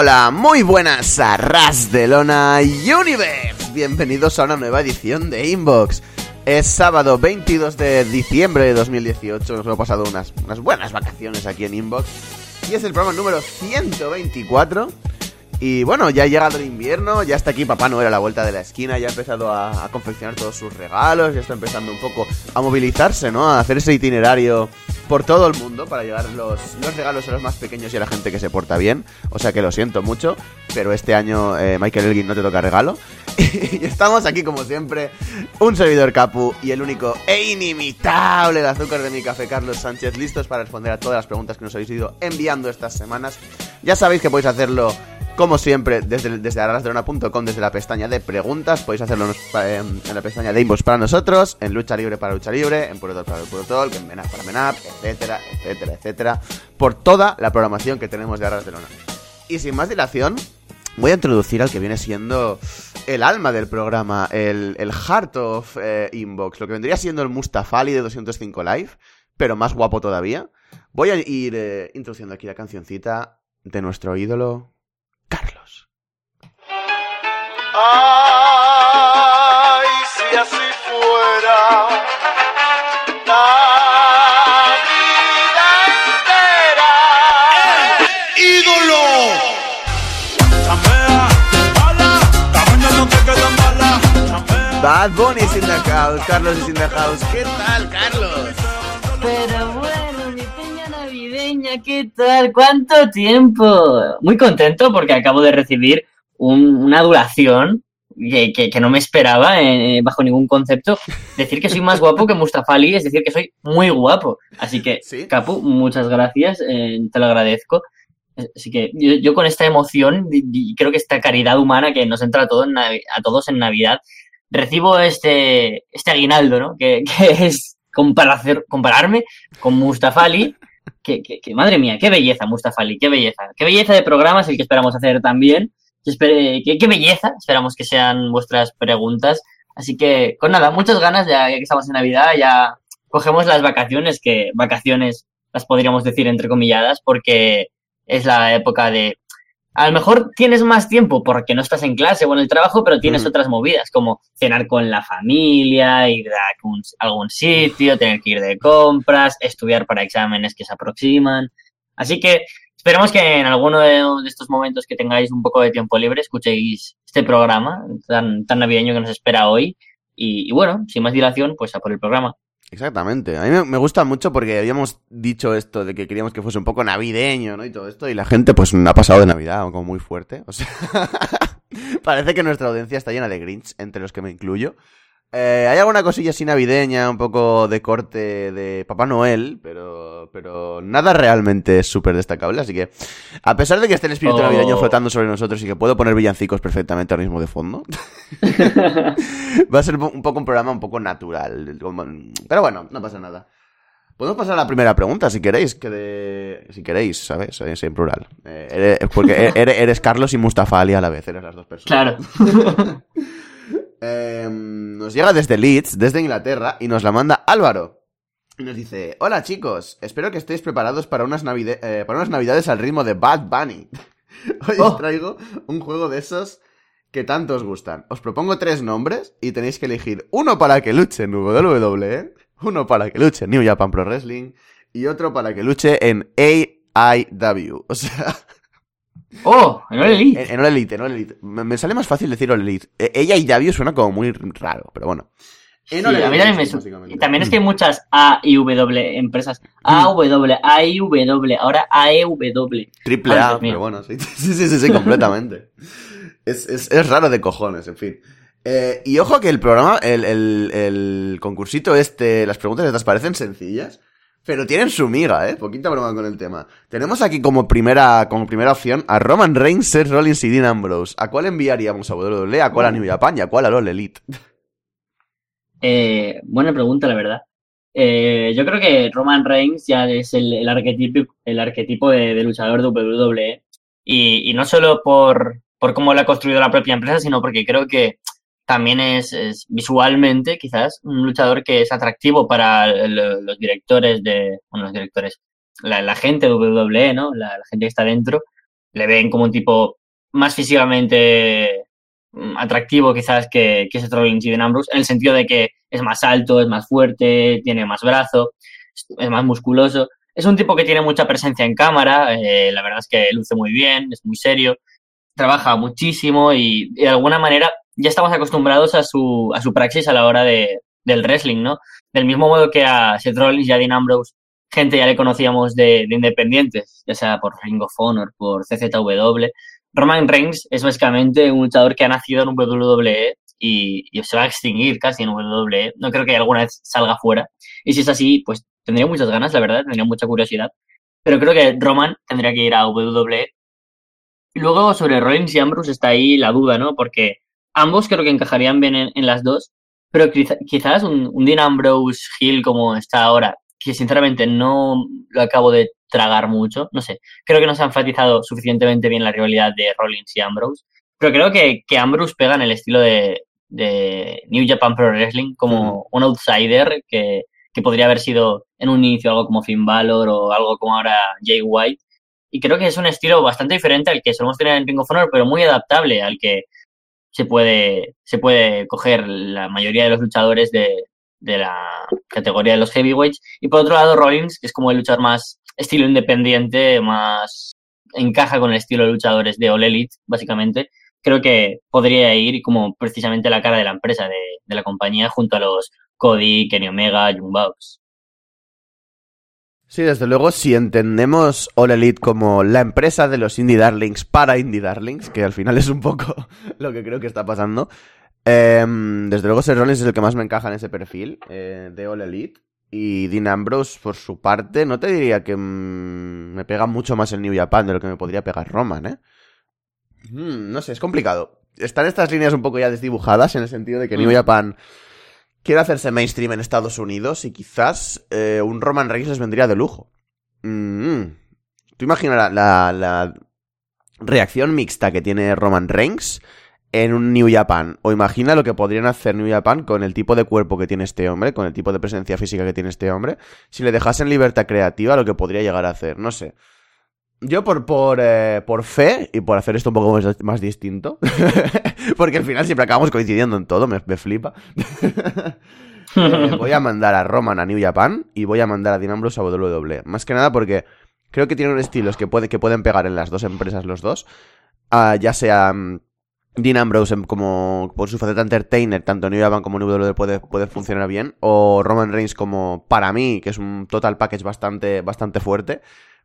Hola, muy buenas a Ras de Lona Universe. Bienvenidos a una nueva edición de Inbox. Es sábado 22 de diciembre de 2018. Nos hemos pasado unas, unas buenas vacaciones aquí en Inbox. Y es el programa número 124. Y bueno, ya ha llegado el invierno, ya está aquí Papá Noel a la vuelta de la esquina, ya ha empezado a, confeccionar todos sus regalos, ya está empezando un poco a movilizarse, ¿no? A hacer ese itinerario por todo el mundo para llevar los, los regalos a los más pequeños y a la gente que se porta bien. O sea que lo siento mucho, pero este año eh, Michael Elgin no te toca regalo. y estamos aquí como siempre, un servidor Capu y el único e inimitable azúcar de mi café Carlos Sánchez, listos para responder a todas las preguntas que nos habéis ido enviando estas semanas. Ya sabéis que podéis hacerlo como siempre, desde, desde desde la pestaña de preguntas, podéis hacerlo en, la pestaña de inbox para nosotros, en lucha libre para lucha libre, en puro para el puro talk, en menap para menap, etcétera, etcétera, etcétera, por toda la programación que tenemos de Arras de Lona. Y sin más dilación, voy a introducir al que viene siendo el alma del programa, el, el Heart of eh, Inbox, lo que vendría siendo el Mustafali de 205 Live, pero más guapo todavía. Voy a ir eh, introduciendo aquí la cancioncita de nuestro ídolo, Carlos. Ay, si así fuera la vida entera. ¡Ídolo! Chambea, bala, tamaño no te quedan. Chambea. Bad Bunny is in the house, Carlos is in the house. ¿Qué tal, Carlos? Navideña, ¿qué tal? ¿Cuánto tiempo? Muy contento porque acabo de recibir un- una adulación que, que- que no me esperaba eh, bajo ningún concepto. Decir que soy más guapo que Mustafa Ali es decir que soy muy guapo. Así que, ¿Sí? Capu, muchas gracias, eh, te lo agradezco. Así que yo, yo con esta emoción y- y creo que esta caridad humana que nos entra a, todo en a todos en Navidad, recibo este, este aguinaldo, ¿no? Que, que es comparar, compararme con Mustafa Ali. Que, que- que, madre mía, qué belleza, Mustafa Ali, qué belleza. Qué belleza de programa es el que esperamos hacer también. Qué, qué belleza, esperamos que sean vuestras preguntas. Así que, con nada, muchas ganas, ya, ya que estamos en Navidad, ya cogemos las vacaciones, que vacaciones las podríamos decir entrecomilladas, porque es la época de... A lo mejor tienes más tiempo porque no estás en clase o en el trabajo, pero tienes otras movidas, como cenar con la familia, ir a algún, algún sitio, tener que ir de compras, estudiar para exámenes que se aproximan. Así que esperemos que en alguno de, de estos momentos que tengáis un poco de tiempo libre escuchéis este programa tan, tan navideño que nos espera hoy. Y, y bueno, sin más dilación, pues a por el programa. Exactamente. A mí me, gusta mucho porque habíamos dicho esto de que queríamos que fuese un poco navideño, ¿no? Y todo esto. Y la gente, pues, ha pasado de Navidad como muy fuerte. O sea, parece que nuestra audiencia está llena de Grinch, entre los que me incluyo. Eh, hay alguna cosilla así navideña, un poco de corte de Papá Noel, pero, pero nada realmente súper destacable. Así que, a pesar de que esté el espíritu Oh. navideño flotando sobre nosotros y que puedo poner villancicos perfectamente ahora mismo de fondo, Va a ser un poco un programa un poco natural. Pero bueno, no pasa nada. Podemos pasar a la primera pregunta, si queréis, que de... Si queréis, ¿sabes? Es en plural. Eh, eres- porque eres, eres Carlos y Mustafa Ali a la vez, eres las dos personas. Claro. Eh, nos llega desde Leeds, desde Inglaterra, y nos la manda Álvaro. Y nos dice, hola chicos, espero que estéis preparados para unas, navide- eh, para unas navidades al ritmo de Bad Bunny. Hoy os Oh. traigo un juego de esos que tanto os gustan. Os propongo tres nombres y tenéis que elegir uno para que luche en WWE, uno para que luche en New Japan Pro Wrestling y otro para que luche en AIW. O sea, ¡Oh! En el Elite. en, en All Elite, en All Elite. Me, me sale más fácil decir All Elite. Eh, AIW suena como muy raro, pero bueno. En Sí, All a mí Elite, también me sí, su- básicamente. y también es que hay muchas A y W empresas. A, W, A, I, W, ahora A, E, W. Triple A, pero bueno, sí, sí, sí, sí, sí, completamente. es, es, es raro de cojones, en fin. Eh, y ojo que el programa, el, el, el concursito este, las preguntas estas parecen sencillas, pero tienen su miga, ¿eh? Poquita broma con el tema. Tenemos aquí como primera, como primera opción a Roman Reigns, Seth Rollins y Dean Ambrose. ¿A cuál enviaríamos a WWE? ¿A cuál a New Japan? ¿Y a cuál a All Elite? Eh, buena pregunta, la verdad. Eh, yo creo que Roman Reigns ya es el, el arquetipo, el arquetipo de, de luchador de WWE. Y, y no solo por, por cómo lo ha construido la propia empresa, sino porque creo que también es, es visualmente quizás un luchador que es atractivo para los directores de, bueno, los directores, la, la gente de WWE, ¿no? La, gente que está dentro, le ven como un tipo más físicamente mm, atractivo quizás que, que Seth Rollins y Ambrose, en el sentido de que es más alto, es más fuerte, tiene más brazo, es más musculoso. Es un tipo que tiene mucha presencia en cámara, eh, la verdad es que luce muy bien, es muy serio, trabaja muchísimo y de alguna manera ya estamos acostumbrados a su, a su praxis a la hora de, del wrestling, ¿no? Del mismo modo que a Seth Rollins y a Dean Ambrose, gente ya le conocíamos de, de independientes, ya sea por Ring of Honor, por CZW. Roman Reigns es básicamente un luchador que ha nacido en WWE y, y, se va a extinguir casi en WWE. No creo que alguna vez salga fuera. Y si es así, pues tendría muchas ganas, la verdad, tendría mucha curiosidad. Pero creo que Roman tendría que ir a WWE. Y luego sobre Rollins y Ambrose está ahí la duda, ¿no? Porque ambos creo que encajarían bien en, en las dos. Pero quizá, quizás un, un Dean Ambrose Hill como está ahora, que sinceramente no lo acabo de tragar mucho, no sé, creo que no se ha enfatizado suficientemente bien la rivalidad de Rollins y Ambrose, pero creo que, que Ambrose pega en el estilo de, de New Japan Pro Wrestling como un outsider que, que podría haber sido en un inicio algo como Finn Balor o algo como ahora Jay White. Y creo que es un estilo bastante diferente al que solemos tener en Ring of Honor, pero muy adaptable al que se puede, se puede coger la mayoría de los luchadores de, de la categoría de los heavyweights. Y por otro lado, Rollins, que es como el luchador más estilo independiente, más encaja con el estilo de luchadores de All Elite, básicamente. Creo que podría ir como precisamente la cara de la empresa, de, de la compañía, junto a los Cody, Kenny Omega, Young. Sí, desde luego, si entendemos All Elite como la empresa de los Indie Darlings para Indie Darlings, que al final es un poco lo que creo que está pasando, eh, desde luego Seth Rollins es el que más me encaja en ese perfil eh, de All Elite. Y Dean Ambrose, por su parte, no te diría que mmm, me pega mucho más el New Japan de lo que me podría pegar Roman, ¿eh? Mm, no sé, es complicado. Están estas líneas un poco ya desdibujadas en el sentido de que New Japan quiere hacerse mainstream en Estados Unidos y quizás eh, un Roman Reigns les vendría de lujo. Mm. Tú imaginas la, la, la, reacción mixta que tiene Roman Reigns en un New Japan. O imagina lo que podrían hacer New Japan con el tipo de cuerpo que tiene este hombre, con el tipo de presencia física que tiene este hombre. Si le dejasen libertad creativa, lo que podría llegar a hacer. No sé. Yo por, por, eh, por fe y por hacer esto un poco más, más distinto, porque al final siempre acabamos coincidiendo en todo, me, me flipa. eh, voy a mandar a Roman a New Japan y voy a mandar a Dean Ambrose a WWE. Más que nada porque creo que tienen estilos que, puede, que pueden pegar en las dos empresas los dos. Uh, ya sea um, Dean Ambrose como por su faceta entertainer, tanto New Japan como WWE puede, puede funcionar bien. O Roman Reigns como para mí, que es un total package bastante, bastante fuerte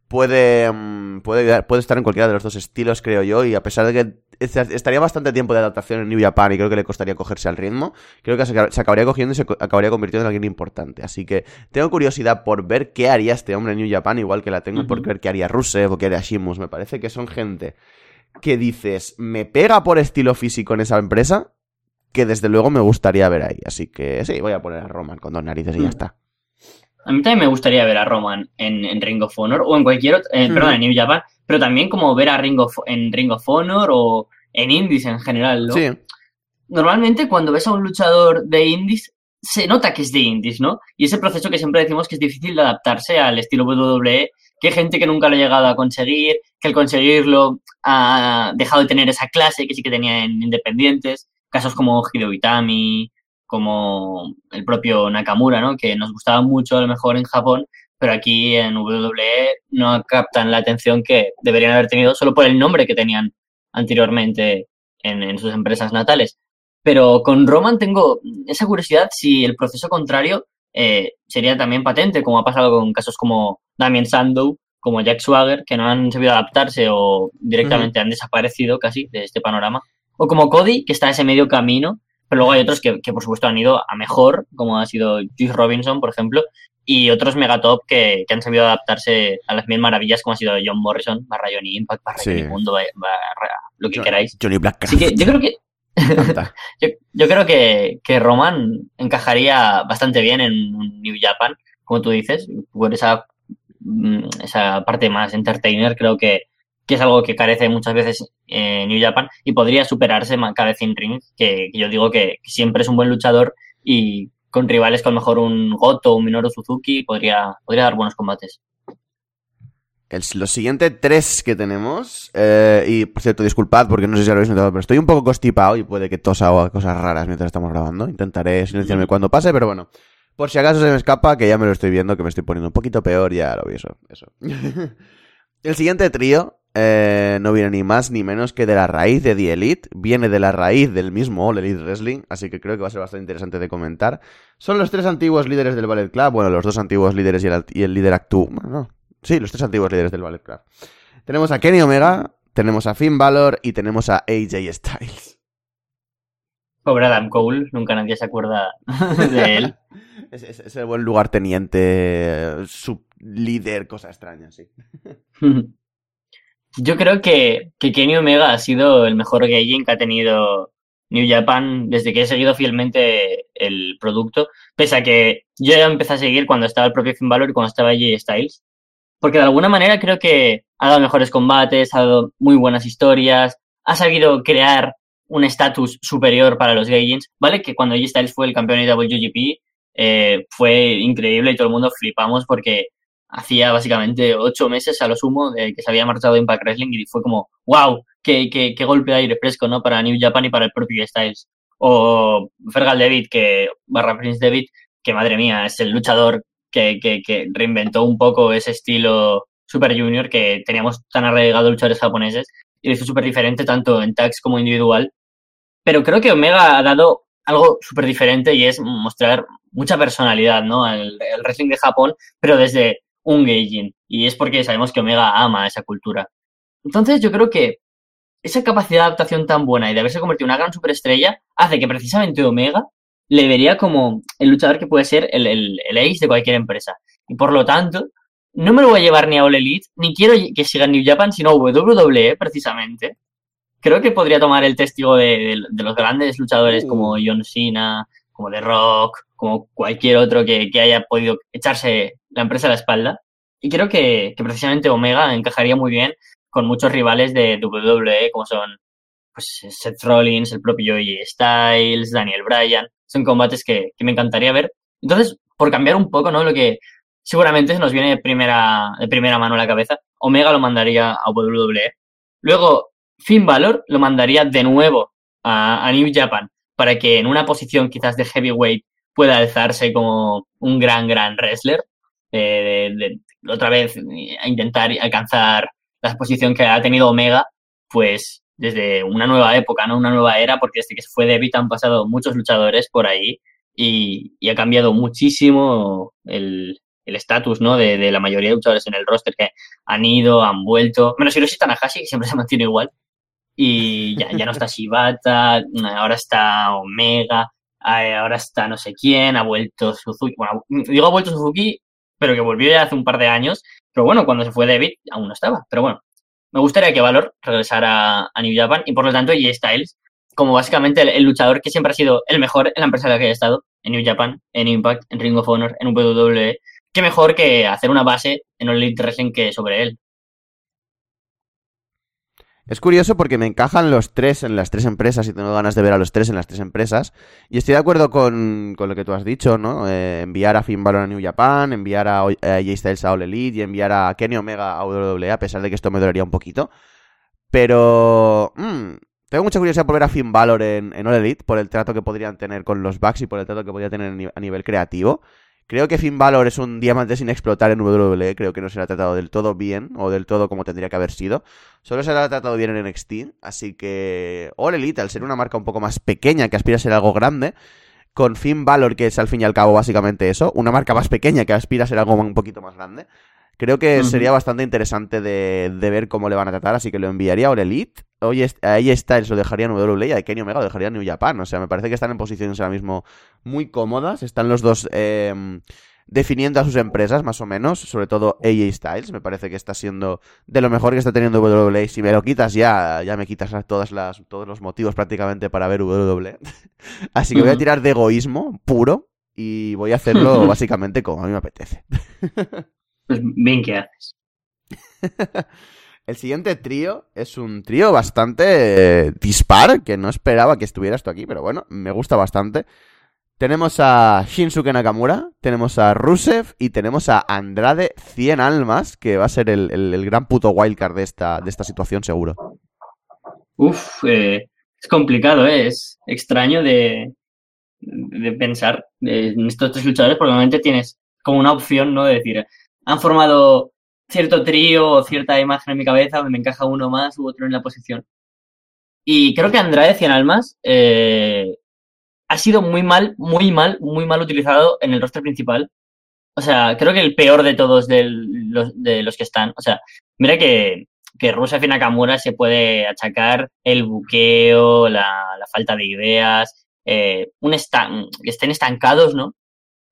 puede, um, puede, puede estar en cualquiera de los dos estilos, creo yo, y a pesar de que estaría bastante tiempo de adaptación en New Japan y creo que le costaría cogerse al ritmo, creo que se, acabaría cogiendo y se acabaría convirtiendo en alguien importante. Así que tengo curiosidad por ver qué haría este hombre en New Japan, igual que la tengo uh -huh. por ver qué haría Rusev o qué haría Shimus. Me parece que son gente que dices, me pega por estilo físico en esa empresa, que desde luego me gustaría ver ahí. Así que sí, voy a poner a Roman con dos narices y ya está. A mí también me gustaría ver a Roman en, en Ring of Honor o en cualquier otro, eh, mm. perdón, en New Japan, pero también como ver a Ring of, en Ring of Honor o en Indies en general, ¿no? Sí. Normalmente cuando ves a un luchador de Indies se nota que es de Indies, ¿no? Y ese proceso que siempre decimos que es difícil de adaptarse al estilo WWE, que hay gente que nunca lo ha llegado a conseguir, que al conseguirlo ha dejado de tener esa clase que sí que tenía en Independientes, casos como Hideo Itami, como el propio Nakamura, ¿no? Que nos gustaba mucho a lo mejor en Japón, pero aquí en WWE no captan la atención que deberían haber tenido solo por el nombre que tenían anteriormente en, en sus empresas natales. Pero con Roman tengo esa curiosidad si el proceso contrario eh, sería también patente, como ha pasado con casos como Damien Sandow, como Jack Swagger, que no han sabido adaptarse o directamente uh -huh. han desaparecido casi de este panorama. O como Cody, que está a ese medio camino, pero luego hay otros que, que, por supuesto han ido a mejor, como ha sido Juice Robinson, por ejemplo, y otros megatop que, que han sabido adaptarse a las mil maravillas, como ha sido John Morrison, barra Johnny Impact, barra sí. Johnny Mundo, barra lo que queráis. Johnny Black. Así que yo creo que yo, yo, creo que, que, Roman encajaría bastante bien en New Japan, como tú dices, por esa, mm, esa parte más entertainer, creo que, que es algo que carece muchas veces en New Japan y podría superarse cada vez en ring, que, que yo digo que, siempre es un buen luchador y con rivales con mejor un Goto o un Minoru Suzuki podría, podría dar buenos combates. el, los siguientes tres que tenemos, eh, y por cierto, disculpad porque no sé si lo habéis notado, pero estoy un poco constipado y puede que tosa o haga cosas raras mientras estamos grabando. Intentaré silenciarme cuando pase, pero bueno. Por si acaso se me escapa, que ya me lo estoy viendo, que me estoy poniendo un poquito peor, ya lo vi eso. eso. el siguiente trío eh, no viene ni más ni menos que de la raíz de The Elite, viene de la raíz del mismo All Elite Wrestling, así que creo que va a ser bastante interesante de comentar. Son los tres antiguos líderes del Ballet Club, bueno, los dos antiguos líderes y el, y el líder actual, no, sí, los tres antiguos líderes del Ballet Club. Tenemos a Kenny Omega, tenemos a Finn Balor y tenemos a AJ Styles. Pobre Adam Cole, nunca nadie se acuerda de él. es, es, es, el buen lugarteniente, sublíder, cosa extraña, sí. Yo creo que, que Kenny Omega ha sido el mejor gaijin que ha tenido New Japan desde que he seguido fielmente el producto, pese a que yo ya empecé a seguir cuando estaba el propio Finn Balor y cuando estaba AJ Styles, porque de alguna manera creo que ha dado mejores combates, ha dado muy buenas historias, ha sabido crear un estatus superior para los gaijins, ¿vale? Que cuando AJ Styles fue el campeón de WGP eh, fue increíble y todo el mundo flipamos porque hacía básicamente ocho meses a lo sumo que se había marchado Impact Wrestling y fue como, wow, qué, qué, qué golpe de aire fresco, ¿no? Para New Japan y para el propio Styles. O Fergal David, que, barra Prince David, que madre mía, es el luchador que, que, que reinventó un poco ese estilo Super Junior que teníamos tan arraigado luchadores japoneses y lo hizo súper diferente tanto en tags como individual. Pero creo que Omega ha dado algo súper diferente y es mostrar mucha personalidad, ¿no? El wrestling de Japón, pero desde un gaijin. Y es porque sabemos que Omega ama esa cultura. Entonces yo creo que esa capacidad de adaptación tan buena y de haberse convertido en una gran superestrella hace que precisamente Omega le vería como el luchador que puede ser el, el, el ace de cualquier empresa. Y por lo tanto, no me lo voy a llevar ni a All Elite, ni quiero que siga New Japan, sino a WWE, precisamente. Creo que podría tomar el testigo de, de, de los grandes luchadores como John Cena, como The Rock, como cualquier otro que, que, haya podido echarse la empresa a la espalda. Y creo que, que, precisamente Omega encajaría muy bien con muchos rivales de WWE, como son pues, Seth Rollins, el propio Joey Styles, Daniel Bryan. Son combates que, que, me encantaría ver. Entonces, por cambiar un poco, ¿no? Lo que seguramente se nos viene de primera, de primera mano a la cabeza, Omega lo mandaría a WWE. Luego, Finn Balor lo mandaría de nuevo a, a New Japan para que en una posición quizás de heavyweight pueda alzarse como un gran, gran wrestler. Eh, de, otra vez a intentar alcanzar la posición que ha tenido Omega, pues desde una nueva época, ¿no? Una nueva era, porque desde que se fue David han pasado muchos luchadores por ahí y, ha cambiado muchísimo el estatus, ¿no? De, la mayoría de luchadores en el roster que han ido, han vuelto. Menos Hiroshi Tanahashi, que siempre se mantiene igual. Y ya, ya no está Shibata, ahora está Omega, ahora está no sé quién, ha vuelto Suzuki. Bueno, digo ha vuelto Suzuki, pero que volvió ya hace un par de años. Pero bueno, cuando se fue David, aún no estaba. Pero bueno, me gustaría que Valor regresara a New Japan y por lo tanto J Styles, como básicamente el, luchador que siempre ha sido el mejor en la empresa en la que haya estado, en New Japan, en Impact, en Ring of Honor, en WWE, qué mejor que hacer una base en All Elite Wrestling que sobre él. Es curioso porque me encajan los tres en las tres empresas y tengo ganas de ver a los tres en las tres empresas. Y estoy de acuerdo con, con lo que tú has dicho, ¿no? Eh, enviar a Finn Balor a New Japan, enviar a, Jay Styles a All Elite y enviar a Kenny Omega a WWE, a pesar de que esto me dolería un poquito. Pero... Mmm, tengo mucha curiosidad por ver a Finn Balor en, en All Elite, por el trato que podrían tener con los Bucks y por el trato que podría tener a nivel creativo. Creo que Finn Balor es un diamante sin explotar en WWE. Creo que no se le ha tratado del todo bien o del todo como tendría que haber sido. Solo se le ha tratado bien en NXT. Así que All Elite, al ser una marca un poco más pequeña que aspira a ser algo grande, con Finn Balor, que es al fin y al cabo básicamente eso, una marca más pequeña que aspira a ser algo un poquito más grande, creo que uh -huh. sería bastante interesante de, de, ver cómo le van a tratar. Así que lo enviaría a All Elite. Oye, ahí Styles lo dejaría en WWE y a Kenny Omega lo dejaría en New Japan. O sea, me parece que están en posiciones ahora mismo muy cómodas. Están los dos eh, definiendo a sus empresas, más o menos. Sobre todo AJ Styles. Me parece que está siendo de lo mejor que está teniendo WWE. Si me lo quitas ya, ya me quitas todas las, todos los motivos prácticamente para ver WWE. Así que voy a tirar de egoísmo puro y voy a hacerlo básicamente como a mí me apetece. pues bien que haces. El siguiente trío es un trío bastante eh, dispar, que no esperaba que estuviera esto aquí, pero bueno, me gusta bastante. Tenemos a Shinsuke Nakamura, tenemos a Rusev y tenemos a Andrade 100 almas, que va a ser el, el- el gran puto wildcard de esta, de esta situación, seguro. Uf, eh, es complicado, ¿eh? es extraño de, de pensar eh, en estos tres luchadores, porque normalmente tienes como una opción, ¿no? De decir, han formado cierto trío o cierta imagen en mi cabeza donde me encaja uno más u otro en la posición. Y creo que Andrade Cien Almas eh, ha sido muy mal, muy mal, muy mal utilizado en el roster principal. O sea, creo que el peor de todos de los que están. O sea, mira que, que Rusev y Nakamura se puede achacar el buqueo, la, la falta de ideas, eh, un estan- que estén estancados, ¿no?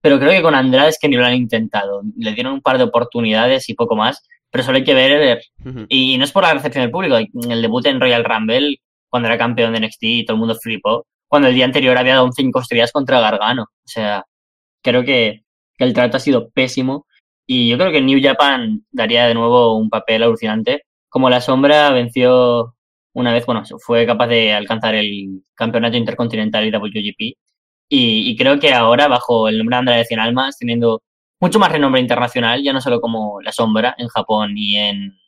Pero creo que con Andrade es que ni lo han intentado. Le dieron un par de oportunidades y poco más, pero solo hay que ver y no es por la recepción del público. El debut en Royal Rumble, cuando era campeón de NXT, y todo el mundo flipó. Cuando el día anterior había dado un 5 estrellas contra Gargano. O sea, creo que, que el trato ha sido pésimo. Y yo creo que New Japan daría de nuevo un papel alucinante. Como la sombra venció una vez, bueno, fue capaz de alcanzar el campeonato intercontinental y WGP. Y, y creo que ahora, bajo el nombre de Cien Almas, teniendo mucho más renombre internacional, ya no solo como la sombra en Japón y en,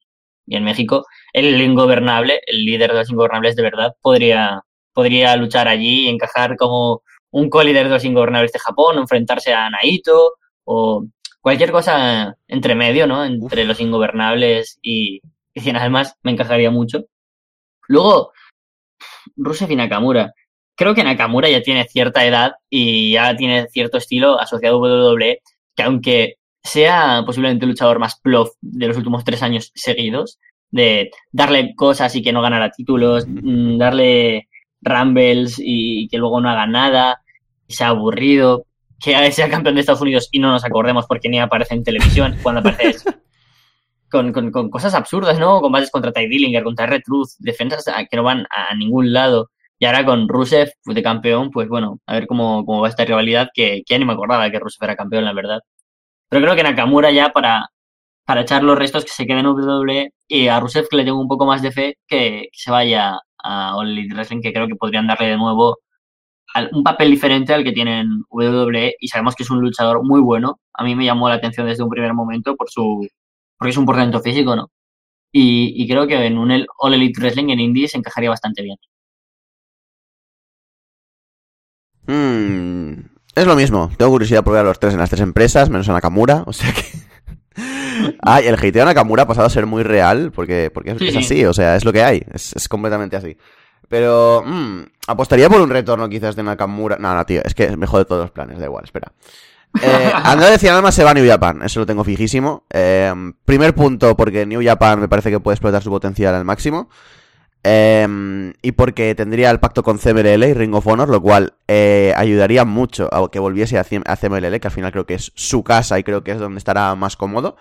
y en México, el ingobernable, el líder de los ingobernables de verdad, podría, podría luchar allí y encajar como un co-líder de los ingobernables de Japón, enfrentarse a Naito, o cualquier cosa entre medio, ¿no? Entre los ingobernables y, y Cien Almas me encajaría mucho. Luego, Rusev y Nakamura. Creo que Nakamura ya tiene cierta edad y ya tiene cierto estilo asociado a WWE, que aunque sea posiblemente el luchador más plof de los últimos tres años seguidos, de darle cosas y que no ganara títulos, mm, darle rumbles y que luego no haga nada, que sea aburrido, que sea campeón de Estados Unidos y no nos acordemos porque ni aparece en televisión cuando aparece con, con, con cosas absurdas, ¿no? Combates contra Ty Dillinger, contra R-Truth, defensas que no van a ningún lado. Y ahora con Rusev de campeón, pues bueno, a ver cómo, cómo va esta rivalidad, que, que ya ni me acordaba que Rusev era campeón, la verdad. Pero creo que Nakamura ya para, para echar los restos que se queden en WWE y a Rusev que le tengo un poco más de fe que, se vaya a All Elite Wrestling, que creo que podrían darle de nuevo un papel diferente al que tiene en WWE y sabemos que es un luchador muy bueno. A mí me llamó la atención desde un primer momento por su porque es un portento físico, ¿no? Y, y creo que en un All Elite Wrestling en Indies encajaría bastante bien. Mm, es lo mismo. Tengo curiosidad por ver a los tres en las tres empresas, menos a Nakamura. O sea que. Ay, el hateo a Nakamura ha pasado a ser muy real porque, porque es, Sí, es sí. así, o sea, es lo que hay. Es, es completamente así. Pero. mm, apostaría por un retorno quizás de Nakamura. No, no, tío, es que me jode todos los planes, da igual, espera. Eh, Andrade Cien Almas se va a New Japan, eso lo tengo fijísimo. Eh, primer punto, porque New Japan me parece que puede explotar su potencial al máximo. Eh, y porque tendría el pacto con CMLL y Ring of Honor, lo cual eh, ayudaría mucho a que volviese a CMLL, que al final creo que es su casa y creo que es donde estará más cómodo.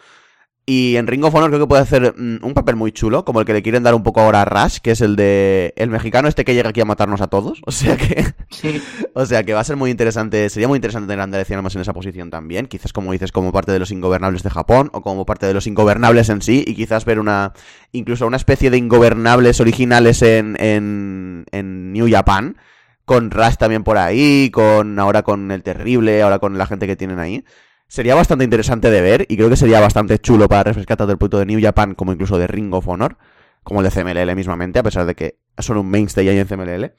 Y en Ring of Honor creo que puede hacer mm, un papel muy chulo, como el que le quieren dar un poco ahora a Rush, que es el de el mexicano este que llega aquí a matarnos a todos. O sea que Sí. o sea que va a ser muy interesante, sería muy interesante tener a Cien Almas en esa posición también, quizás como dices, como parte de los ingobernables de Japón, o como parte de los ingobernables en sí, y quizás ver una, incluso una especie de ingobernables originales en, en, en New Japan, con Rush también por ahí, con ahora con el terrible, ahora con la gente que tienen ahí. Sería bastante interesante de ver, y creo que sería bastante chulo para refrescar tanto el punto de New Japan como incluso de Ring of Honor, como el de CMLL mismamente, a pesar de que son un mainstay ahí en CMLL.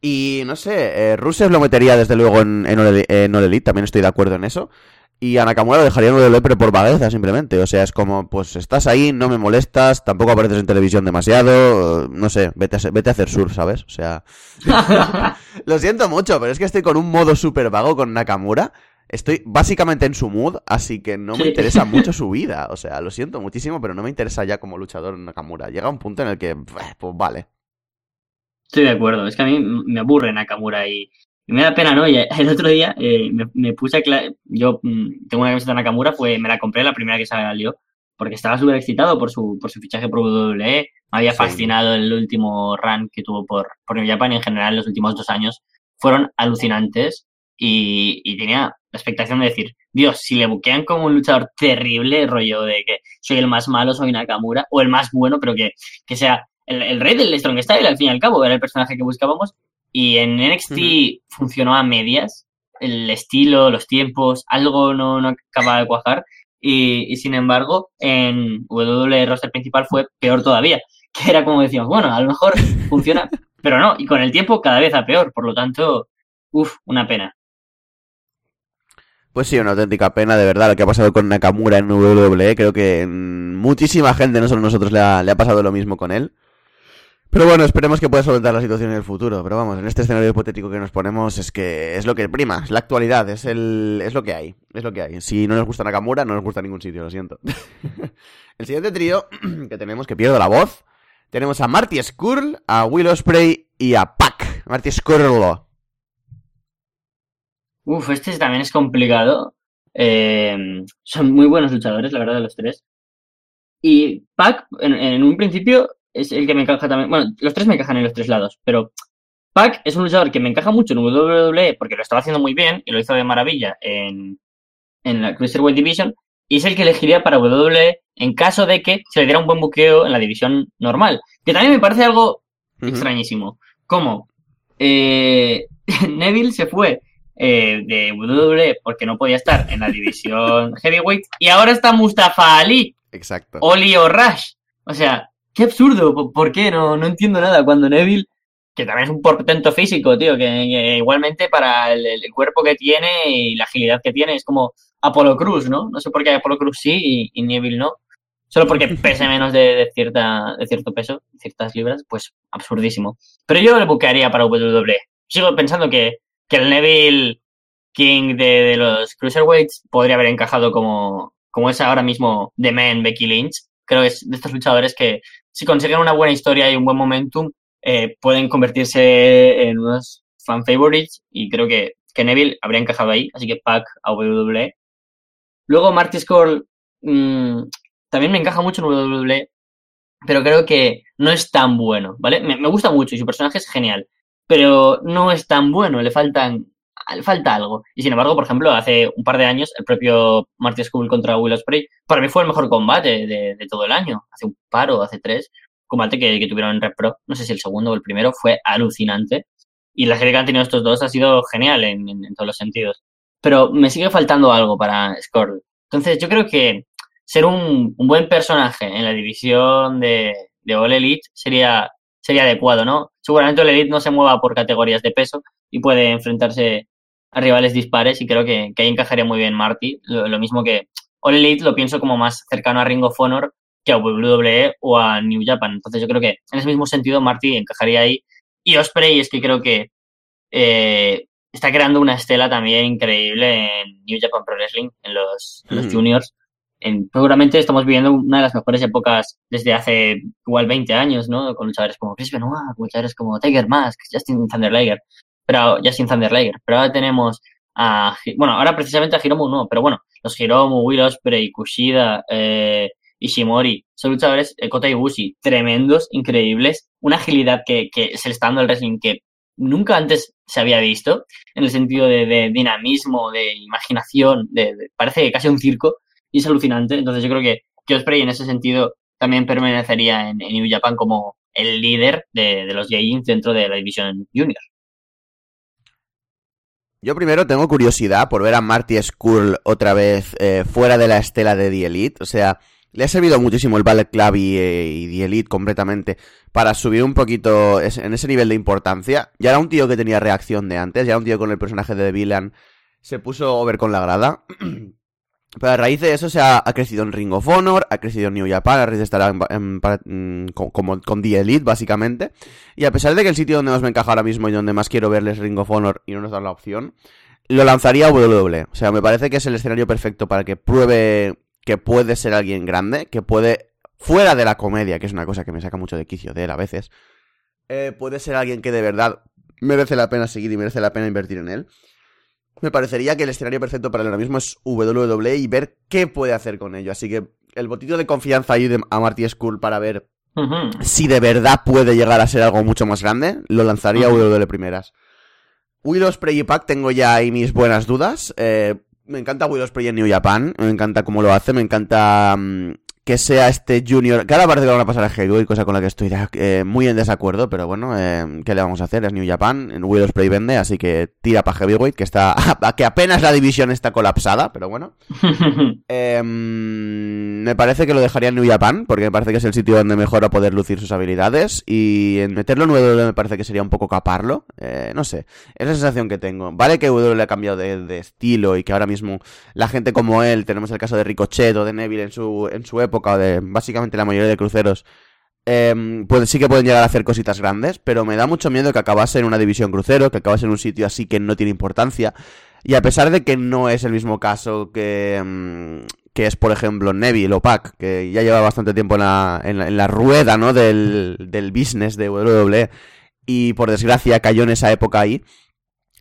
Y no sé, eh, Rusev lo metería desde luego en, en, All en All Elite, también estoy de acuerdo en eso. Y a Nakamura lo dejaría en All Elite, pero por vagueza simplemente. O sea, es como, pues estás ahí, no me molestas, tampoco apareces en televisión demasiado, no sé, vete a, vete a hacer surf, ¿sabes? O sea, lo siento mucho, pero es que estoy con un modo súper vago con Nakamura. Estoy básicamente en su mood, así que no me Sí. interesa mucho su vida. O sea, lo siento muchísimo, pero no me interesa ya como luchador Nakamura. Llega un punto en el que, eh, pues vale. Estoy de acuerdo. Es que a mí me aburre Nakamura y, y me da pena, ¿no? Y el otro día eh, me, me puse a... Yo mm, tengo una camiseta de Nakamura, fue, me la compré la primera que salió porque estaba súper excitado por su, por su fichaje por WWE. Me había Sí. fascinado el último run que tuvo por, por New Japan y en general los últimos dos años fueron alucinantes y, y tenía la expectación de decir, Dios, si le buquean como un luchador terrible, rollo de que soy el más malo, soy Nakamura, o el más bueno, pero que, que sea el, el rey del Strong Style, al fin y al cabo, era el personaje que buscábamos, Y en NXT funcionó a medias. El estilo, los tiempos, algo no, no acaba de cuajar. Y, y sin embargo, en WWE roster principal fue peor todavía. Que era como decíamos, bueno, a lo mejor funciona, pero no. Y con el tiempo cada vez a peor. Por lo tanto, uff, una pena. Pues sí, una auténtica pena, de verdad, lo que ha pasado con Nakamura en WWE. Creo que mm, muchísima gente, no solo nosotros, le ha, pasado lo mismo con él. Pero bueno, esperemos que pueda solventar la situación en el futuro. Pero vamos, en este escenario hipotético que nos ponemos es que es lo que prima, es la actualidad, es el es lo que hay, es lo que hay. Si no nos gusta Nakamura, no nos gusta ningún sitio, lo siento. el siguiente trío que tenemos, que pierdo la voz, tenemos a Marty Skrull, a Will Ospreay y a Pac. Marty Skrull. Uf, este también es complicado. Eh, son muy buenos luchadores, la verdad, los tres. Y Pac, en, en, un principio, es el que me encaja también. Bueno, los tres me encajan en los tres lados, pero Pac es un luchador que me encaja mucho en WWE porque lo estaba haciendo muy bien y lo hizo de maravilla en, en la Cruiserweight Division. Y es el que elegiría para WWE en caso de que se le diera un buen buqueo en la división normal. Que también me parece algo uh -huh. extrañísimo. ¿Cómo? Eh, Neville se fue eh, de WWE porque no podía estar en la división heavyweight y ahora está Mustafa Ali. Exacto. Oli o Rush. O sea, qué absurdo. ¿Por qué? No, no entiendo nada. Cuando Neville, que también es un portento físico, tío, que, que igualmente para el, el, cuerpo que tiene y la agilidad que tiene es como Apolo Cruz, ¿no? No sé por qué Apolo Cruz sí y, y Neville no. Solo porque pese menos de, de, cierta, de cierto peso, ciertas libras, pues absurdísimo. Pero yo le buquearía para WWE. Sigo pensando que, que el Neville King de, los Cruiserweights podría haber encajado como, como es ahora mismo The Man Becky Lynch. Creo que es de estos luchadores que si consiguen una buena historia y un buen momentum, eh, pueden convertirse en unos fan favorites y creo que, Neville habría encajado ahí, así que Pac a WWE. Luego Marty Scurll mmm, también me encaja mucho en WWE, pero creo que no es tan bueno, ¿vale? Me, gusta mucho y su personaje es genial, pero no es tan bueno, le faltan falta algo. Y sin embargo, por ejemplo, hace un par de años, el propio Marty Scurll contra Will Ospreay, para mí fue el mejor combate de, todo el año. Hace un par o hace tres, combate que, que tuvieron en Red Pro, no sé si el segundo o el primero, fue alucinante. Y la serie que han tenido estos dos ha sido genial en, todos los sentidos. Pero me sigue faltando algo para Scurll. Entonces, yo creo que ser un, un buen personaje en la división de, de All Elite sería, sería adecuado, ¿no? Seguramente All Elite no se mueva por categorías de peso y puede enfrentarse a rivales dispares y creo que, que ahí encajaría muy bien Marty. Lo, lo, mismo que All Elite lo pienso como más cercano a Ring of Honor que a WWE o a New Japan. Entonces yo creo que en ese mismo sentido Marty encajaría ahí. Y Osprey es que creo que eh, está creando una estela también increíble en New Japan Pro Wrestling, en los, en los juniors. En, seguramente estamos viviendo una de las mejores épocas desde hace igual 20 años, ¿no? Con luchadores como Chris Benoit, luchadores como Tiger Mask, Justin Thunder Liger pero ya sin Thunder Liger. Pero ahora tenemos a, bueno, ahora precisamente a Hiromu no, pero bueno, los Hiromu, Will Ospreay, Kushida, eh, Ishimori, son luchadores, eh, Kota Ibushi, tremendos, increíbles, una agilidad que, que se le está dando al wrestling que nunca antes se había visto, en el sentido de, de dinamismo, de imaginación, de, parece casi un circo, y es alucinante, entonces yo creo que, Ospreay en ese sentido también permanecería en, en New Japan como el líder de, de los Jains dentro de la división junior. Yo primero tengo curiosidad por ver a Marty Skrull otra vez eh, fuera de la estela de The Elite. O sea, le ha servido muchísimo el Ballet Club y, eh, y, The Elite completamente para subir un poquito en ese nivel de importancia. Ya era un tío que tenía reacción de antes, ya era un tío con el personaje de The Villain. Se puso over con la grada. Pero a raíz de eso se ha, ha, crecido en Ring of Honor, ha crecido en New Japan, a raíz de estar en, en, en, con, como con The Elite, básicamente. Y a pesar de que el sitio donde más me encaja ahora mismo y donde más quiero verles Ring of Honor y no nos dan la opción, lo lanzaría a WWE. O sea, me parece que es el escenario perfecto para que pruebe que puede ser alguien grande, que puede, fuera de la comedia, que es una cosa que me saca mucho de quicio de él a veces, eh, puede ser alguien que de verdad merece la pena seguir y merece la pena invertir en él me parecería que el escenario perfecto para él ahora mismo es WWE y ver qué puede hacer con ello. Así que el botito de confianza ahí de, a Marty Skull para ver uh -huh. si de verdad puede llegar a ser algo mucho más grande, lo lanzaría uh -huh. a WWE primeras. Will Ospreay y Pac tengo ya ahí mis buenas dudas. Eh, me encanta Will Ospreay en New Japan, me encanta cómo lo hace, me encanta um, que sea este Junior, que ahora parece que van a pasar a Heavyweight, cosa con la que estoy eh, muy en desacuerdo, pero bueno, eh, ¿qué le vamos a hacer? Es New Japan, en Will Spray vende, así que tira para Heavyweight, que está, que apenas la división está colapsada, pero bueno. Em, me parece que lo dejaría en New Japan, porque me parece que es el sitio donde mejor va a poder lucir sus habilidades, y en meterlo en WWE me parece que sería un poco caparlo, eh, no sé, es la sensación que tengo. Vale que WWE ha cambiado de, de, estilo y que ahora mismo la gente como él, tenemos el caso de Ricochet o de Neville en su, en su época, de básicamente la mayoría de cruceros, eh, pues sí que pueden llegar a hacer cositas grandes, pero me da mucho miedo que acabase en una división crucero, que acabase en un sitio así que no tiene importancia. Y a pesar de que no es el mismo caso que, mm, que es, por ejemplo, Neville o Pac, que ya lleva bastante tiempo en la, en la, en la rueda ¿no? del, del business de WWE, y por desgracia cayó en esa época ahí.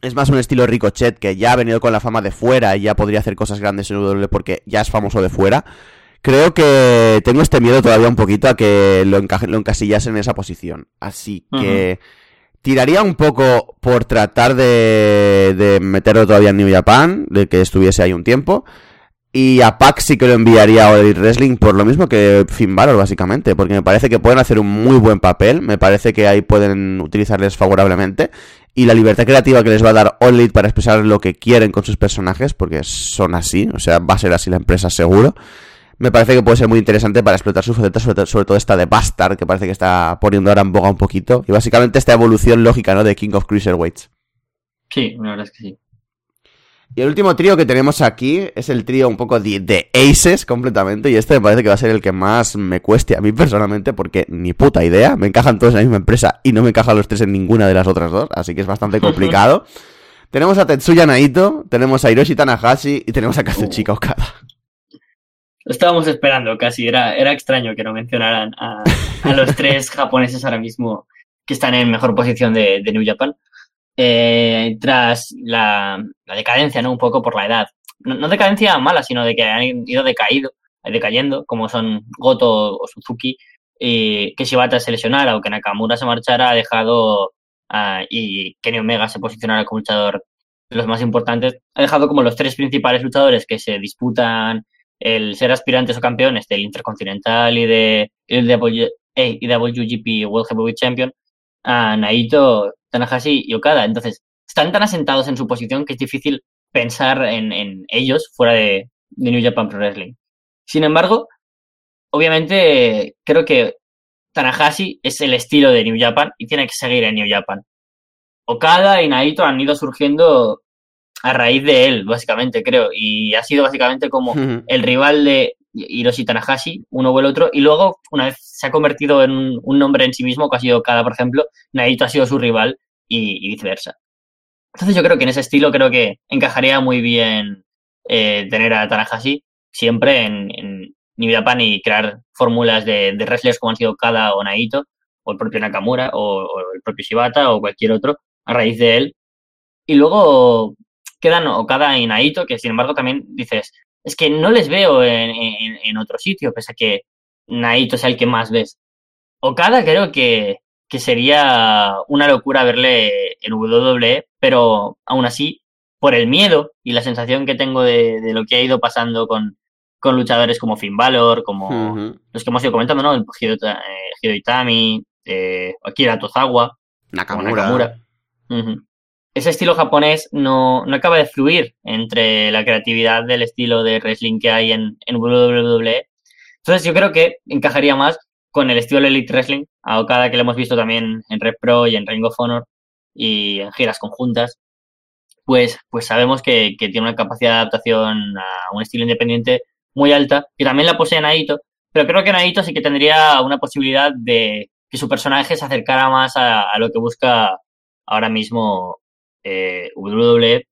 Es más un estilo Ricochet que ya ha venido con la fama de fuera y ya podría hacer cosas grandes en WWE porque ya es famoso de fuera. Creo que tengo este miedo todavía un poquito a que lo, lo encasillase en esa posición. Así que uh -huh. tiraría un poco por tratar de, de, meterlo todavía en New Japan, de que estuviese ahí un tiempo. Y a Pac sí que lo enviaría a All Elite Wrestling por lo mismo que Finn Balor, básicamente. Porque me parece que pueden hacer un muy buen papel. Me parece que ahí pueden utilizarles favorablemente. Y la libertad creativa que les va a dar All Elite para expresar lo que quieren con sus personajes. Porque son así. O sea, va a ser así la empresa seguro me parece que puede ser muy interesante para explotar sus facetas, sobre, sobre, todo esta de Bastard, que parece que está poniendo ahora en boga un poquito. Y básicamente esta evolución lógica, ¿no? De King of Cruiserweights. Sí, la verdad es que sí. Y el último trío que tenemos aquí es el trío un poco de, de, Aces completamente. Y este me parece que va a ser el que más me cueste a mí personalmente, porque ni puta idea. Me encajan todos en la misma empresa y no me encajan los tres en ninguna de las otras dos. Así que es bastante complicado. tenemos a Tetsuya Naito, tenemos a Hiroshi Tanahashi y tenemos a Kazuchika Okada. Lo estábamos esperando casi, era, era extraño que no mencionaran a, a los tres japoneses ahora mismo que están en mejor posición de, de New Japan. Eh, tras la, la, decadencia, ¿no? Un poco por la edad. No, no, decadencia mala, sino de que han ido decaído, decayendo, como son Goto o Suzuki, y que Shibata se lesionara o que Nakamura se marchara, ha dejado uh, y Kenny Omega se posicionara como luchador de los más importantes, ha dejado como los tres principales luchadores que se disputan el ser aspirantes o campeones del Intercontinental y de el WGP World Heavyweight Champion a Naito, Tanahashi y Okada. Entonces, están tan asentados en su posición que es difícil pensar en, en ellos fuera de, de, New Japan Pro Wrestling. Sin embargo, obviamente creo que Tanahashi es el estilo de New Japan y tiene que seguir en New Japan. Okada y Naito han ido surgiendo a raíz de él, básicamente, creo. Y ha sido básicamente como uh -huh. el rival de Hiroshi Tanahashi, uno o el otro. Y luego, una vez se ha convertido en un, nombre en sí mismo, que ha sido Kada, por ejemplo, Naito ha sido su rival y, y, viceversa. Entonces yo creo que en ese estilo creo que encajaría muy bien eh, tener a Tanahashi siempre en, en New Japan y crear fórmulas de, de, wrestlers como han sido Kada o Naito, o el propio Nakamura, o, o el propio Shibata, o cualquier otro, a raíz de él. Y luego quedan Okada y Naito, que sin embargo también dices, es que no les veo en, en, en, otro sitio, pese a que Naito sea el que más ves. Okada creo que, que sería una locura verle en WWE, pero aún así, por el miedo y la sensación que tengo de, de lo que ha ido pasando con, con luchadores como Finn Balor, como uh -huh. los que hemos ido comentando, ¿no? Hiro, eh, Hiro Itami, eh, Akira Tozawa, Nakamura. Nakamura. Uh -huh ese estilo japonés no, no, acaba de fluir entre la creatividad del estilo de wrestling que hay en, en WWE. Entonces yo creo que encajaría más con el estilo de Elite Wrestling, a Okada que lo hemos visto también en Red Pro y en Ring of Honor y en giras conjuntas, pues, pues sabemos que, que tiene una capacidad de adaptación a un estilo independiente muy alta, que también la posee Naito, pero creo que Naito sí que tendría una posibilidad de que su personaje se acercara más a, a lo que busca ahora mismo eh,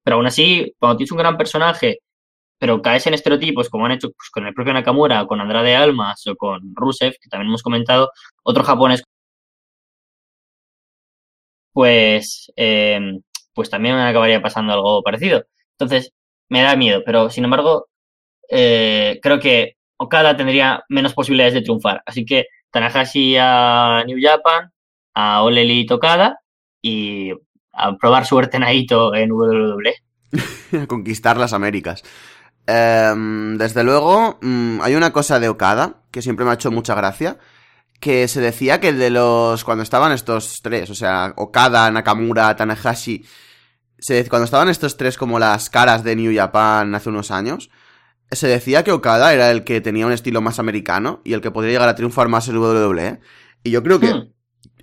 pero aún así, cuando tienes un gran personaje, pero caes en estereotipos, como han hecho pues, con el propio Nakamura, con Andrade Almas o con Rusev, que también hemos comentado, otro japonés, pues, eh, pues también acabaría pasando algo parecido. Entonces, me da miedo, pero sin embargo, eh, creo que Okada tendría menos posibilidades de triunfar. Así que Tanahashi a New Japan, a Ole Elite Okada y a probar suerte Naito en WWE. a conquistar las Américas. Eh, desde luego, mmm, hay una cosa de Okada que siempre me ha hecho mucha gracia, que se decía que de los... cuando estaban estos tres, o sea, Okada, Nakamura, Tanahashi, se, cuando estaban estos tres como las caras de New Japan hace unos años, se decía que Okada era el que tenía un estilo más americano y el que podría llegar a triunfar más en WWE. Y yo creo que, Hmm.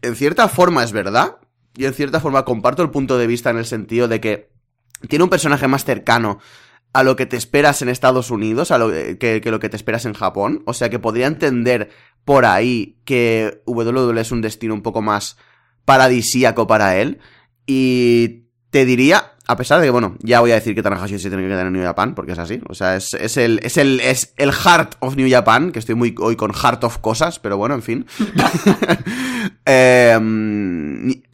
en cierta forma es verdad, y en cierta forma comparto el punto de vista en el sentido de que tiene un personaje más cercano a lo que te esperas en Estados Unidos, a lo que, que lo que te esperas en Japón. O sea que podría entender por ahí que WWE es un destino un poco más paradisíaco para él. Y te diría, a pesar de que, bueno, ya voy a decir que Tanahashi se tiene que quedar en New Japan, porque es así. O sea, es, es el, es el, es el heart of New Japan, que estoy muy hoy con heart of cosas, pero bueno, en fin. eh,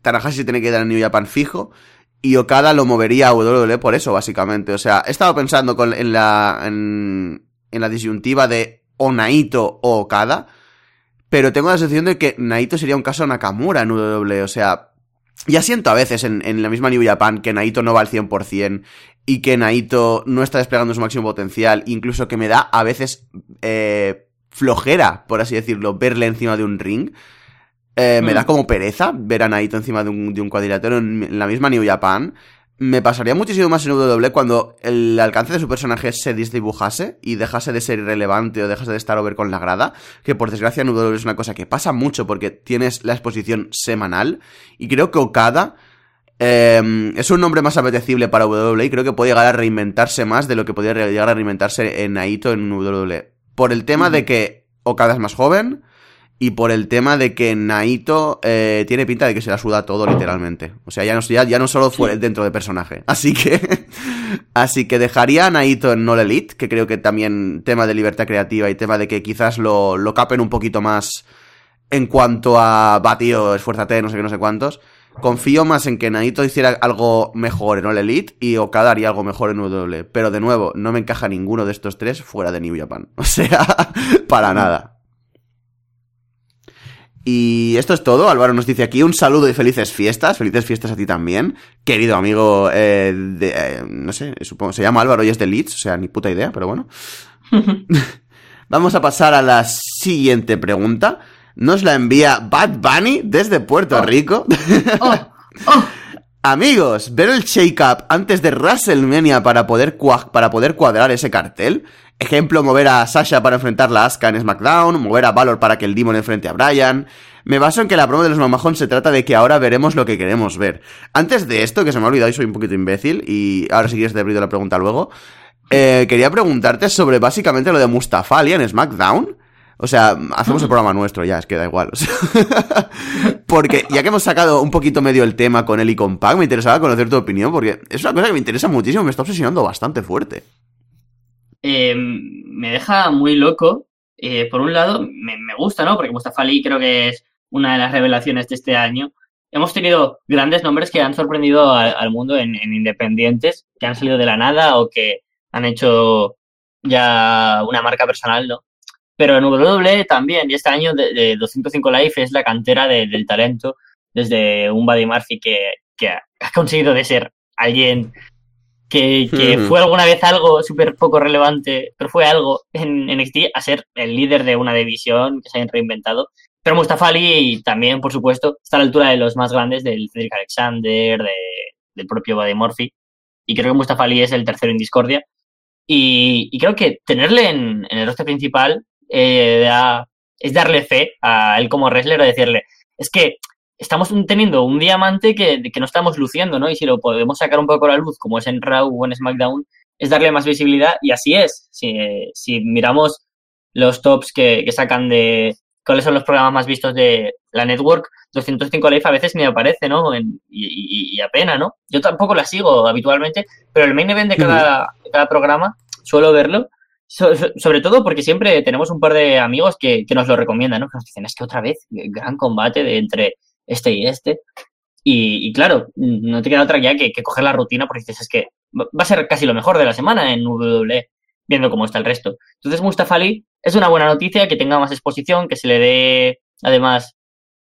Tanahashi se tiene que quedar en New Japan fijo. Y Okada lo movería a WWE por eso, básicamente. O sea, he estado pensando con, en, la, en, en la disyuntiva de o Naito o Okada. Pero tengo la sensación de que Naito sería un caso Nakamura en WWE. O sea, ya siento a veces en, en la misma New Japan que Naito no va al 100% y que Naito no está desplegando su máximo potencial. Incluso que me da a veces eh, flojera, por así decirlo, verle encima de un ring. Eh, me Mm. da como pereza ver a Naito encima de un, de un cuadrilátero en, en la misma New Japan. Me pasaría muchísimo más en WWE cuando el alcance de su personaje se desdibujase y dejase de ser irrelevante o dejase de estar over con la grada, que por desgracia en WWE es una cosa que pasa mucho porque tienes la exposición semanal y creo que Okada eh, es un nombre más apetecible para WWE y creo que puede llegar a reinventarse más de lo que podría llegar a reinventarse en Naito en WWE. Por el tema de que Okada es más joven y por el tema de que Naito eh, tiene pinta de que se la suda todo literalmente. O sea, ya no, ya, ya no solo fue dentro de personaje. Así que así que dejaría a Naito en All Elite, que creo que también tema de libertad creativa y tema de que quizás lo, lo capen un poquito más en cuanto a va tío, esfuérzate, no sé qué, no sé cuántos. Confío más en que Naito hiciera algo mejor en All Elite y Okada haría algo mejor en WWE. Pero de nuevo, no me encaja ninguno de estos tres fuera de New Japan. O sea, para nada. Y esto es todo. Álvaro nos dice aquí un saludo y felices fiestas. Felices fiestas a ti también. Querido amigo, eh, de, eh, no sé, supongo, se llama Álvaro y es de Leeds. O sea, ni puta idea, pero bueno. Vamos a pasar a la siguiente pregunta. Nos la envía Bad Bunny desde Puerto Rico. Oh, oh. Amigos, ver el shake-up antes de WrestleMania para poder, para poder cuadrar ese cartel. Ejemplo, mover a Sasha para enfrentar a Asuka en SmackDown, mover a Valor para que el Demon enfrente a Bryan. Me baso en que la promo de los mamajón se trata de que ahora veremos lo que queremos ver. Antes de esto, que se me ha olvidado y soy un poquito imbécil, y ahora si quieres te abrido la pregunta luego, eh, quería preguntarte sobre básicamente lo de Mustafa Ali en SmackDown. O sea, hacemos el programa nuestro ya, es que da igual. o porque ya que hemos sacado un poquito medio el tema con él y con Pac, me interesaba conocer tu opinión, porque es una cosa que me interesa muchísimo, me está obsesionando bastante fuerte. Eh, me deja muy loco. Eh, por un lado, me, me gusta, ¿no? Porque Mustafa Ali creo que es una de las revelaciones de este año. Hemos tenido grandes nombres que han sorprendido al, mundo en, en independientes, que han salido de la nada o que han hecho ya una marca personal, ¿no? Pero en WWE también, y este año de, de 205 Life es la cantera de- del talento, desde un Buddy Murphy que, que ha conseguido de ser alguien que, que fue alguna vez algo súper poco relevante, pero fue algo en NXT a ser el líder de una división que se hayan reinventado. Pero Mustafa Ali también, por supuesto, está a la altura de los más grandes, del Cedric Alexander, de- del propio Buddy Murphy. Y creo que Mustafa Ali es el tercero en discordia. Y, y creo que tenerle en, en el roster principal eh, da- es darle fe a él como wrestler, o decirle, es que estamos teniendo un diamante que, que no estamos luciendo, ¿no? Y si lo podemos sacar un poco a la luz, como es en Raw o en SmackDown, es darle más visibilidad y así es. Si, si miramos los tops que, que sacan de cuáles son los programas más vistos de la network, 205 Live a veces ni aparece, ¿no? En- y, y- y apenas, ¿no? Yo tampoco la sigo habitualmente, pero el main event de cada, de cada programa suelo verlo. So- sobre todo porque siempre tenemos un par de amigos que, que nos lo recomiendan, ¿no? Que nos dicen, es que otra vez, gran combate de entre este y este. Y, y claro, no te queda otra ya que, que coger la rutina porque dices, es que va a ser casi lo mejor de la semana en WWE, viendo cómo está el resto. Entonces, Mustafa Ali es una buena noticia que tenga más exposición, que se le dé además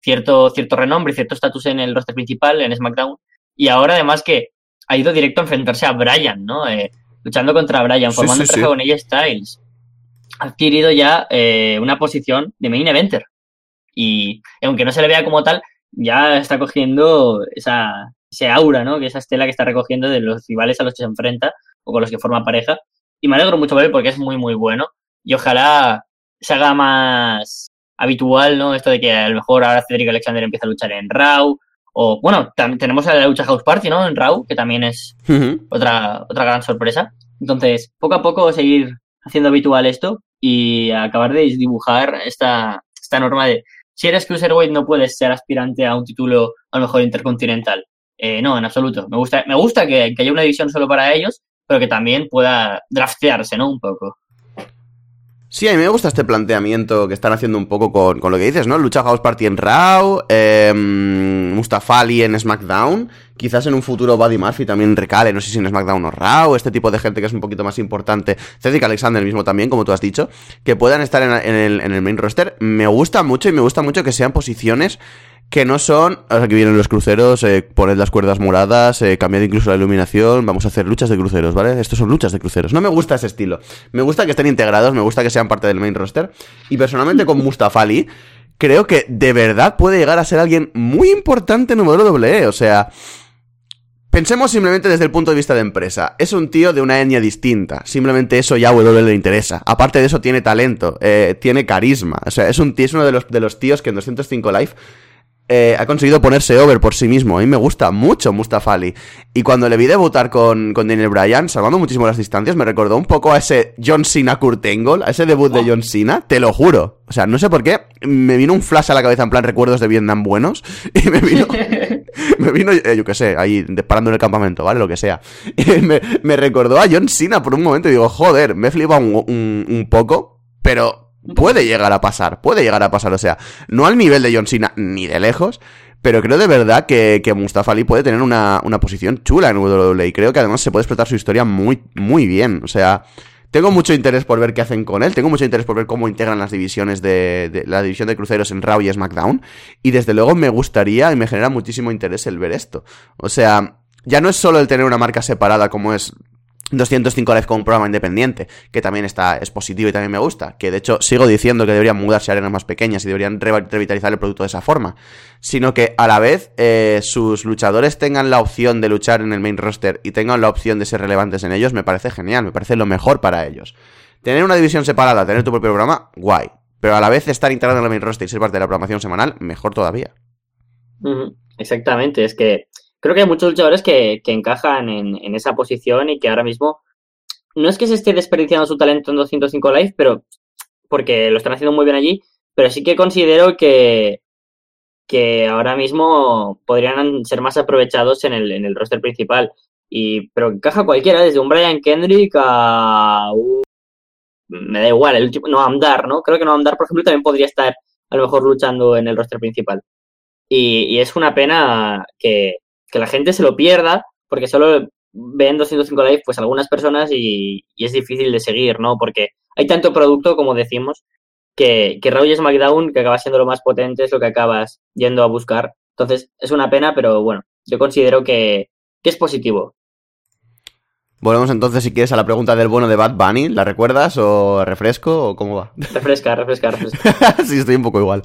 cierto, cierto renombre y cierto estatus en el roster principal, en SmackDown. Y ahora además que ha ido directo a enfrentarse a Bryan, ¿no? Eh, luchando contra Bryan, Sí, formando sí, sí. con ella Styles. ha adquirido ya eh, una posición de main eventer. Y aunque no se le vea como tal, ya está cogiendo esa, ese aura, ¿no? Que esa estela que está recogiendo de los rivales a los que se enfrenta o con los que forma pareja. Y me alegro mucho por él porque es muy, muy bueno. Y ojalá se haga más habitual, ¿no? Esto de que a lo mejor ahora Cedric Alexander empieza a luchar en Raw. O, bueno, tenemos la lucha House Party, ¿no? En Raw, que también es otra, otra gran sorpresa. Entonces, poco a poco seguir haciendo habitual esto y acabar de dibujar esta, esta norma de si eres cruiserweight no puedes ser aspirante a un título a lo mejor intercontinental. Eh, no, en absoluto. Me gusta, me gusta que, que haya una división solo para ellos, pero que también pueda draftearse, ¿no? Un poco. Sí, a mí me gusta este planteamiento que están haciendo un poco con, con lo que dices, ¿no? Lucha House Party en Raw, eh, Mustafa Ali en SmackDown, quizás en un futuro Buddy Murphy también recale, no sé si en SmackDown o Raw, este tipo de gente que es un poquito más importante, Cedric Alexander mismo también, como tú has dicho, que puedan estar en, en el, en el main roster. Me gusta mucho y me gusta mucho que sean posiciones que no son, sea, que vienen los cruceros, eh, poned las cuerdas moradas, eh, cambiad incluso la iluminación, vamos a hacer luchas de cruceros, ¿vale? Estos son luchas de cruceros. No me gusta ese estilo. Me gusta que estén integrados, me gusta que sean parte del main roster. Y personalmente con Mustafa Ali, creo que de verdad puede llegar a ser alguien muy importante en WWE. O sea, pensemos simplemente desde el punto de vista de empresa. Es un tío de una etnia distinta. Simplemente eso ya a WWE le interesa. Aparte de eso, tiene talento, eh, tiene carisma. O sea, es, un tío, es uno de los, de los tíos que en 205 Live eh, ha conseguido ponerse over por sí mismo. A mí me gusta mucho Mustafa Ali. Y cuando le vi debutar con, con Daniel Bryan, salvando muchísimo las distancias, me recordó un poco a ese John Cena Kurt Angle, a ese debut de John Cena, te lo juro. O sea, no sé por qué, me vino un flash a la cabeza en plan recuerdos de Vietnam buenos, y me vino, me vino, eh, yo qué sé, ahí disparando en el campamento, ¿vale? Lo que sea. Y me, me recordó a John Cena por un momento y digo, joder, me flipa un, un, un poco, pero puede llegar a pasar, puede llegar a pasar, o sea, no al nivel de John Cena ni de lejos, pero creo de verdad que, que Mustafa Ali puede tener una, una posición chula en WWE y creo que además se puede explotar su historia muy, muy bien, o sea... Tengo mucho interés por ver qué hacen con él, tengo mucho interés por ver cómo integran las divisiones de, de la división de cruceros en Raw y SmackDown, y desde luego me gustaría y me genera muchísimo interés el ver esto. O sea, ya no es solo el tener una marca separada como es 205 Live con un programa independiente, que también está, es positivo y también me gusta, que de hecho sigo diciendo que deberían mudarse a arenas más pequeñas y deberían re- revitalizar el producto de esa forma, sino que a la vez eh, sus luchadores tengan la opción de luchar en el main roster y tengan la opción de ser relevantes en ellos, me parece genial, me parece lo mejor para ellos. Tener una división separada, tener tu propio programa, guay, pero a la vez estar integrado en el main roster y ser parte de la programación semanal, mejor todavía. Exactamente, es que creo que hay muchos luchadores que, encajan en, esa posición y que ahora mismo no es que se esté desperdiciando su talento en 205 Live, pero porque lo están haciendo muy bien allí, pero sí que considero que, que ahora mismo podrían ser más aprovechados en el, en el roster principal. Y, pero encaja cualquiera, desde un Brian Kendrick a un... Me da igual, el último, no Amdar, ¿no? Creo que no Amdar, por ejemplo, también podría estar a lo mejor luchando en el roster principal. Y es una pena que, que la gente se lo pierda, porque solo ven 205 Live pues algunas personas y, y es difícil de seguir, ¿no? Porque hay tanto producto, como decimos, que, que Raw y SmackDown, que acaba siendo lo más potente, es lo que acabas yendo a buscar. Entonces, es una pena, pero bueno, yo considero que, que es positivo. Volvemos entonces, si quieres, a la pregunta del bueno de Bad Bunny. ¿La recuerdas o refresco o cómo va? Refresca, refresca, refresca. sí, estoy un poco igual.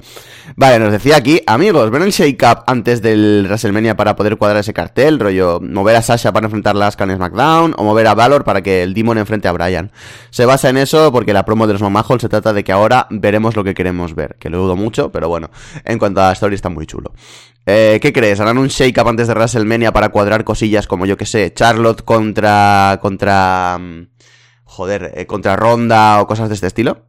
Vale, nos decía aquí, amigos, ¿ven el shake-up antes del WrestleMania para poder cuadrar ese cartel? Rollo, mover a Sasha para enfrentar a Asuka en SmackDown o mover a Valor para que el Demon enfrente a Bryan. Se basa en eso porque la promo de los Mamajol se trata de que ahora veremos lo que queremos ver, que lo dudo mucho, pero bueno, en cuanto a la story está muy chulo. Eh, ¿Qué crees? ¿Harán un shake-up antes de WrestleMania para cuadrar cosillas como yo que sé, Charlotte contra... contra... mm, Joder, eh, contra Ronda o cosas de este estilo?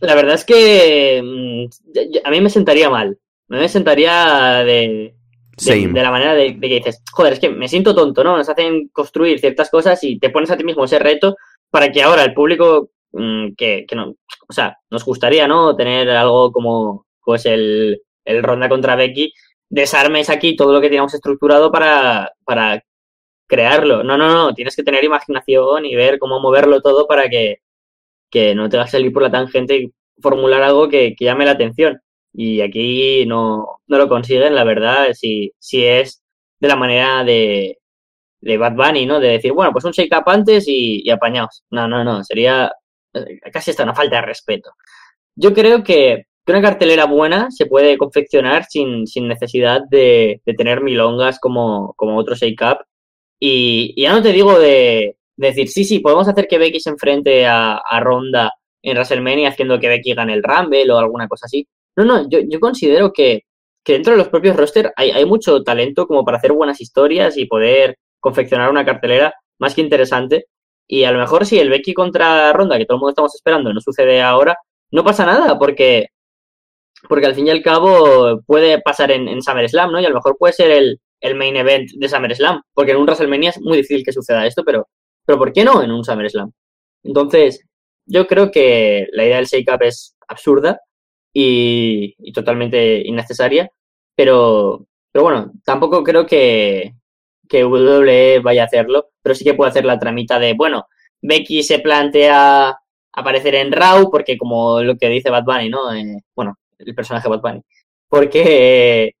La verdad es que mm, a mí me sentaría mal. Me sentaría de, de, de la manera de, de que dices, joder, es que me siento tonto, ¿no? Nos hacen construir ciertas cosas y te pones a ti mismo ese reto para que ahora el público, mm, que, que no, o sea, nos gustaría, ¿no? Tener algo como, pues el, el Ronda contra Becky, desarmes aquí todo lo que teníamos estructurado para, para crearlo. No, no, no, tienes que tener imaginación y ver cómo moverlo todo para que, que no te va a salir por la tangente y formular algo que, que llame la atención. Y aquí no, no lo consiguen, la verdad, si, si es de la manera de, de Bad Bunny, ¿no? De decir, bueno, pues un shake-up antes y, y apañaos. No, no, no, sería eh, casi hasta una falta de respeto. Yo creo que, que una cartelera buena se puede confeccionar sin, sin necesidad de, de tener milongas como, como otro Shake Up. Y, ya no te digo de, de decir, sí, sí, podemos hacer que Becky se enfrente a, a Ronda en WrestleMania haciendo que Becky gane el Rumble o alguna cosa así. No, no, yo, yo considero que, que dentro de los propios roster hay, hay mucho talento como para hacer buenas historias y poder confeccionar una cartelera más que interesante. Y a lo mejor si el Becky contra Ronda, que todo el mundo estamos esperando, no sucede ahora, no pasa nada, porque, porque al fin y al cabo puede pasar en, en SummerSlam, ¿no? Y a lo mejor puede ser el, el main event de SummerSlam, porque en un WrestleMania es muy difícil que suceda esto, pero, pero ¿por qué no en un SummerSlam? Entonces, yo creo que la idea del Shake Up es absurda y, totalmente innecesaria, pero, pero bueno, tampoco creo que, que WWE vaya a hacerlo, pero sí que puede hacer la tramita de, bueno, Becky se plantea aparecer en Raw, porque como lo que dice Bad Bunny, ¿no? Eh, bueno, el personaje Bad Bunny. Porque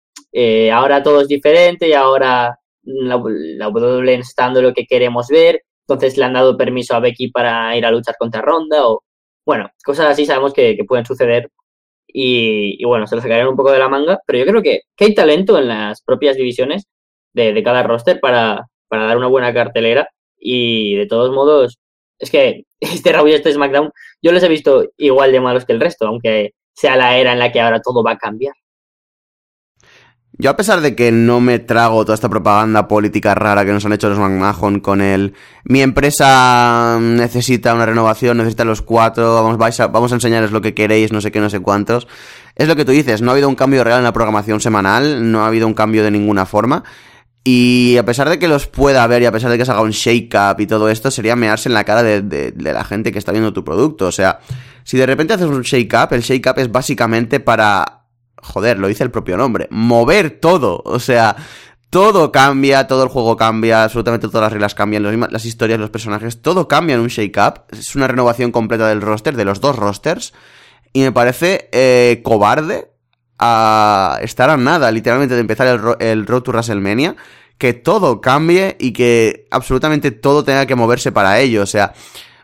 ahora todo es diferente y ahora la, la nos está dando lo que queremos ver, entonces le han dado permiso a Becky para ir a luchar contra Ronda o, bueno, cosas así sabemos que, pueden suceder. Y, y, bueno, se lo sacarían un poco de la manga, pero yo creo que, que hay talento en las propias divisiones de, de cada roster para, para dar una buena cartelera. Y de todos modos, es que este Raw y este SmackDown yo los he visto igual de malos que el resto, aunque sea la era en la que ahora todo va a cambiar. Yo a pesar de que no me trago toda esta propaganda política rara que nos han hecho los McMahon con el mi empresa necesita una renovación, necesita los cuatro, vamos, vais a, vamos a enseñaros lo que queréis, no sé qué, no sé cuántos. Es lo que tú dices, no ha habido un cambio real en la programación semanal, no ha habido un cambio de ninguna forma. Y a pesar de que los pueda haber y a pesar de que se haga un shake-up y todo esto, sería mearse en la cara de, de, de, la gente que está viendo tu producto. O sea, si de repente haces un shake-up, el shake-up es básicamente para... Joder, lo dice el propio nombre. Mover todo. O sea, todo cambia, todo el juego cambia, absolutamente todas las reglas cambian, las historias, los personajes, todo cambia en un shake-up. Es una renovación completa del roster, de los dos rosters. Y me parece eh, cobarde a estar a nada, literalmente, de empezar el, el Road to WrestleMania, que todo cambie y que absolutamente todo tenga que moverse para ello. O sea,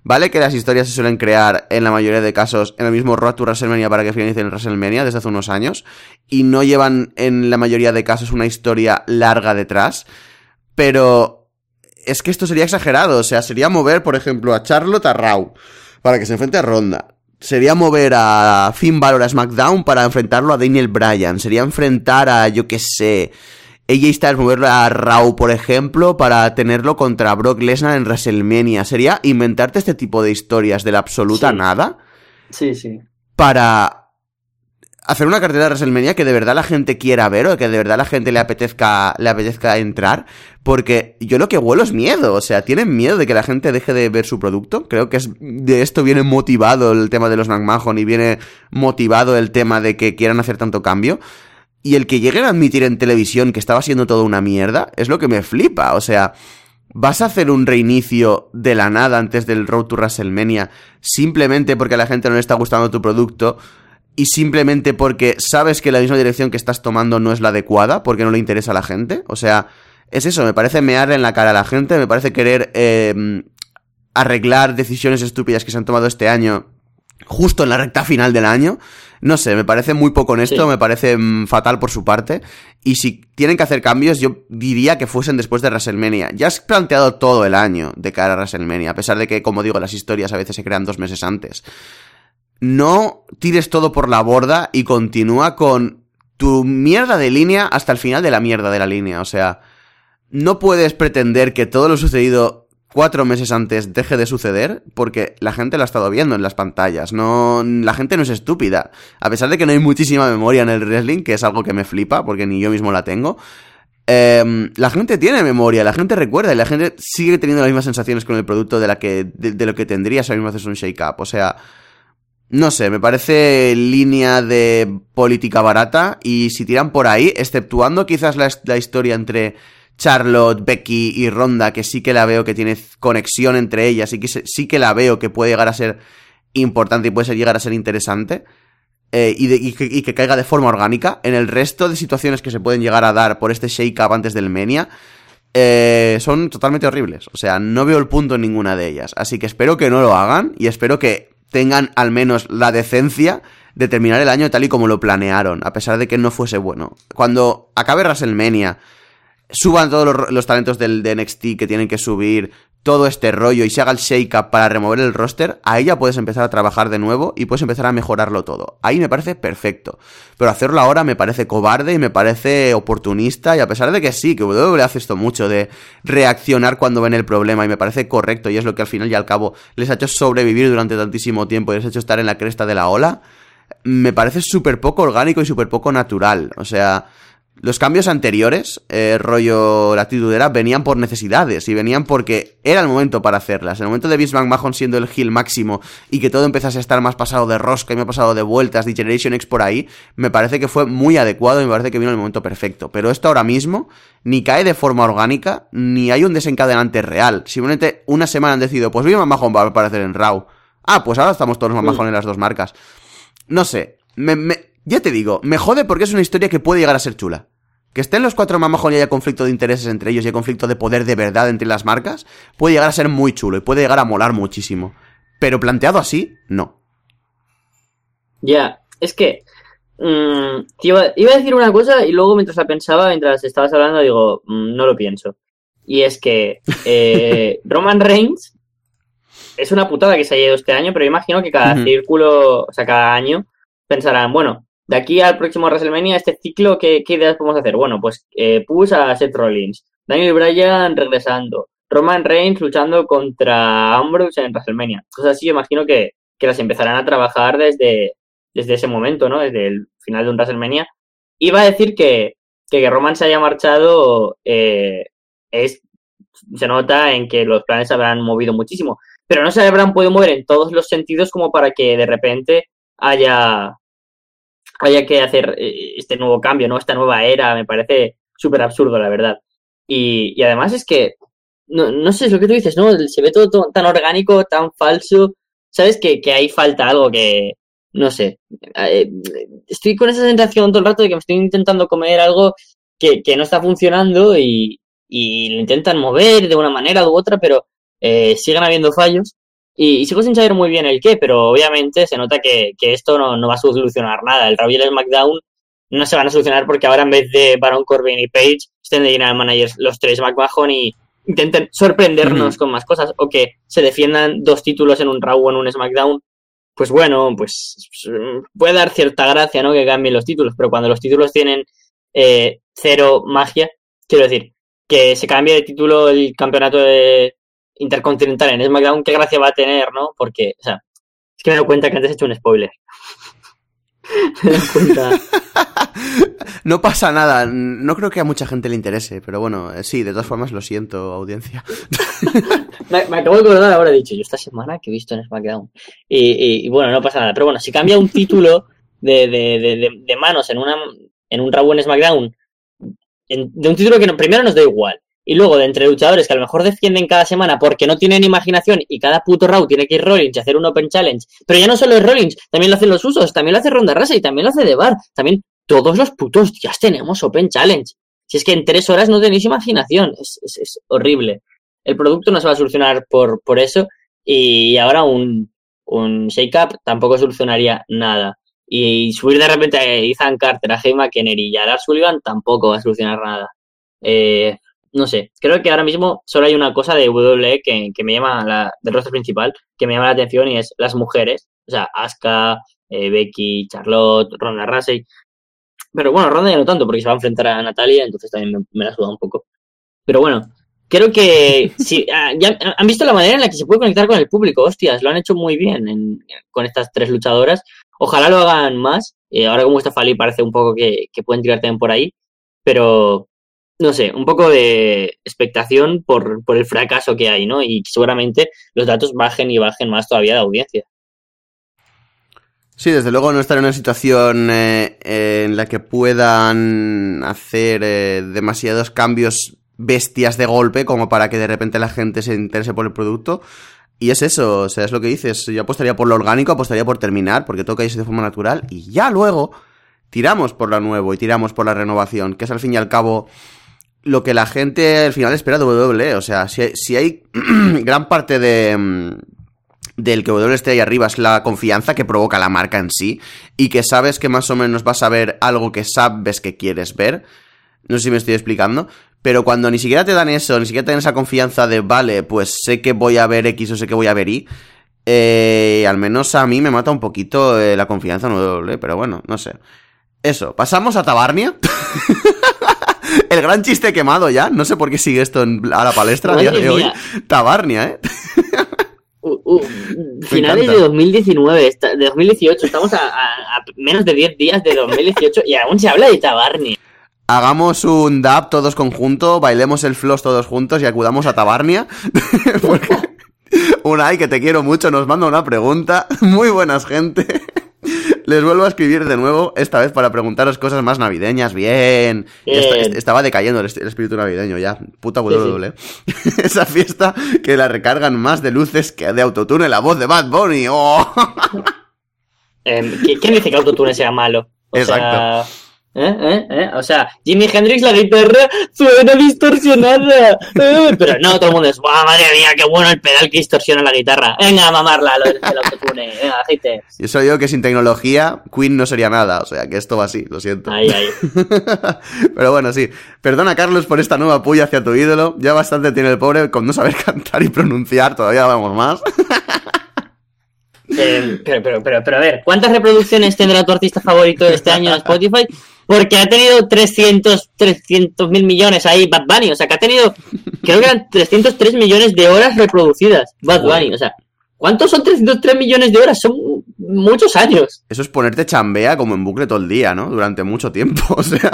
vale que las historias se suelen crear en la mayoría de casos en el mismo Road to WrestleMania para que finalicen WrestleMania desde hace unos años y no llevan en la mayoría de casos una historia larga detrás, pero es que esto sería exagerado, o sea, sería mover, por ejemplo, a Charlotte a para que se enfrente a Ronda. Sería mover a Finn Balor a SmackDown para enfrentarlo a Daniel Bryan. Sería enfrentar a, yo qué sé, AJ Styles, moverlo a Raw, por ejemplo, para tenerlo contra Brock Lesnar en WrestleMania. Sería inventarte este tipo de historias de la absoluta Sí. nada Sí, sí. para hacer una cartera de WrestleMania que de verdad la gente quiera ver o que de verdad la gente le apetezca, le apetezca entrar. Porque yo lo que huelo es miedo. O sea, tienen miedo de que la gente deje de ver su producto. Creo que es, de esto viene motivado el tema de los McMahon y viene motivado el tema de que quieran hacer tanto cambio. Y el que lleguen a admitir en televisión que estaba siendo todo una mierda es lo que me flipa. O sea, ¿vas a hacer un reinicio de la nada antes del Road to WrestleMania simplemente porque a la gente no le está gustando tu producto? y simplemente porque sabes que la misma dirección que estás tomando no es la adecuada, porque no le interesa a la gente. O sea, es eso, me parece mear en la cara a la gente, me parece querer eh, arreglar decisiones estúpidas que se han tomado este año justo en la recta final del año. No sé, me parece muy poco honesto, Sí. me parece mm, fatal por su parte. Y si tienen que hacer cambios, yo diría que fuesen después de WrestleMania. Ya has planteado todo el año de cara a WrestleMania, a pesar de que, como digo, las historias a veces se crean dos meses antes no tires todo por la borda y continúa con tu mierda de línea hasta el final de la mierda de la línea. O sea, no puedes pretender que todo lo sucedido cuatro meses antes deje de suceder porque la gente lo ha estado viendo en las pantallas. No, la gente no es estúpida. A pesar de que no hay muchísima memoria en el wrestling, que es algo que me flipa porque ni yo mismo la tengo. Eh, la gente tiene memoria, la gente recuerda y la gente sigue teniendo las mismas sensaciones con el producto de, la que, de, lo que tendría si ahora mismo haces un shake-up. O sea, no sé, me parece línea de política barata y si tiran por ahí, exceptuando quizás la, historia entre Charlotte, Becky y Ronda, que sí que la veo que tiene conexión entre ellas y que sí que la veo que puede llegar a ser importante y puede llegar a ser interesante. Eh, y, de, que, caiga de forma orgánica. En el resto de situaciones que se pueden llegar a dar por este shake-up antes del Mania, eh, son totalmente horribles. O sea, no veo el punto en ninguna de ellas. Así que espero que no lo hagan y espero que tengan al menos la decencia de terminar el año tal y como lo planearon, a pesar de que no fuese bueno. Cuando acabe WrestleMania, suban todos los, talentos del de NXT que tienen que subir, todo este rollo y se haga el shake-up para remover el roster, ahí ya puedes empezar a trabajar de nuevo y puedes empezar a mejorarlo todo. Ahí me parece perfecto. Pero hacerlo ahora me parece cobarde y me parece oportunista y a pesar de que sí, que WWE hace esto mucho de reaccionar cuando ven el problema y me parece correcto y es lo que al final y al cabo les ha hecho sobrevivir durante tantísimo tiempo y les ha hecho estar en la cresta de la ola, me parece súper poco orgánico y súper poco natural. O sea, los cambios anteriores, eh, rollo la actitud era, venían por necesidades y venían porque era el momento para hacerlas. El momento de Vince McMahon siendo el heel máximo y que todo empezase a estar más pasado de rosca y me ha pasado de vueltas, de Generation X por ahí, me parece que fue muy adecuado y me parece que vino el momento perfecto. Pero esto ahora mismo ni cae de forma orgánica, ni hay un desencadenante real. Simplemente una semana han decidido, pues Vince McMahon va a aparecer en Raw. Ah, pues ahora estamos todos los McMahon en las dos marcas. No sé, me, me, ya te digo, me jode porque es una historia que puede llegar a ser chula. Que estén los cuatro mamajos y haya conflicto de intereses entre ellos y haya conflicto de poder de verdad entre las marcas, puede llegar a ser muy chulo y puede llegar a molar muchísimo. Pero planteado así, no. Ya, es que. mmm, iba, iba, a decir una cosa y luego mientras la pensaba, mientras estabas hablando, digo, mmm, no lo pienso. Y es que eh, Roman Reigns es una putada que se haya ido este año, pero imagino que cada uh -huh. círculo, o sea, cada año, pensarán, bueno, de aquí al próximo WrestleMania, este ciclo, ¿qué, qué ideas podemos hacer? Bueno, pues eh, push a Seth Rollins, Daniel Bryan regresando, Roman Reigns luchando contra Ambrose en WrestleMania. Cosas así, imagino que, que las empezarán a trabajar desde, desde ese momento, ¿no? Desde el final de un WrestleMania. Iba a decir que, que, Roman se haya marchado eh, es, se nota en que los planes se habrán movido muchísimo, pero no se habrán podido mover en todos los sentidos como para que de repente haya haya que hacer este nuevo cambio, ¿no? Esta nueva era, me parece súper absurdo, la verdad. Y, y, además es que, no, no sé, es lo que tú dices, ¿no? Se ve todo, todo tan orgánico, tan falso. ¿Sabes? Que, que ahí falta algo que, no sé. Eh, estoy con esa sensación todo el rato de que me estoy intentando comer algo que, que no está funcionando y, y, lo intentan mover de una manera u otra, pero eh, siguen habiendo fallos. Y, y, sigo sin saber muy bien el qué, pero obviamente se nota que, que esto no, no, va a solucionar nada. El Raw y el SmackDown no se van a solucionar porque ahora en vez de Baron Corbin y Page estén de general managers los tres McMahon y intenten sorprendernos uh -huh. con más cosas o que se defiendan dos títulos en un Raw o en un SmackDown. Pues bueno, pues puede dar cierta gracia, ¿no? Que cambien los títulos, pero cuando los títulos tienen eh, cero magia, quiero decir, que se cambie de título el campeonato de, Intercontinental en SmackDown, qué gracia va a tener, ¿no? Porque, o sea, es que me doy cuenta que antes he hecho un spoiler. me doy cuenta. no pasa nada, no creo que a mucha gente le interese, pero bueno, sí, de todas formas lo siento, audiencia. me, me, acabo de acordar ahora, he dicho, yo esta semana que he visto en SmackDown. Y, y, y bueno, no pasa nada, pero bueno, si cambia un título de, de, de, de manos en, una, en un Raw en SmackDown, en, de un título que no, primero nos da igual, y luego de entre luchadores que a lo mejor defienden cada semana porque no tienen imaginación y cada puto Raw tiene que ir Rollins y hacer un Open Challenge. Pero ya no solo es Rollins, también lo hacen los usos, también lo hace Ronda Rousey, también lo hace The Bar, también todos los putos días tenemos Open Challenge. Si es que en tres horas no tenéis imaginación, es, es, horrible. El producto no se va a solucionar por, por eso y ahora un, un shake-up tampoco solucionaría nada. Y subir de repente a Ethan Carter, a Jay Kennedy y a Lars Sullivan tampoco va a solucionar nada. Eh, no sé, creo que ahora mismo solo hay una cosa de WWE que, que me llama, la, del rostro principal, que me llama la atención y es las mujeres, o sea, Asuka, eh, Becky, Charlotte, Ronda Rousey. Pero bueno, Ronda ya no tanto porque se va a enfrentar a Natalia, entonces también me, me la suda un poco. Pero bueno, creo que sí, ya han visto la manera en la que se puede conectar con el público, hostias, lo han hecho muy bien en, con estas tres luchadoras. Ojalá lo hagan más. Eh, ahora como está Fali parece un poco que, que pueden tirar también por ahí, pero no sé, un poco de expectación por, por, el fracaso que hay, ¿no? Y seguramente los datos bajen y bajen más todavía de audiencia. Sí, desde luego no estar en una situación eh, en la que puedan hacer eh, demasiados cambios bestias de golpe como para que de repente la gente se interese por el producto. Y es eso, o sea, es lo que dices. Yo apostaría por lo orgánico, apostaría por terminar, porque todo cae de forma natural, y ya luego tiramos por lo nuevo y tiramos por la renovación, que es al fin y al cabo lo que la gente al final espera de WWE. O sea, si, si hay gran parte de, del que W esté ahí arriba es la confianza que provoca la marca en sí y que sabes que más o menos vas a ver algo que sabes que quieres ver. No sé si me estoy explicando, pero cuando ni siquiera te dan eso, ni siquiera te dan esa confianza de, vale, pues sé que voy a ver X o sé que voy a ver Y, eh, al menos a mí me mata un poquito eh, la confianza en W, pero bueno, no sé. Eso, pasamos a Tabarnia. El gran chiste quemado ya, no sé por qué sigue esto en- a la palestra a día de hoy. Tabarnia, ¿eh? Uh, uh, finales encanta. de 2019, esta- de 2018, estamos a, a- a menos de 10 días de 2018 y aún se habla de Tabarnia. Hagamos un dab todos conjunto, bailemos el floss todos juntos y acudamos a Tabarnia. Porque Unai, que te quiero mucho, nos manda una pregunta. Muy buenas, gente. Les vuelvo a escribir de nuevo, esta vez para preguntaros cosas más navideñas. Bien. Estaba decayendo el, espíritu navideño ya. Puta Sí, W. Esa fiesta que la recargan más de luces que de autotune la voz de Bad Bunny. ¡Oh! Eh, ¿qui- ¿Quién dice que Autotune sea malo? O Exacto. Sea, ¿eh? ¿eh? ¿eh? O sea, Jimi Hendrix, la guitarra suena distorsionada. Eh, pero no, todo el mundo es, ¡guau, madre mía, qué bueno el pedal que distorsiona la guitarra! Venga, a mamarla, lo del autotune. Venga, aceite. Y eso digo que sin tecnología, Queen no sería nada. O sea, que esto va así, lo siento. Ahí, ahí. Pero bueno, sí. Perdona, Carlos, por esta nueva puya hacia tu ídolo. Ya bastante tiene el pobre con no saber cantar y pronunciar. Todavía vamos más. Eh, pero, pero, pero, pero a ver, ¿cuántas reproducciones tendrá tu artista favorito este año en Spotify? Porque ha tenido 300, 300 mil millones ahí Bad Bunny, o sea, que ha tenido, creo que eran 303 millones de horas reproducidas Bad Bunny, o sea, ¿cuántos son 303 millones de horas? Son muchos años. Eso es ponerte chambea como en bucle todo el día, ¿no? Durante mucho tiempo. O sea,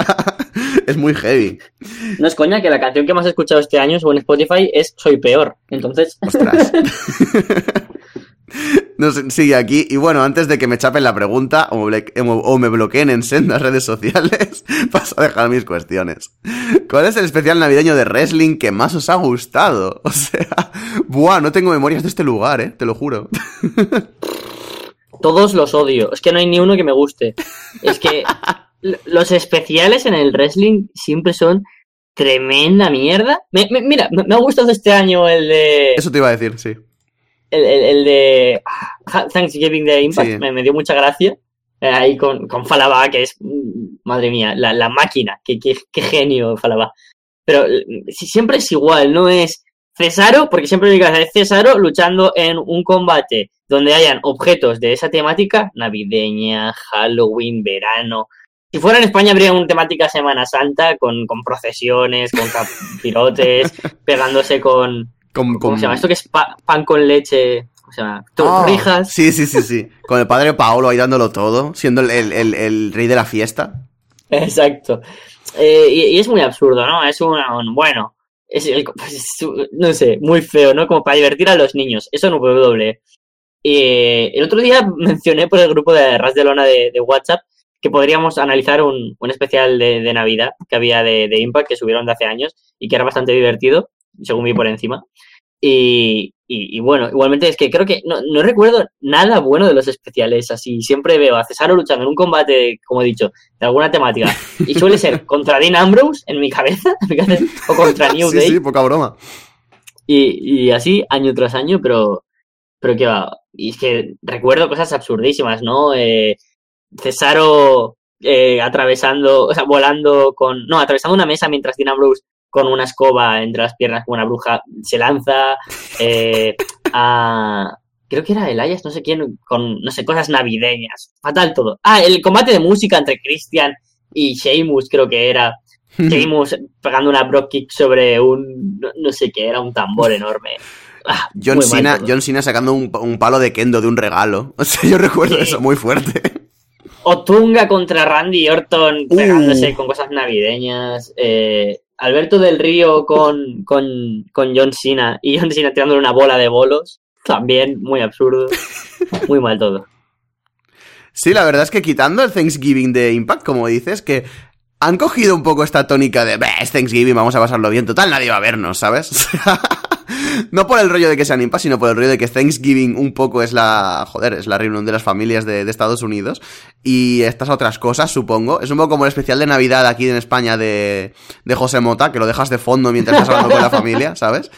es muy heavy. No es coña que la canción que más he escuchado este año según Spotify es Soy Peor, entonces, Ostras. No sé, sigue aquí. Y bueno, antes de que me chapen la pregunta o me, o me bloqueen en sendas redes sociales, paso a dejar mis cuestiones. ¿Cuál es el especial navideño de wrestling que más os ha gustado? O sea, buah, no tengo memorias de este lugar, eh, te lo juro. todos los odio, es que no hay ni uno que me guste. Es que los especiales en el wrestling siempre son tremenda mierda. Me- me- mira, me, me ha gustado este año el de. Eso te iba a decir, sí. El, el- el de ah, Thanksgiving de Impact. Sí. Me, me dio mucha gracia. Eh, ahí con, con Falaba, que es. mm, Madre mía, la, la máquina. Qué, qué, qué genio Falaba. Pero eh, si siempre es igual, no es Cesaro, porque siempre digas es Cesaro luchando en un combate donde hayan objetos de esa temática, navideña, Halloween, verano. Si fuera en España habría una temática Semana Santa con, con procesiones, con capirotes, pegándose con, Con, ¿Cómo con- se llama? Esto que es pa- pan con leche. ¿Cómo se llama? Ah, Torrijas. Sí, sí, sí, sí. Con el padre Paolo ahí dándolo todo, siendo el, el- el- el rey de la fiesta. Exacto. Eh, y, y es muy absurdo, ¿no? Es un, un- bueno, es, el- pues, no sé, muy feo, ¿no? Como para divertir a los niños. Eso en W. Eh, el otro día mencioné por el grupo de Ras de Lona de, de WhatsApp que podríamos analizar un, un especial de, de Navidad que había de, de Impact que subieron de hace años y que era bastante divertido, según vi por encima. Y, y- y bueno, igualmente es que creo que no, no recuerdo nada bueno de los especiales así. Siempre veo a Cesaro luchando en un combate, como he dicho, de alguna temática. Y suele ser contra Dean Ambrose en mi cabeza, o contra New sí, Day. sí, poca broma. Y, y así, año tras año, pero, pero que va. Y es que recuerdo cosas absurdísimas, ¿no? Eh, Cesaro eh, atravesando, o sea, volando con. No, atravesando una mesa mientras Dean Ambrose con una escoba entre las piernas como una bruja se lanza eh, a. Creo que era Elias, no sé quién, con, no sé, cosas navideñas. Fatal todo. Ah, el combate de música entre Christian y Sheamus, creo que era. Sheamus pegando una Brock Kick sobre un. No, no sé qué, era un tambor enorme. Ah, John Cena. John Cena sacando un, un palo de kendo de un regalo. O sea, yo recuerdo Sí. eso muy fuerte. Otunga contra Randy Orton Uh. pegándose con cosas navideñas. eh, Alberto del Río con, con, con John Cena y John Cena tirándole una bola de bolos. También muy absurdo. Muy mal todo. Sí, la verdad es que quitando el Thanksgiving de Impact, como dices, que han cogido un poco esta tónica de, "Bah, es Thanksgiving, vamos a pasarlo bien, total, nadie va a vernos, ¿sabes? No por el rollo de que sean impas, sino por el rollo de que Thanksgiving un poco es la, joder, es la reunión de las familias de, de Estados Unidos. Y estas otras cosas, supongo. Es un poco como el especial de Navidad aquí en España de, de José Mota, que lo dejas de fondo mientras estás hablando con la familia, ¿sabes?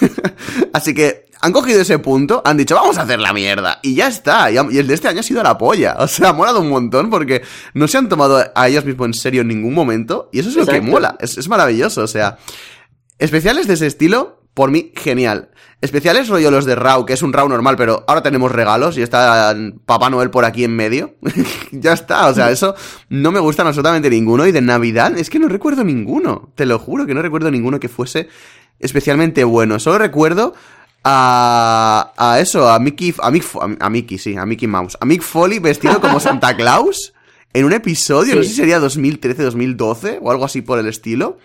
Así que han cogido ese punto, han dicho, vamos a hacer la mierda. Y ya está. Y, el de este año ha sido la polla. O sea, ha molado un montón porque no se han tomado a ellos mismos en serio en ningún momento. Y eso es lo que mola. Es, es maravilloso. O sea, especiales de ese estilo, por mí, genial. Especiales rollo los de Raw, que es un Raw normal, pero ahora tenemos regalos y está Papá Noel por aquí en medio. ya está, o sea, eso no me gustan absolutamente ninguno. Y de Navidad, es que no recuerdo ninguno. Te lo juro que no recuerdo ninguno que fuese especialmente bueno. Solo recuerdo a, a eso, a Mickey, a, Mick, a Mickey, sí, a Mickey Mouse. A Mick Foley vestido como Santa Claus en un episodio, no sé Sí. si sería 2013, 2012 o algo así por el estilo.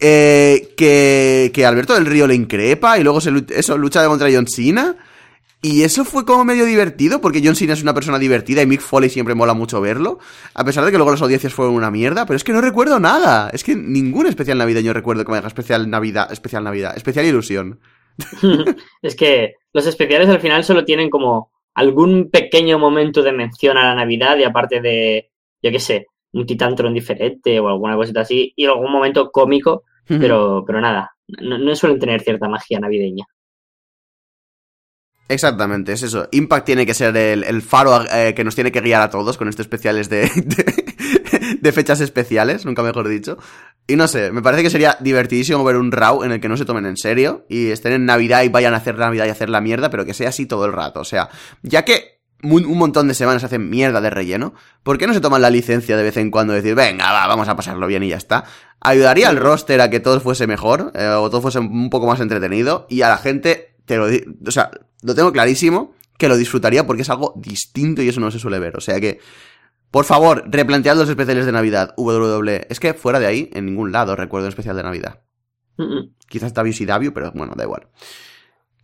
Eh, que, que Alberto del Río le increpa y luego se, eso, lucha contra John Cena. Y eso fue como medio divertido, porque John Cena es una persona divertida y Mick Foley siempre mola mucho verlo. A pesar de que luego las audiencias fueron una mierda, pero es que no recuerdo nada. Es que ningún especial navideño recuerdo que me haga especial Navidad, especial Navidad, especial ilusión. es que los especiales al final solo tienen como algún pequeño momento de mención a la Navidad y aparte de, yo qué sé, un titantron diferente o alguna cosita así y algún momento cómico, pero, pero nada, no, no suelen tener cierta magia navideña. Exactamente, es eso. Impact tiene que ser el, el faro eh, que nos tiene que guiar a todos con estos especiales de, de, de fechas especiales, nunca mejor dicho. Y no sé, me parece que sería divertidísimo ver un RAW en el que no se tomen en serio y estén en Navidad y vayan a hacer Navidad y hacer la mierda, pero que sea así todo el rato. O sea, ya que un, un montón de semanas hacen mierda de relleno, ¿por qué no se toman la licencia de vez en cuando de decir, venga, va, vamos a pasarlo bien y ya está? Ayudaría al roster a que todo fuese mejor, eh, o todo fuese un poco más entretenido, y a la gente, te lo o sea, lo tengo clarísimo, que lo disfrutaría porque es algo distinto y eso no se suele ver. O sea que, por favor, replantead los especiales de Navidad, WWE. Es que fuera de ahí, en ningún lado recuerdo un especial de Navidad. Mm, mm. Quizás WCW, pero bueno, da igual.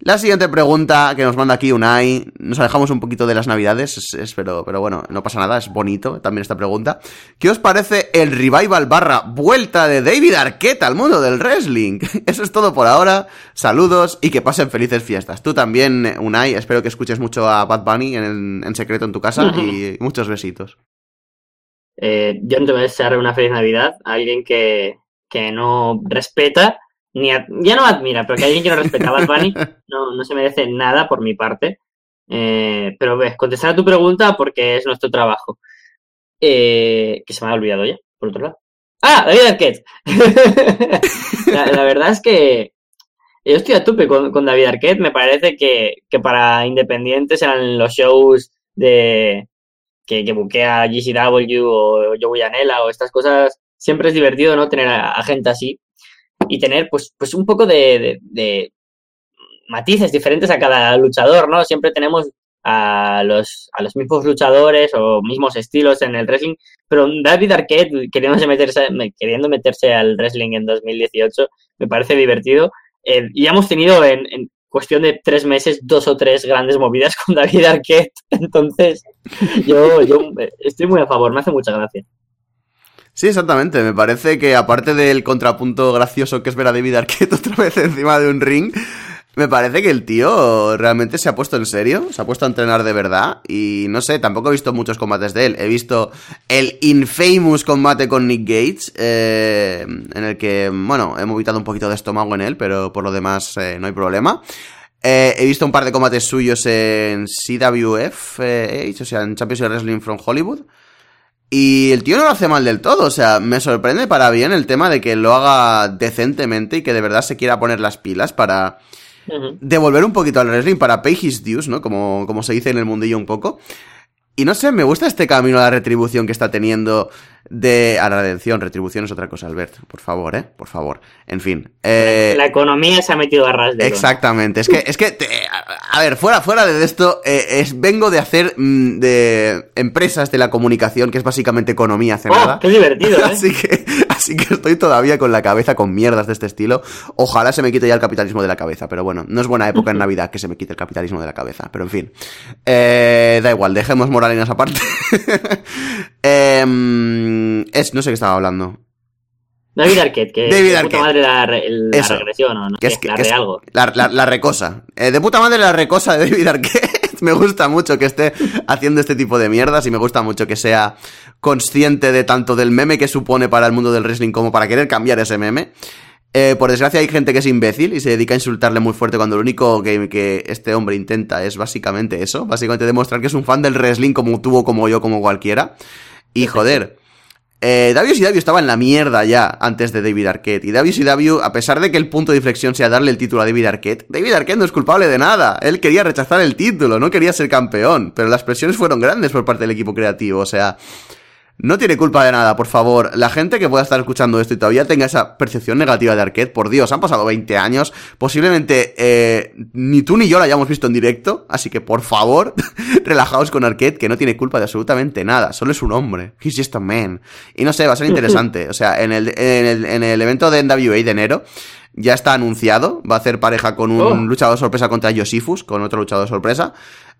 La siguiente pregunta que nos manda aquí Unai, nos alejamos un poquito de las navidades, es- es- pero, pero bueno, no pasa nada, es bonito también esta pregunta. ¿Qué os parece el revival barra vuelta de David Arquette al mundo del wrestling? Eso es todo por ahora, saludos y que pasen felices fiestas. Tú también, Unai, espero que escuches mucho a Bad Bunny en, en secreto en tu casa y muchos besitos. Eh, yo no te voy a desear una feliz Navidad a alguien que, que no respeta, ni ya no admira, pero que alguien que no respeta a Bad Bunny no, no se merece nada por mi parte. Eh, pero ves, contestar a tu pregunta porque es nuestro trabajo. Eh, que se me ha olvidado ya, por otro lado. ¡Ah! David Arquette. la, verdad es que yo estoy a tope con, David Arquette. Me parece que, que para independientes eran los shows de que, que buquea GCW o Joey Janela o estas cosas. Siempre es divertido, ¿no? Tener a gente así y tener, pues, pues un poco de, de- de matices diferentes a cada luchador, ¿no? Siempre tenemos a los, a los mismos luchadores o mismos estilos en el wrestling, pero David Arquette queriéndose meterse, me- queriendo meterse al wrestling en 2018 me parece divertido. Eh, y hemos tenido en, en cuestión de tres meses dos o tres grandes movidas con David Arquette, entonces yo, yo eh, estoy muy a favor, me hace mucha gracia. Sí, exactamente. Me parece que aparte del contrapunto gracioso que es ver a David Arquette otra vez encima de un ring, me parece que el tío realmente se ha puesto en serio, se ha puesto a entrenar de verdad y no sé, tampoco he visto muchos combates de él. He visto el infamous combate con Nick Gates, eh, en el que, bueno, he movido un poquito de estómago en él, pero por lo demás eh, no hay problema. Eh, he visto un par de combates suyos en CWF, eh, o sea, en Championship Wrestling from Hollywood. Y el tío no lo hace mal del todo, o sea, me sorprende para bien el tema de que lo haga decentemente y que de verdad se quiera poner las pilas para devolver un poquito al wrestling, para pay his dues, ¿no? Como, como se dice en el mundillo un poco. Y no sé, me gusta este camino a la retribución que está teniendo de... A la redención, retribución es otra cosa, Albert, por favor, ¿eh? Por favor. En fin. Eh... La economía se ha metido a ras de Exactamente, es que, es que, te- a ver, fuera, fuera de esto, eh, es, vengo de hacer mm, de empresas de la comunicación, que es básicamente economía hace ¡Oh, nada. qué divertido, ¿eh? Así que, así que estoy todavía con la cabeza con mierdas de este estilo. Ojalá se me quite ya el capitalismo de la cabeza, pero bueno, no es buena época en Navidad que se me quite el capitalismo de la cabeza, pero en fin. Eh, da igual, dejemos moralinas aparte. Em, es, no sé qué estaba hablando. David Arquette, que David de Arquette. puta madre la, re- la regresión o no Que sé, es que- la es- de algo. La, la- la recosa. Eh, de puta madre la recosa de David Arquette. Me gusta mucho que esté haciendo este tipo de mierdas y me gusta mucho que sea consciente de tanto del meme que supone para el mundo del wrestling como para querer cambiar ese meme. Eh, por desgracia hay gente que es imbécil y se dedica a insultarle muy fuerte cuando lo único que, que este hombre intenta es básicamente eso, básicamente demostrar que es un fan del wrestling como tú o como yo, como cualquiera. Y joder, eh, WCW estaba en la mierda ya antes de David Arquette. Y WCW, a pesar de que el punto de inflexión sea darle el título a David Arquette, David Arquette no es culpable de nada. Él quería rechazar el título, no quería ser campeón. Pero las presiones fueron grandes por parte del equipo creativo. O sea, no tiene culpa de nada, por favor. La gente que pueda estar escuchando esto y todavía tenga esa percepción negativa de Arquette, por Dios, han pasado 20 años. Posiblemente eh, ni tú ni yo la hayamos visto en directo. Así que, por favor, relajaos con Arquette, que no tiene culpa de absolutamente nada. Solo es un hombre. He's just a man. Y no sé, va a ser interesante. O sea, en el, en el, en el evento de NWA de enero. Ya está anunciado, va a hacer pareja con un Oh. luchador sorpresa contra Yosifus, con otro luchador sorpresa.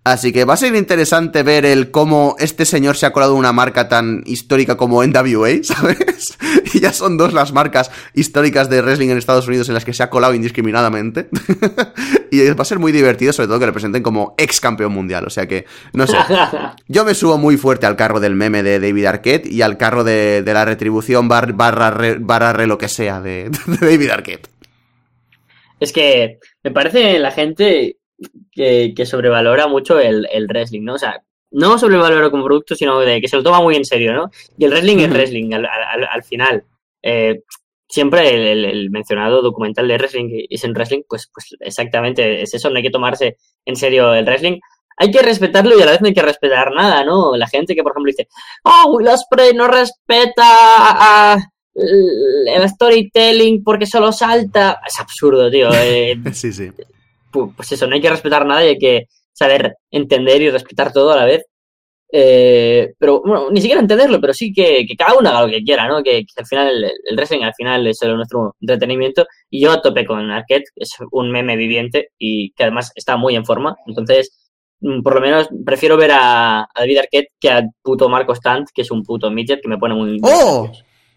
Así que va a ser interesante ver el cómo este señor se ha colado una marca tan histórica como NWA, ¿sabes? Y ya son dos las marcas históricas de wrestling en Estados Unidos en las que se ha colado indiscriminadamente. y va a ser muy divertido, sobre todo que le presenten como ex campeón mundial. O sea que, no sé. Yo me subo muy fuerte al carro del meme de David Arquette y al carro de, de la retribución bar- barra, re, barra re lo que sea de, de David Arquette. Es que me parece la gente que, que sobrevalora mucho el, el wrestling, ¿no? O sea, no sobrevalora como producto, sino de que se lo toma muy en serio, ¿no? Y el wrestling es wrestling, al, al- al final. Eh, siempre el, el- el mencionado documental de wrestling es en wrestling, pues, pues exactamente es eso, no hay que tomarse en serio el wrestling. Hay que respetarlo y a la vez no hay que respetar nada, ¿no? La gente que, por ejemplo, dice, oh, Will Ospreay no respeta a- el storytelling porque solo salta. Es absurdo, tío. Eh, Sí, sí. pu- pues eso, no hay que respetar nada y hay que saber entender y respetar todo a la vez. Eh, pero bueno, ni siquiera entenderlo, pero sí que, que cada uno haga lo que quiera, ¿no? Que, que al final el, el wrestling al final es solo nuestro entretenimiento. Y yo a tope con Arquette, es un meme viviente y que además está muy en forma. Entonces, mm, por lo menos prefiero ver a, a David Arquette que al puto Marco Stant, que es un puto midget que me pone muy. ¡Oh! ¡Oh!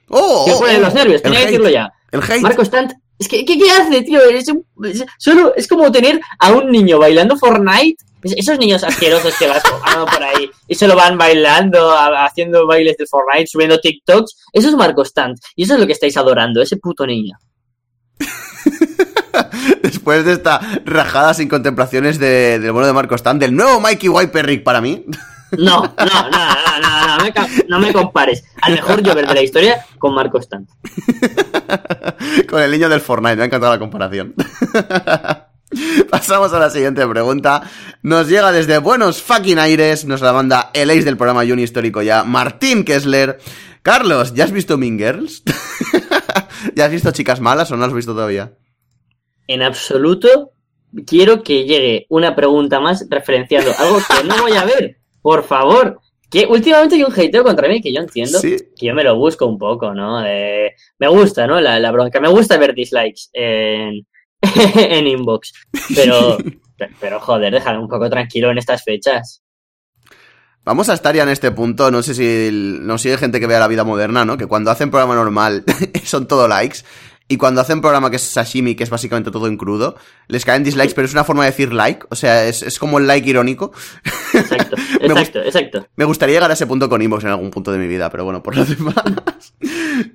Que me oh, pone oh! los nervios, tenía que decirlo ya. El hate. Marco Stant, es que, ¿qué, qué hace, tío? Es, un- es- solo, es como tener a un niño bailando Fortnite. Es- Esos niños asquerosos que vas jugando por ahí y solo van bailando, a- haciendo bailes de Fortnite, subiendo TikToks. Eso es Marco Stant. Y eso es lo que estáis adorando, ese puto niño. Después de esta rajada sin contemplaciones de- del bueno de Marco Stan, del nuevo Mikey White Perrick para mí. No, no, no, no, no, no, me, no me compares. Al mejor Jover de la historia con Marco Stant. Con el niño del Fortnite, me ha encantado la comparación. Pasamos a la siguiente pregunta. Nos llega desde Buenos Fucking Aires, nos la manda el ace del programa Juni Histórico ya, Martín Kessler. Carlos, ¿ya has visto Mean Girls? ¿Ya has visto Chicas Malas o no has visto todavía? En absoluto quiero que llegue una pregunta más referenciando algo que no voy a ver. Por favor. Que últimamente hay un hateo contra mí que yo entiendo. Sí. Que yo me lo busco un poco, ¿no? Eh, me gusta, ¿no? La, la bronca. Me gusta ver dislikes en, en inbox. Pero, pero joder, déjame un poco tranquilo en estas fechas. Vamos a estar ya en este punto, no sé si nos sigue gente que vea la vida moderna, ¿no? Que cuando hacen programa normal son todo likes. Y cuando hacen programa que es sashimi, que es básicamente todo en crudo, les caen dislikes, pero es una forma de decir like. O sea, es, es como el like irónico. Exacto, Me exacto, exacto. Me gustaría llegar a ese punto con Inbox en algún punto de mi vida, pero bueno, por lo demás.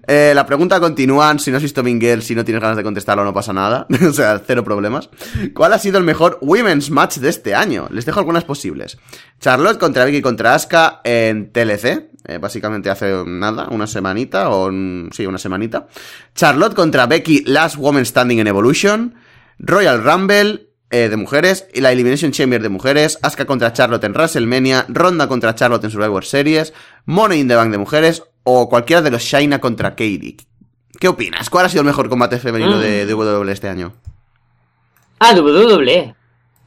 Eh, la pregunta continúa. Si no has visto Mingel, si no tienes ganas de contestarlo, no pasa nada. o sea, cero problemas. ¿Cuál ha sido el mejor Women's Match de este año? Les dejo algunas posibles. Charlotte contra Vicky contra Asuka en TLC. eh, básicamente hace nada, una semanita, o un- sí, una semanita. Charlotte contra Becky, Last Woman Standing en Evolution. Royal Rumble eh, de mujeres y la Elimination Chamber de mujeres, Asuka contra Charlotte en WrestleMania, Ronda contra Charlotte en Survivor Series, Money in the Bank de mujeres o cualquiera de los Shaina contra Katie. ¿Qué opinas? ¿Cuál ha sido el mejor combate femenino Mm. de, de WWE este año? Ah, WWE.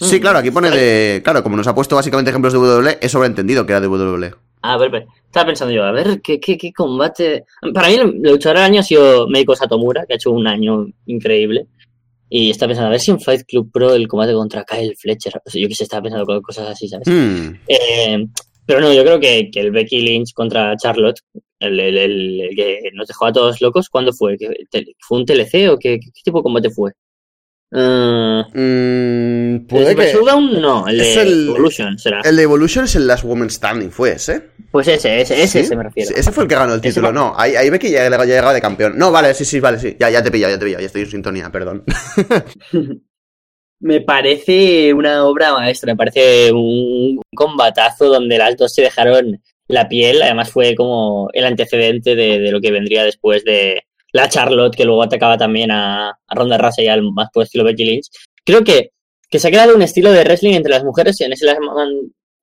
Sí, Mm. claro, aquí pone de... Claro, como nos ha puesto básicamente ejemplos de WWE, es sobreentendido que era de WWE. A ver, pero estaba pensando yo, a ver, ¿qué, qué, qué combate? Para mí el luchador del año ha sido Meiko Satomura, que ha hecho un año increíble. Y estaba pensando, a ver si en Fight Club Pro el combate contra Kyle Fletcher. O sea, yo que sé, estaba pensando cosas así, ¿sabes? Hmm. Eh, pero no, yo creo que, que el Becky Lynch contra Charlotte, el, el- el- el que nos dejó a todos locos, ¿cuándo fue? ¿Qué- te- ¿Fue un TLC o qué, qué tipo de combate fue? Ah, Mm, ¿El puede de que... Showdown? No, el es de el- Evolution será. El de Evolution es el Last Woman Standing, fue ese. Pues ese, ese, ese, ¿Sí? ese me refiero. Ese fue el que ganó el título, no. Ahí, ahí ve que ya, ya llegaba de campeón. No, vale, sí, sí, vale, sí. Ya, ya te he pillado, ya te he pillado, ya estoy en sintonía, perdón. Me parece una obra maestra, me parece un combatazo donde las dos se dejaron la piel, además fue como el antecedente de, lo que vendría después de la Charlotte, que luego atacaba también a, Ronda Rousey al más por estilo Becky Lynch. Creo que, que se ha creado un estilo de wrestling entre las mujeres, en ese las,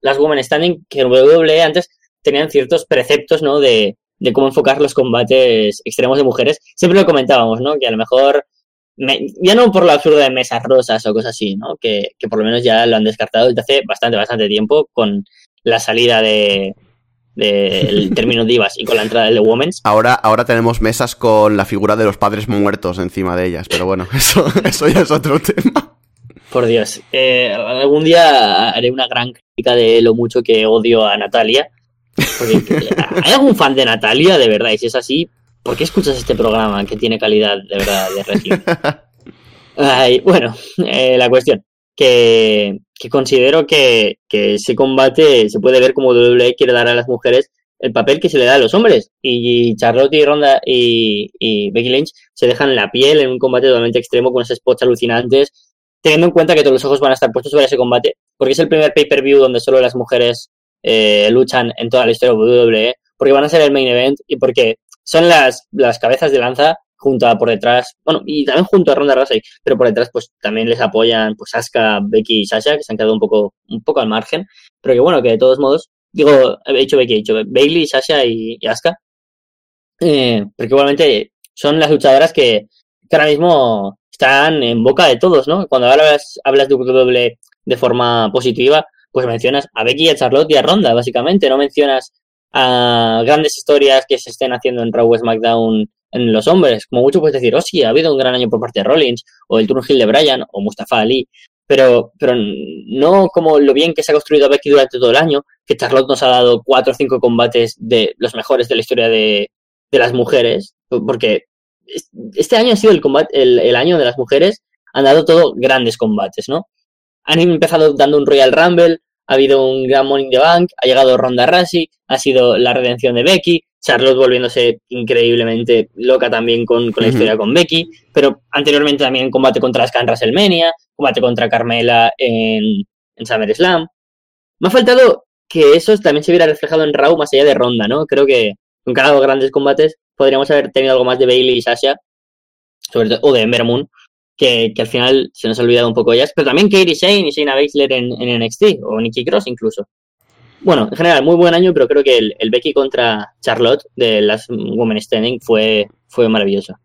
las Women Standing, que en WWE antes tenían ciertos preceptos, ¿no? De, de cómo enfocar los combates extremos de mujeres. Siempre lo comentábamos, ¿no? Que a lo mejor me- ya no por lo absurdo de mesas rosas o cosas así, ¿no? Que, que por lo menos ya lo han descartado desde hace bastante, bastante tiempo con la salida de del término divas y con la entrada de Women's. Ahora, ahora tenemos mesas con la figura de los padres muertos encima de ellas, pero bueno, eso, eso ya es otro tema. Por Dios. Eh, algún día haré una gran crítica de lo mucho que odio a Natalia. Porque, ¿Hay algún fan de Natalia, de verdad? Y si es así, ¿por qué escuchas este programa que tiene calidad, de verdad, de? Ay, bueno, eh, la cuestión, que, que considero que, que ese combate se puede ver como WWE quiere dar a las mujeres el papel que se le da a los hombres. Y Charlotte y Ronda y, y Becky Lynch se dejan la piel en un combate totalmente extremo con esos spots alucinantes, teniendo en cuenta que todos los ojos van a estar puestos sobre ese combate, porque es el primer pay-per-view donde solo las mujeres eh, luchan en toda la historia de WWE, porque van a ser el main event y porque son las, las cabezas de lanza junto a por detrás, bueno, y también junto a Ronda Rousey, pero por detrás pues también les apoyan pues Asuka, Becky y Sasha, que se han quedado un poco, un poco al margen, pero que bueno, que de todos modos, digo, he dicho Becky, he dicho Bailey, Sasha y, y Asuka, eh, porque igualmente son las luchadoras que, que ahora mismo están en boca de todos, ¿no? Cuando hablas, hablas de WWE de forma positiva, pues mencionas a Becky, a Charlotte y a Ronda, básicamente, no mencionas a grandes historias que se estén haciendo en Raw SmackDown en los hombres. Como mucho puedes decir, oh sí, ha habido un gran año por parte de Rollins, o el turn heel de Bryan, o Mustafa Ali, pero, pero no como lo bien que se ha construido Becky durante todo el año, que Charlotte nos ha dado cuatro o cinco combates de los mejores de la historia de, de las mujeres, porque es- este año ha sido el, combate, el, el año de las mujeres, han dado todo grandes combates, ¿no? Han empezado dando un Royal Rumble, ha habido un gran Money in the Bank, ha llegado Ronda Rousey, ha sido la redención de Becky, Charlotte volviéndose increíblemente loca también con, con la historia con Becky, pero anteriormente también combate contra en WrestleMania, combate contra Carmela en, en SummerSlam. Me ha faltado que eso también se viera reflejado en Raw más allá de Ronda, ¿no? Creo que con cada grandes combates podríamos haber tenido algo más de Bailey y Sasha, sobre todo, o de Ember Moon, que, al final se nos ha olvidado un poco ellas, pero también Katie Shane y Shayna Baszler en, NXT, o Nikki Cross incluso. Bueno, en general, muy buen año, pero creo que el, Becky contra Charlotte de las Women Standing fue, fue maravilloso.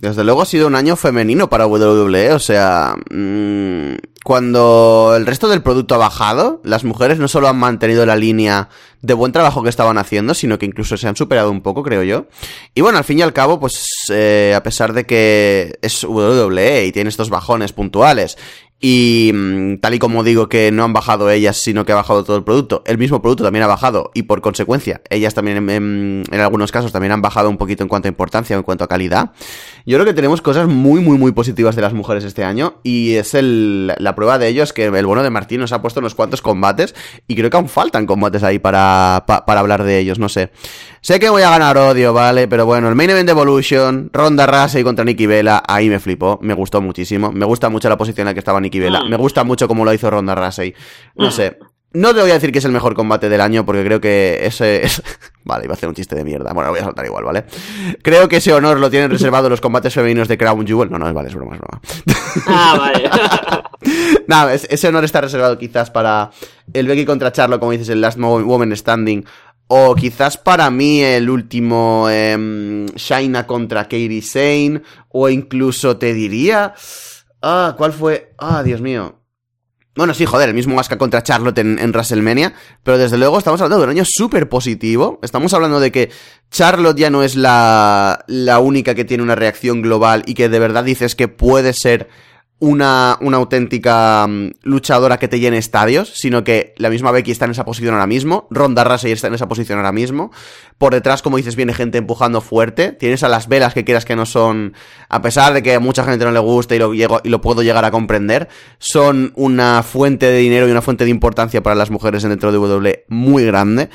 Desde luego ha sido un año femenino para WWE, o sea, mm, cuando el resto del producto ha bajado, las mujeres no solo han mantenido la línea de buen trabajo que estaban haciendo, sino que incluso se han superado un poco, creo yo. Y bueno, al fin y al cabo, pues eh, a pesar de que es WWE y tiene estos bajones puntuales, y mm, tal y como digo que no han bajado ellas, sino que ha bajado todo el producto, el mismo producto también ha bajado y por consecuencia ellas también en, en- en algunos casos también han bajado un poquito en cuanto a importancia o en cuanto a calidad. Yo creo que tenemos cosas muy muy muy positivas de las mujeres este año y es el, la prueba de ello es que el bono de Martín nos ha puesto unos cuantos combates y creo que aún faltan combates ahí para, pa- para hablar de ellos, no sé. Sé que voy a ganar odio, ¿vale? Pero bueno, el Main Event Evolution, Ronda Rousey contra Nikki Vela, ahí me flipó, me gustó muchísimo. Me gusta mucho la posición en la que estaba Nikki Vela, Mm. me gusta mucho cómo lo hizo Ronda Rousey. No Mm. sé, no te voy a decir que es el mejor combate del año porque creo que ese es... Vale, iba a hacer un chiste de mierda. Bueno, lo voy a soltar igual, ¿vale? Creo que ese honor lo tienen reservado los combates femeninos de Crown Jewel. No, no, vale, es broma, es broma. Ah, vale. Nada, es- ese honor está reservado quizás para el Becky contra Charlo, como dices, el Last Woman Standing. O quizás para mí el último em, Shaina contra Katie Sane. O incluso te diría... Ah, ¿cuál fue? Ah, Dios mío. Bueno, sí, joder, el mismo Asuka contra Charlotte en, en WrestleMania, pero desde luego estamos hablando de un año súper positivo. Estamos hablando de que Charlotte ya no es la, la única que tiene una reacción global y que de verdad dices que puede ser una, una auténtica mm, luchadora que te llene estadios, sino que la misma Becky está en esa posición ahora mismo, Ronda Rousey está en esa posición ahora mismo, por detrás, como dices, viene gente empujando fuerte, tienes a las velas que quieras que no son, a pesar de que a mucha gente no le gusta y lo, y lo puedo llegar a comprender, son una fuente de dinero y una fuente de importancia para las mujeres dentro de WWE muy grande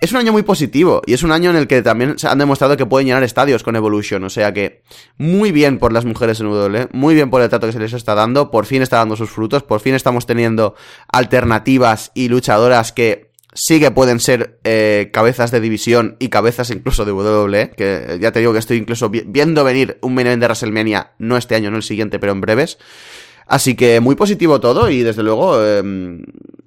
es un año muy positivo y es un año en el que también se han demostrado que pueden llenar estadios con Evolution. O sea que muy bien por las mujeres en WWE, muy bien por el trato que se les está dando, por fin está dando sus frutos, por fin estamos teniendo alternativas y luchadoras que sí que pueden ser eh, cabezas de división y cabezas incluso de WWE, que ya te digo que estoy incluso viendo venir un main de WrestleMania, no este año, no el siguiente, pero en breves. Así que muy positivo todo y desde luego eh,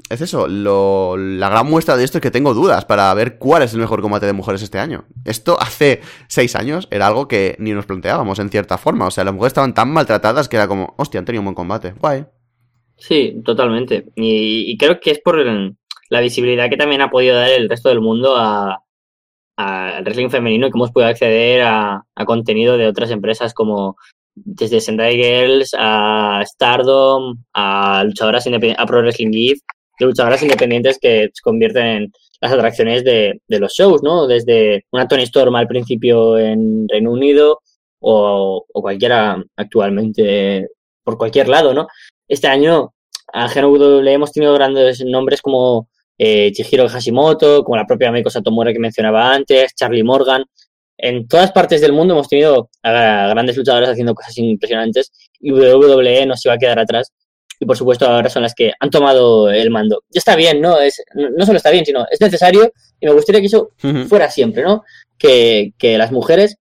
es eso, la gran muestra de esto es que tengo dudas para ver cuál es el mejor combate de mujeres este año. Esto hace seis años era algo que ni nos planteábamos en cierta forma. O sea, las mujeres estaban tan maltratadas que era como, hostia, han tenido un buen combate. Guay. Sí, totalmente. Y, creo que es por la visibilidad que también ha podido dar el resto del mundo al wrestling femenino y que hemos podido acceder a contenido de otras empresas como desde Sendai Girls a Stardom, a luchadoras independientes, a Pro Wrestling Gift de luchadoras independientes que se convierten en las atracciones de, los shows, ¿no? Desde una Tony Storm al principio en Reino Unido o, cualquiera actualmente por cualquier lado, ¿no? Este año a GNW hemos tenido grandes nombres como eh, Chihiro Hashimoto, como la propia Meiko Satomura que mencionaba antes, Charlie Morgan. En todas partes del mundo hemos tenido a grandes luchadoras haciendo cosas impresionantes y WWE no se iba a quedar atrás y por supuesto ahora son las que han tomado el mando. Ya está bien, ¿no? Es, no solo está bien, sino es necesario y me gustaría que eso fuera siempre, ¿no? Que, las mujeres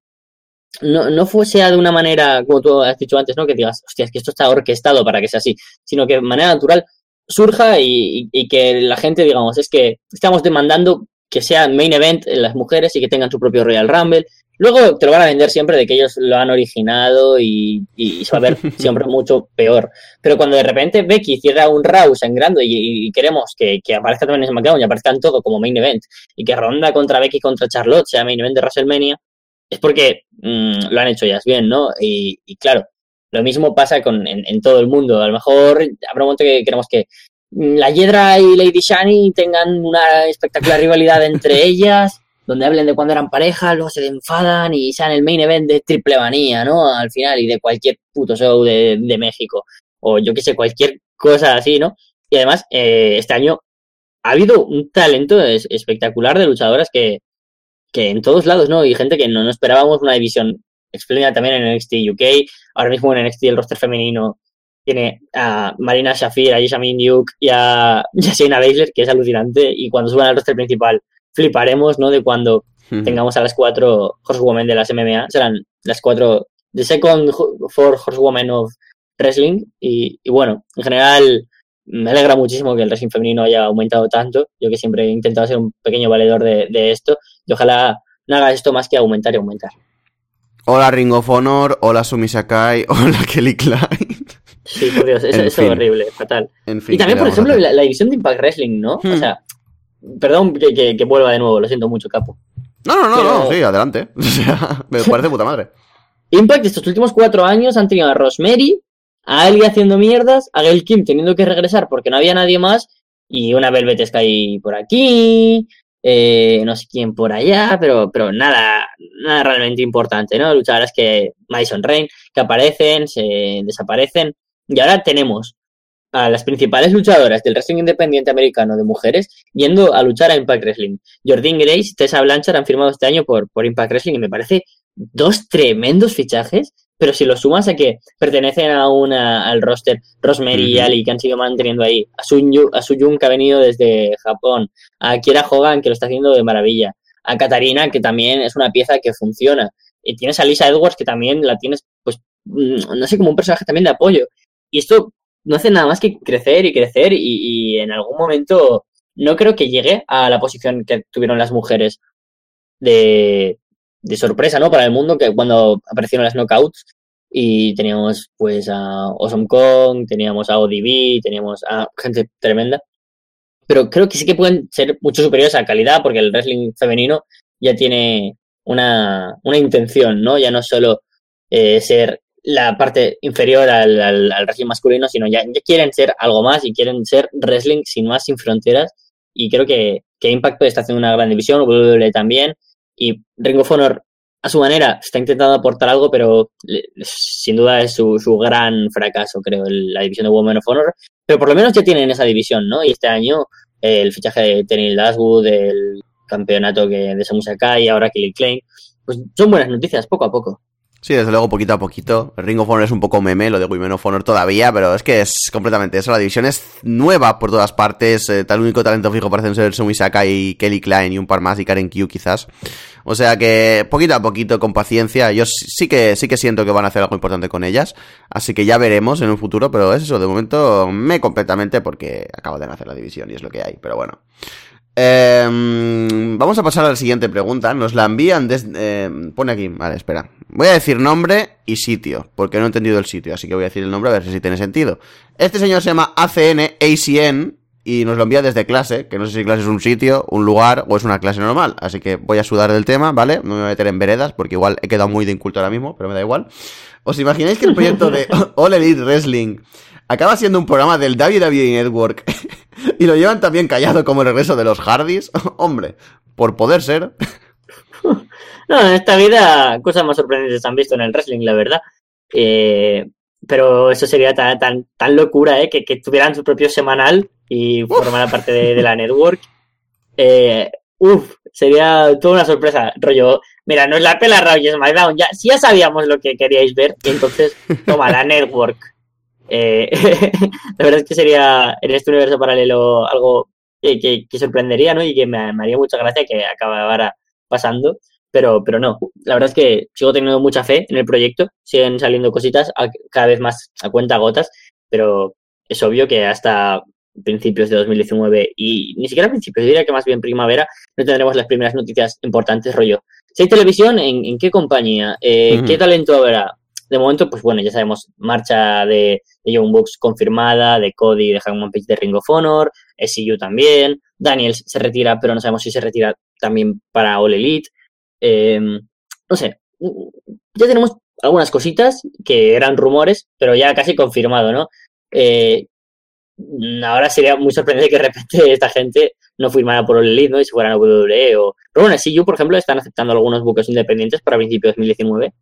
no, no fuese de una manera, como tú has dicho antes, ¿no? Que digas, hostia, es que esto está orquestado para que sea así, sino que de manera natural surja y, y, que la gente, digamos, es que estamos demandando que sea main event las mujeres y que tengan su propio Royal Rumble Luego te lo van a vender siempre de que ellos lo han originado y, y se va a ver siempre mucho peor. Pero cuando de repente Becky cierra un Raw sangrando y, y queremos que, que, aparezca también en SmackDown y aparezcan todo como main event y que Ronda contra Becky contra Charlotte sea main event de WrestleMania, es porque mm, lo han hecho ellas bien, ¿no? Y, claro, lo mismo pasa con, en, todo el mundo. A lo mejor habrá un momento que queremos que la Hiedra y Lady Shani tengan una espectacular rivalidad entre ellas donde hablen de cuando eran pareja, luego se enfadan y sean el main event de Triple Manía, ¿no? Al final, y de cualquier puto show de, México, o yo qué sé, cualquier cosa así, ¿no? Y además, eh, este año ha habido un talento espectacular de luchadoras que, que en todos lados, ¿no? Y gente que no, esperábamos una división espléndida también en NXT UK, ahora mismo en NXT el roster femenino tiene a Marina Shafir, a Yasmin Duke y a Shayna Baszler, que es alucinante, y cuando suban al roster principal fliparemos, ¿no? De cuando tengamos a las cuatro horsewomen de las MMA, serán las cuatro, the second four horsewomen of wrestling, y, bueno, en general me alegra muchísimo que el wrestling femenino haya aumentado tanto, yo que siempre he intentado ser un pequeño valedor de, esto, y ojalá no haga esto más que aumentar y aumentar. Hola Ring of Honor, hola Sumi Sakai, hola Kelly Klein. Sí, por Dios, eso, es horrible, fatal. y también, por ejemplo, la, la, división de Impact Wrestling, ¿no? O hmm. sea, Perdón que, que, vuelva de nuevo, lo siento mucho, capo. No, no, no, no, sí, adelante. O sea, me parece puta madre. Impact estos últimos cuatro años han tenido a Rosemary, a Ali haciendo mierdas, a Gail Kim teniendo que regresar porque no había nadie más, y una Velvet Sky por aquí, eh, no sé quién por allá, pero, pero nada, nada realmente importante, ¿no? Luchadoras que Madison Rain, que aparecen, se desaparecen, y ahora tenemos a las principales luchadoras del wrestling independiente americano de mujeres yendo a luchar a Impact Wrestling. Jordyn Grace y Tessa Blanchard han firmado este año por, por Impact Wrestling y me parece dos tremendos fichajes, pero si lo sumas a que pertenecen a una, al roster Rosemary y Ali que han sido manteniendo ahí, a Suyun, a Suyun que ha venido desde Japón, a Kiera Hogan que lo está haciendo de maravilla, a Katarina que también es una pieza que funciona, y tienes a Lisa Edwards que también la tienes, pues, mm, no sé, como un personaje también de apoyo. Y esto no hace nada más que crecer y crecer y, en algún momento no creo que llegue a la posición que tuvieron las mujeres de, de sorpresa, ¿no? Para el mundo, que cuando aparecieron las knockouts y teníamos pues a Awesome Kong, teníamos a ODB, teníamos a gente tremenda. Pero creo que sí que pueden ser mucho superiores a calidad porque el wrestling femenino ya tiene una, una intención, ¿no? Ya no solo eh, ser la parte inferior al, al, al wrestling masculino, sino ya, ya quieren ser algo más y quieren ser wrestling sin más, sin fronteras. Y creo que, que Impact está haciendo una gran división, WWE también, y Ring of Honor a su manera está intentando aportar algo, pero sin duda es su, su gran fracaso, creo, la división de Women of Honor. Pero por lo menos ya tienen esa división, ¿no? Y este año el fichaje de Tenil Dashwood, el campeonato que de Samu Sakai y ahora Kelly Klein, pues son buenas noticias, poco a poco. Sí, desde luego, poquito a poquito. El Ring of Honor es un poco meme, lo de Women of Honor todavía, pero es que es completamente eso. La división es nueva por todas partes. Eh, tal único talento fijo parecen ser Sumi Sakai y Kelly Klein y un par más y Karen Q quizás. O sea que poquito a poquito, con paciencia, yo sí que, sí que siento que van a hacer algo importante con ellas. Así que ya veremos en un futuro, pero es eso, de momento me completamente porque acabo de nacer la división y es lo que hay, pero bueno. Eh, vamos a pasar a la siguiente pregunta. Nos la envían desde... eh, pone aquí, vale, espera. Voy a decir nombre y sitio, porque no he entendido el sitio, así que voy a decir el nombre a ver si tiene sentido. Este señor se llama ACN ACN y nos lo envía desde clase, que no sé si clase es un sitio, un lugar o es una clase normal. Así que voy a sudar del tema, ¿vale? No me voy a meter en veredas, porque igual he quedado muy de inculto ahora mismo, pero me da igual. ¿Os imagináis que el proyecto de All Elite Wrestling acaba siendo un programa del WWE Network y lo llevan también callado como el regreso de los Hardys? Hombre, por poder ser. No, en esta vida cosas más sorprendentes se han visto en el wrestling, la verdad. Eh, pero eso sería tan, tan, tan locura, ¿eh? Que, que tuvieran su propio semanal y formaran parte de, de la network. Eh, uf, sería toda una sorpresa. Rollo, mira, nos la pela Raw y SmackDown. Ya, si ya sabíamos lo que queríais ver, y entonces, toma, la network. Eh, la verdad es que sería en este universo paralelo algo que, que, que sorprendería, ¿no? Y que me, me haría mucha gracia que acabara pasando pero, pero no. La verdad es que sigo teniendo mucha fe en el proyecto, siguen saliendo cositas a- cada vez más a cuenta gotas, pero es obvio que hasta principios de 2019 y ni siquiera principios, diría que más bien primavera, no tendremos las primeras noticias importantes, rollo. Si hay televisión, ¿en, en qué compañía? Eh. ¿Qué talento habrá? De momento, pues bueno, ya sabemos, marcha de, de Young Bucks confirmada, de Cody, de Hangman Page de Ring of Honor, SCU también, Daniels se retira, pero no sabemos si se retira también para All Elite. Eh, no sé, ya tenemos algunas cositas que eran rumores, pero ya casi confirmado, ¿no? Eh, ahora sería muy sorprendente que de repente esta gente no firmara por All Elite, ¿no? Y se fueran a WWE o... Pero bueno, SCU, por ejemplo, están aceptando algunos buques independientes para principios de 2019.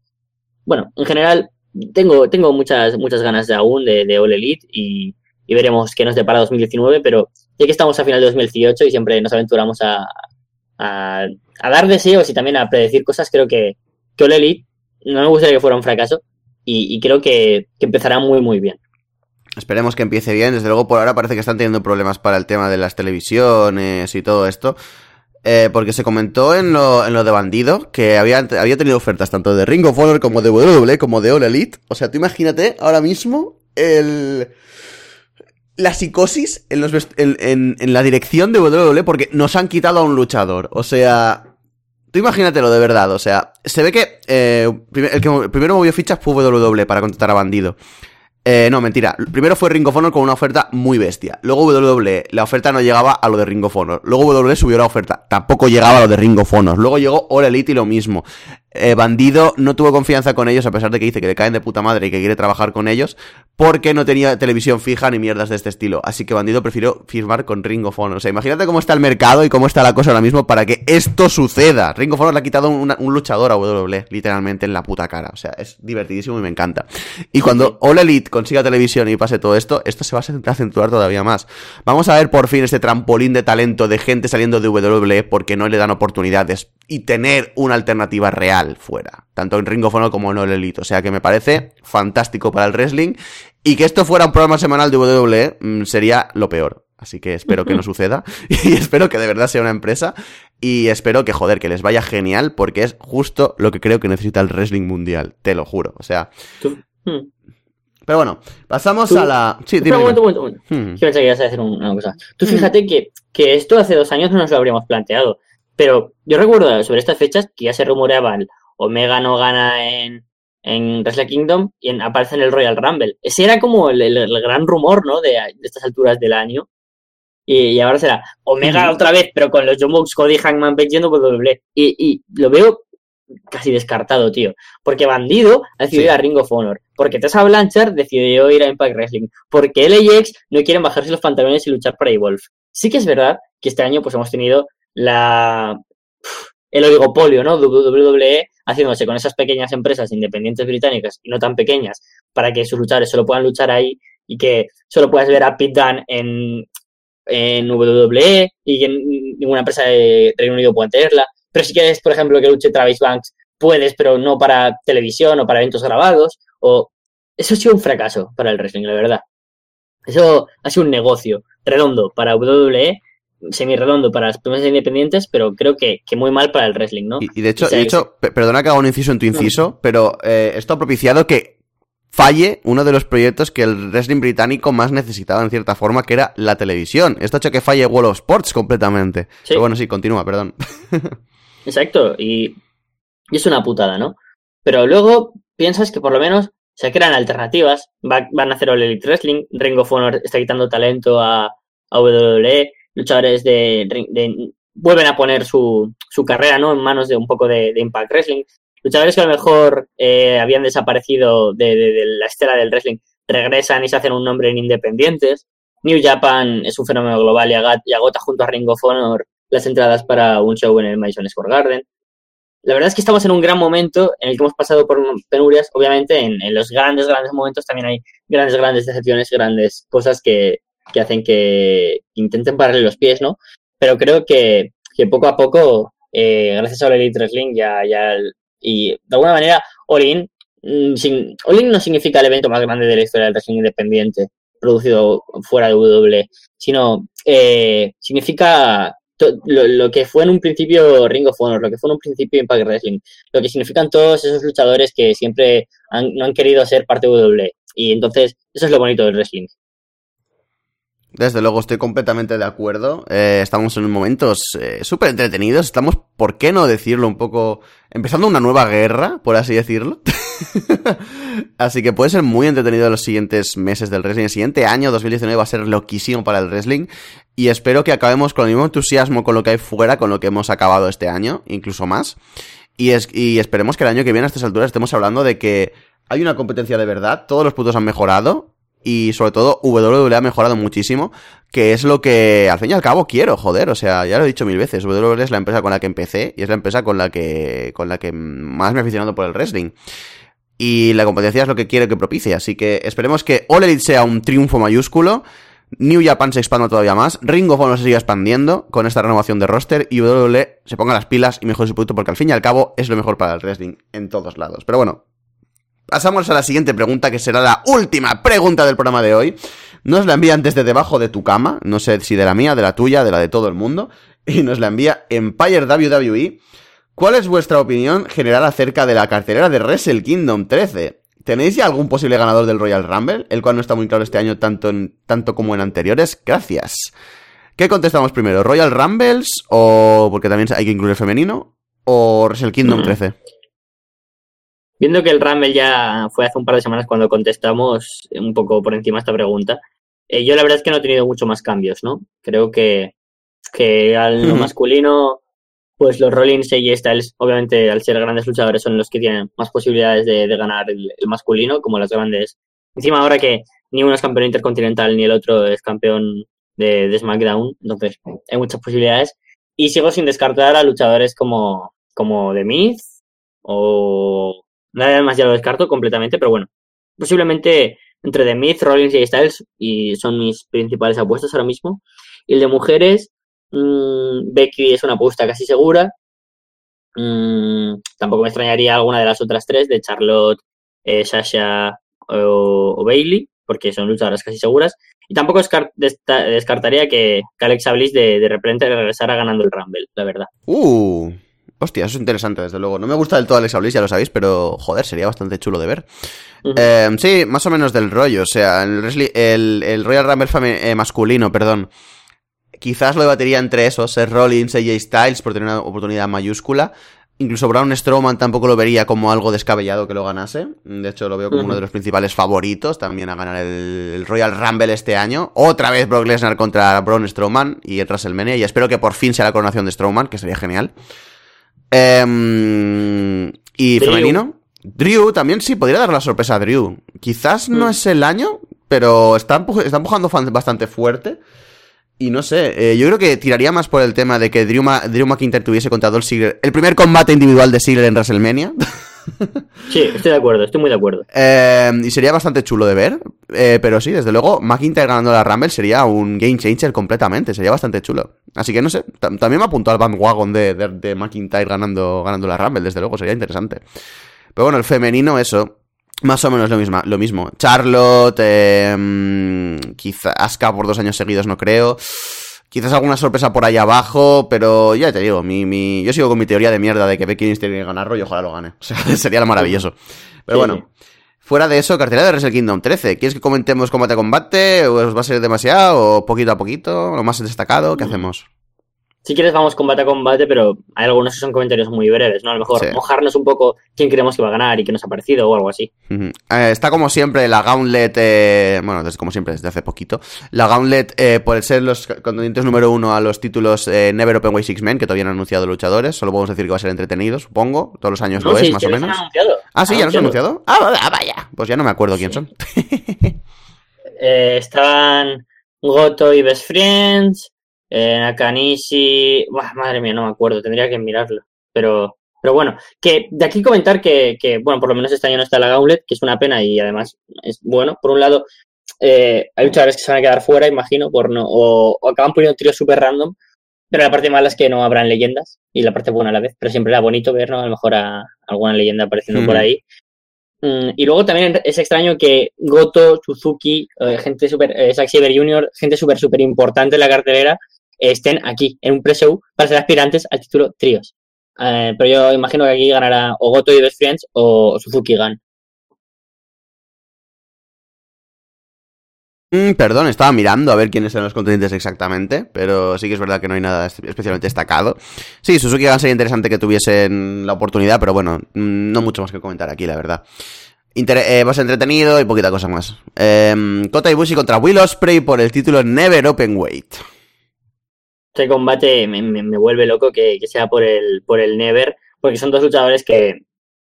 Bueno, en general, tengo, tengo muchas, muchas ganas de aún de, de All Elite y, y veremos qué nos depara 2019, pero ya que estamos a final de 2018 y siempre nos aventuramos a, a, dar deseos y también a predecir cosas, creo que, que All Elite no me gustaría que fuera un fracaso y, y creo que, que empezará muy, muy bien. Esperemos que empiece bien. Desde luego, por ahora parece que están teniendo problemas para el tema de las televisiones y todo esto. Eh, porque se comentó en lo, en lo de Bandido que había, había tenido ofertas tanto de Ring of Honor como de WWE como de All Elite. O sea, tú imagínate ahora mismo el... La psicosis en, los en, la dirección de WWE porque nos han quitado a un luchador. O sea, tú imagínatelo de verdad. O sea, se ve que eh, el que primero movió fichas fue WWE para contratar a Bandido. Eh, no, mentira. Primero fue Ring of con una oferta muy bestia. Luego WWE, la oferta no llegaba a lo de Ring of. Luego WWE subió la oferta, tampoco llegaba a lo de Ring of. Luego llegó All Elite y lo mismo. Eh, Bandido no tuvo confianza con ellos, a pesar de que dice que le caen de puta madre y que quiere trabajar con ellos, porque no tenía televisión fija ni mierdas de este estilo. Así que Bandido prefirió firmar con Ring of Honor. O sea, imagínate cómo está el mercado y cómo está la cosa ahora mismo para que esto suceda. Ring of Honor le ha quitado una- un luchador a WWE, literalmente en la puta cara. O sea, es divertidísimo y me encanta. Y cuando All Elite consiga televisión y pase todo esto, esto se va a acentuar todavía más. Vamos a ver por fin este trampolín de talento de gente saliendo de WWE porque no le dan oportunidades y tener una alternativa real fuera, tanto en Ring of Honor como en All Elite. O sea que me parece fantástico para el wrestling y que esto fuera un programa semanal de WWE mm, sería lo peor. Así que espero que no suceda y espero que de verdad sea una empresa y espero que joder, que les vaya genial porque es justo lo que creo que necesita el wrestling mundial, te lo juro. O sea, hmm. pero bueno, pasamos Tú- a la... Sí, Espera dime, un dime. momento, un momento, un momento. Hmm. Yo pensé que ibas a decir un- una cosa. Tú fíjate que, que esto hace dos años no nos lo habríamos planteado. Pero yo recuerdo sobre estas fechas que ya se rumoreaba el Omega no gana en, en Wrestle Kingdom y en- aparece en el Royal Rumble. Ese era como el, el- el gran rumor, ¿no? De, de estas alturas del año. Y, y ahora será Omega otra vez, pero con los John Bucks, Cody Hangman yendo por WWE. Y, y lo veo casi descartado, tío. Porque Bandido ha decidido ir a Ring of Honor. Porque Tessa Blanchard decidió ir a Impact Wrestling. Porque LAX no quieren bajarse los pantalones y luchar para Evolve. Sí que es verdad que este año pues hemos tenido la el oligopolio, ¿no? WWE haciéndose con esas pequeñas empresas independientes británicas y no tan pequeñas para que sus luchadores solo puedan luchar ahí y que solo puedas ver a Pete Dunne en, en WWE y que ninguna empresa de Reino Unido pueda tenerla. Pero si quieres, por ejemplo, que luche Travis Banks, puedes, pero no para televisión o para eventos grabados. O... Eso ha sido un fracaso para el wrestling, la verdad. Eso ha sido un negocio redondo para WWE semi-redondo para las primeras independientes, pero creo que, que, muy mal para el wrestling, ¿no? Y, de hecho, o sea, de hecho perdona que haga un inciso en tu inciso, pero eh, esto ha propiciado que falle uno de los proyectos que el wrestling británico más necesitaba en cierta forma, que era la televisión. Esto ha hecho que falle World of Sports completamente. ¿Sí? Pero bueno, sí, continúa, perdón. Exacto, y, y, es una putada, ¿no? Pero luego piensas que por lo menos se crean alternativas, Va, van a hacer All Elite Wrestling, Ring of Honor está quitando talento a, a WWE, luchadores de, de, vuelven a poner su, su, carrera ¿no? en manos de un poco de, de Impact Wrestling. Luchadores que a lo mejor eh, habían desaparecido de, de, la estela del wrestling regresan y se hacen un nombre en independientes. New Japan es un fenómeno global y agota, y agota junto a Ring of Honor las entradas para un show en el Madison Square Garden. La verdad es que estamos en un gran momento en el que hemos pasado por penurias. Obviamente, en, en los grandes, grandes momentos también hay grandes, grandes decepciones, grandes cosas que, que hacen que intenten pararle los pies, ¿no? Pero creo que, que poco a poco, eh, gracias a All Elite Wrestling, ya, ya, y de alguna manera, All mm, sin, All In no significa el evento más grande de la historia del wrestling independiente, producido fuera de WWE, sino eh, significa lo, lo, que fue en un principio Ring of Honor, lo que fue en un principio Impact Wrestling, lo que significan todos esos luchadores que siempre no han querido ser parte de WWE. Y entonces, eso es lo bonito del wrestling. Desde luego, estoy completamente de acuerdo. Eh, estamos en momentos eh, súper entretenidos. Estamos, ¿por qué no decirlo un poco? Empezando una nueva guerra, por así decirlo. así que puede ser muy entretenido los siguientes meses del wrestling. El siguiente año, 2019, va a ser loquísimo para el wrestling. Y espero que acabemos con el mismo entusiasmo con lo que hay fuera, con lo que hemos acabado este año, incluso más. Y, es, y esperemos que el año que viene, a estas alturas, estemos hablando de que hay una competencia de verdad, todos los puntos han mejorado y sobre todo WWE ha mejorado muchísimo, que es lo que al fin y al cabo quiero, joder, o sea, ya lo he dicho mil veces, WWE es la empresa con la que empecé y es la empresa con la que con la que más me he aficionado por el wrestling. Y la competencia es lo que quiero que propicie, así que esperemos que All sea un triunfo mayúsculo. New Japan se expanda todavía más, Ring of Honor se siga expandiendo con esta renovación de roster y WWE se ponga las pilas y mejore su producto porque al fin y al cabo es lo mejor para el wrestling en todos lados. Pero bueno, Pasamos a la siguiente pregunta, que será la última pregunta del programa de hoy. Nos la envían desde debajo de tu cama, no sé si de la mía, de la tuya, de la de todo el mundo, y nos la envía Empire WWE. ¿Cuál es vuestra opinión general acerca de la cartelera de Wrestle Kingdom 13? ¿Tenéis ya algún posible ganador del Royal Rumble, el cual no está muy claro este año tanto, en, tanto como en anteriores? Gracias. ¿Qué contestamos primero? ¿Royal Rumbles o porque también hay que incluir femenino? ¿O Wrestle Kingdom 13? Viendo que el Rumble ya fue hace un par de semanas cuando contestamos un poco por encima esta pregunta, eh, yo la verdad es que no he tenido mucho más cambios, ¿no? Creo que, que al lo masculino, pues los Rollins y Styles, obviamente al ser grandes luchadores, son los que tienen más posibilidades de, de ganar el, el, masculino, como las grandes. Encima ahora que ni uno es campeón intercontinental ni el otro es campeón de, de SmackDown, entonces hay muchas posibilidades. Y sigo sin descartar a luchadores como, como The Miz o Nada más ya lo descarto completamente, pero bueno. Posiblemente entre The Myth, Rollins y Styles y son mis principales apuestas ahora mismo. Y el de mujeres, mmm, Becky es una apuesta casi segura. Mmm, tampoco me extrañaría alguna de las otras tres, de Charlotte, eh, Sasha o, Bailey, porque son luchadoras casi seguras. Y tampoco descart descartaría que, que Alexa Bliss de, de repente regresara ganando el Rumble, la verdad. Uh. Hostia, eso es interesante, desde luego. No me gusta del todo Alexa Bliss, ya lo sabéis, pero joder, sería bastante chulo de ver. Uh -huh. eh, sí, más o menos del rollo. O sea, el, el, el Royal Rumble eh, masculino, perdón. Quizás lo debatiría entre esos, Seth Rollins, AJ Styles, por tener una oportunidad mayúscula. Incluso Braun Strowman tampoco lo vería como algo descabellado que lo ganase. De hecho, lo veo como uh -huh. uno de los principales favoritos también a ganar el, el, Royal Rumble este año. Otra vez Brock Lesnar contra Braun Strowman y el WrestleMania. Y espero que por fin sea la coronación de Strowman, que sería genial. Eh, ¿Y Drew. femenino? Drew también sí, podría dar la sorpresa a Drew. Quizás no Mm. es el año, pero está, está empujando bastante fuerte. Y no sé, eh, yo creo que tiraría más por el tema de que Drew, Ma- Drew McIntyre tuviese contra Dolph Ziggler el primer combate individual de Ziggler en WrestleMania. Sí, estoy de acuerdo, estoy muy de acuerdo. Eh, y sería bastante chulo de ver. eh, pero sí, desde luego, McIntyre ganando la Rumble sería un game changer completamente. Sería bastante chulo. Así que no sé, tam- también me apuntó al bandwagon de, de, de McIntyre ganando, ganando la Rumble, desde luego, sería interesante. Pero bueno, el femenino, eso. Más o menos lo mismo. Lo mismo. Charlotte, eh, mm, quizá Asuka por dos años seguidos, no creo. Quizás alguna sorpresa por ahí abajo, pero ya te digo, mi, mi, yo sigo con mi teoría de mierda de que Becky Lynch tiene que ganarlo y ojalá lo gane. O sea, sería maravilloso. Pero Sí, bueno, fuera de eso, cartelera de Wrestle Kingdom 13. ¿Quieres que comentemos combate a combate? ¿O os va a ser demasiado? ¿O poquito a poquito? ¿Lo más destacado? ¿Qué Mm. hacemos? Si quieres vamos combate a combate, pero hay algunos que son comentarios muy breves, ¿no? A lo mejor Sí. mojarnos un poco quién creemos que va a ganar y qué nos ha parecido o algo así. Eh, está como siempre la Gauntlet, eh, bueno, desde, como siempre, desde hace poquito. La Gauntlet, eh, por ser los contendientes número uno a los títulos eh, Never Open Way Six Men, que todavía no han anunciado luchadores, solo podemos decir que va a ser entretenido, supongo. Todos los años No, lo sí, es, más o menos. anunciado. Ah, sí, ya nos han Anunciado. anunciado. Ah, va- vaya. Pues ya no me acuerdo quién son. Eh, estaban Goto y Best Friends, eh, Nakanishi. Madre mía, no me acuerdo, tendría que mirarlo. Pero, pero bueno, que de aquí comentar que, que, bueno, por lo menos este año no está la Gauntlet, que es una pena y además es bueno. Por un lado, eh, hay luchadores que se van a quedar fuera, imagino, por no, o, o acaban poniendo tríos súper random. Pero la parte mala es que no habrán leyendas y la parte buena a la vez. Pero siempre era bonito ver, ¿no? A lo mejor a alguna leyenda apareciendo por Ujú. ahí. Mm, y luego también es extraño que Goto, Suzuki, eh, gente super, eh, Zack Jr., gente súper, súper importante en la cartelera, estén aquí en un pre-show para ser aspirantes al título tríos. Eh, pero yo imagino que aquí ganará o Goto y Best Friends o Suzuki Gun. Mm, perdón, estaba mirando a ver quiénes eran los contendientes exactamente, pero sí que es verdad que no hay nada es- especialmente destacado. Sí, Suzuki Gun sería interesante que tuviesen la oportunidad, pero bueno, mm, no mucho más que comentar aquí, la verdad. Inter- eh, entretenido y poquita cosa más. Eh, Kota Ibushi contra Will Ospreay por el título Never Open Weight. Este combate me, me- me vuelve loco que, que sea por el, por el Never, porque son dos luchadores que,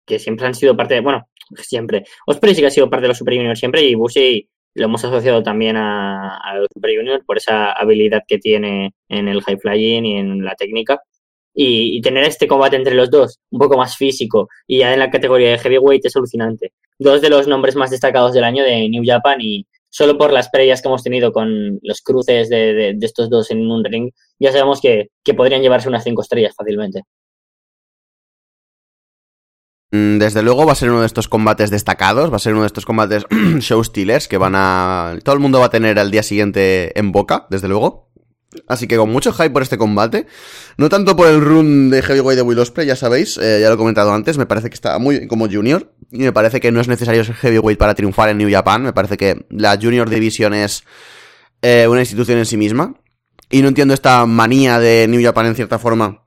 que siempre han sido parte de, bueno, siempre. Osprey sí que ha sido parte de los Super Junior siempre y Bushi lo hemos asociado también a, a los Super Junior por esa habilidad que tiene en el high flying y en la técnica. Y, y tener este combate entre los dos, un poco más físico, y ya en la categoría de heavyweight es alucinante. Dos de los nombres más destacados del año de New Japan y solo por las previas que hemos tenido con los cruces de, de- de estos dos en un ring, ya sabemos que, que podrían llevarse unas cinco estrellas fácilmente. Mm, Desde luego va a ser uno de estos combates destacados, va a ser uno de estos combates show stealers que van a... Todo el mundo va a tener al día siguiente en boca, desde luego. Así que con mucho hype por este combate. No tanto por el run de Heavyweight de Will Ospreay, ya sabéis, eh, ya lo he comentado antes, me parece que está muy bien como Junior. Y me parece que no es necesario ser Heavyweight para triunfar en New Japan. Me parece que la Junior Division es eh, una institución en sí misma. Y no entiendo esta manía de New Japan en cierta forma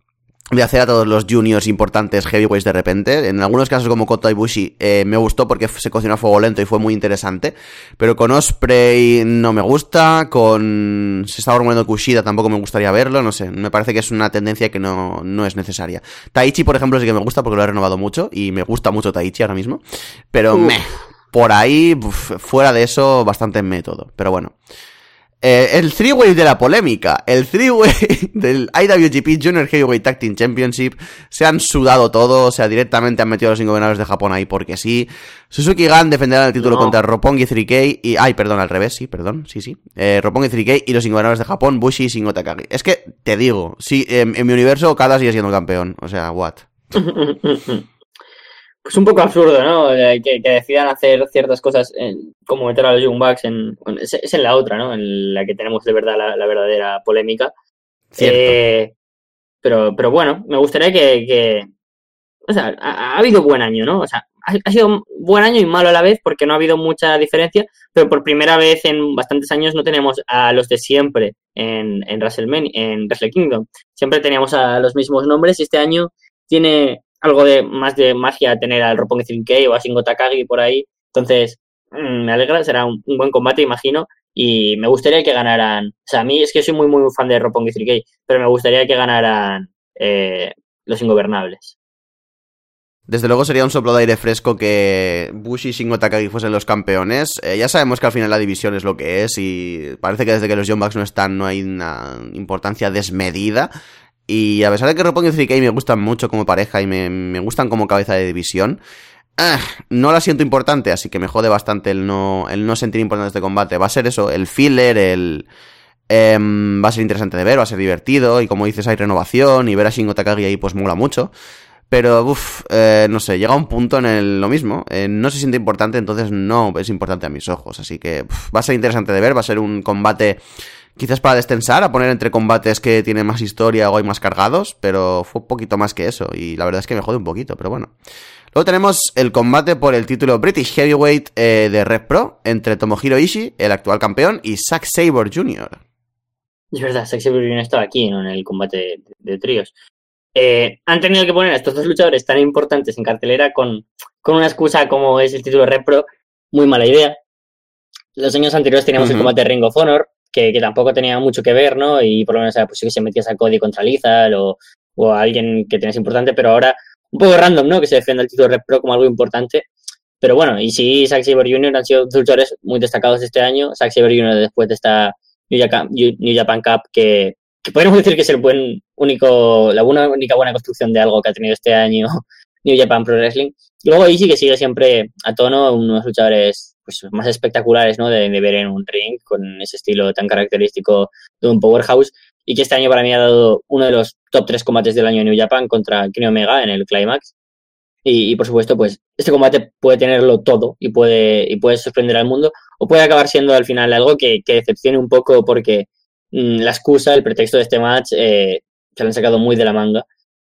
de hacer a todos los juniors importantes heavyweights de repente. En algunos casos como Kota Ibushi eh, me gustó porque se cocinó a fuego lento y fue muy interesante. Pero con Osprey no me gusta. Con... Se estaba rumoreando Kushida tampoco me gustaría verlo. No sé, me parece que es una tendencia que no, no es necesaria. Taichi, por ejemplo, sí que me gusta porque lo he renovado mucho. Y me gusta mucho Taichi ahora mismo. Pero meh. Por ahí, uf, fuera de eso, bastante método. Pero bueno. Eh, el three-way de la polémica, el three-way del IWGP Junior Heavyweight Tag Team Championship, se han sudado todo, o sea, directamente han metido a los ingobernables de Japón ahí porque sí. Suzuki Gun defenderá el título No. contra Roppongi 3K y... Ay, perdón, al revés, sí, perdón, sí, sí. Eh, Roppongi 3K y los ingobernables de Japón, Bushi y Shingo Takagi. Es que, te digo, sí, en, en mi universo Okada sigue siendo campeón, o sea, what. Pues un poco absurdo, ¿no? Eh, Que, que decidan hacer ciertas cosas en- como meter a los Young Bucks en... es, es en la otra, ¿no? En la que tenemos de verdad la, la verdadera polémica. Cierto. Eh, pero, pero bueno, me gustaría que, que- o sea, ha, ha habido buen año, ¿no? O sea, ha, ha sido buen año y malo a la vez porque no ha habido mucha diferencia, pero por primera vez en bastantes años no tenemos a los de siempre en, en WrestleMania, en Wrestle Kingdom. Siempre teníamos a los mismos nombres y este año tiene algo de más de magia tener al Roppongi 3K o a Shingo Takagi por ahí. Entonces, mm, me alegra, será un, buen combate, imagino. Y me gustaría que ganaran. O sea, a mí es que soy muy, muy fan de Roppongi 3K, pero me gustaría que ganaran eh, los ingobernables. Desde luego sería un soplo de aire fresco que Bushi y Shingo Takagi fuesen los campeones. Eh, ya sabemos que al final la división es lo que es y parece que desde que los Young Bucks no están no hay una importancia desmedida. Y a pesar de que Roppongi y 3 me gustan mucho como pareja y me, me gustan como cabeza de división, ah, no la siento importante, así que me jode bastante el no, el no sentir importante este combate. Va a ser eso, el filler, el... em, va a ser interesante de ver, va a ser divertido y como dices hay renovación y ver a Shingo Takagi ahí pues mola mucho. Pero, uff, eh, no sé, llega un punto en el, lo mismo. eh, no se siente importante, entonces no es importante a mis ojos. Así que va a ser interesante de ver. Va a ser un combate quizás para destensar, a poner entre combates que tienen más historia o hay más cargados. Pero fue un poquito más que eso. Y la verdad es que me jode un poquito, pero bueno. Luego tenemos el combate por el título British Heavyweight eh, de Red Pro entre Tomohiro Ishii, el actual campeón, y Zack Sabre Jr. Es verdad, Sexy Jr. estaba aquí, ¿no? En el combate de, de tríos. Eh, han tenido que poner a estos dos luchadores tan importantes en cartelera con, con una excusa como es el título de Red Pro. Muy mala idea. Los años anteriores teníamos el combate de Ring of Honor, que, que tampoco tenía mucho que ver, ¿no? Y por lo menos era posible que se metías a Cody contra Lizal o, o a alguien que tenías importante, pero ahora un poco random, ¿no? Que se defienda el título de Red Pro como algo importante. Pero bueno, y sí, Zack Sabre Jr. han sido luchadores muy destacados este año. Zack Sabre Jr. después de esta New Japan, Cup, que, que decir que es el buen único, la buena, única buena construcción de algo que ha tenido este año New Japan Pro Wrestling. Y luego Ishii, que sigue siempre a tono, unos luchadores pues, más espectaculares, ¿no? De, ver en un ring, con ese estilo tan característico de un powerhouse. Y que este año para mí ha dado uno de los top tres combates del año en New Japan contra Kenny Omega en el Climax. Y, por supuesto, pues este combate puede tenerlo todo y puede, y puede sorprender al mundo, o puede acabar siendo al final algo que, decepcione un poco porque mm, la excusa, el pretexto de este match eh, se lo han sacado muy de la manga.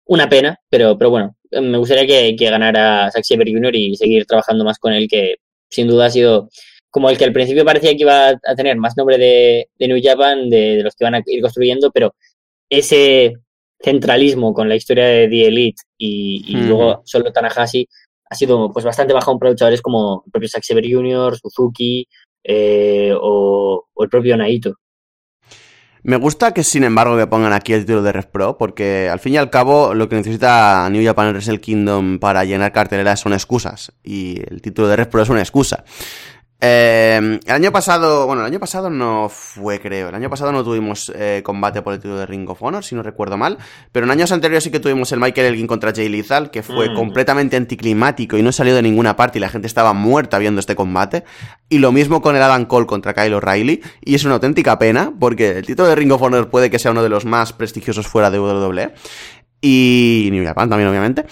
Una pena, pero, pero bueno, me gustaría que, que ganara Zack Sabre Jr. y seguir trabajando más con él, que sin duda ha sido como el que al principio parecía que iba a tener más nombre de, de New Japan, de, de los que van a ir construyendo, pero ese centralismo con la historia de The Elite y, y Hmm. luego solo Tanahashi ha sido pues bastante bajón para luchadores como el propio Zack Jr., Suzuki eh, o, o el propio Naito. Me gusta que, sin embargo, que pongan aquí el título de Red Pro, porque al fin y al cabo lo que necesita New Japan Wrestle Kingdom para llenar carteleras son excusas, y el título de Red Pro es una excusa. Eh, el año pasado, bueno, el año pasado no fue, creo. El año pasado no tuvimos eh, combate por el título de Ring of Honor, si no recuerdo mal. Pero en años anteriores sí que tuvimos el Michael Elgin contra Jay Lethal, que fue Mm. completamente anticlimático y no salió de ninguna parte y la gente estaba muerta viendo este combate. Y lo mismo con el Adam Cole contra Kyle O'Reilly. Y es una auténtica pena, porque el título de Ring of Honor puede que sea uno de los más prestigiosos fuera de WWE. Y New Japan también, obviamente.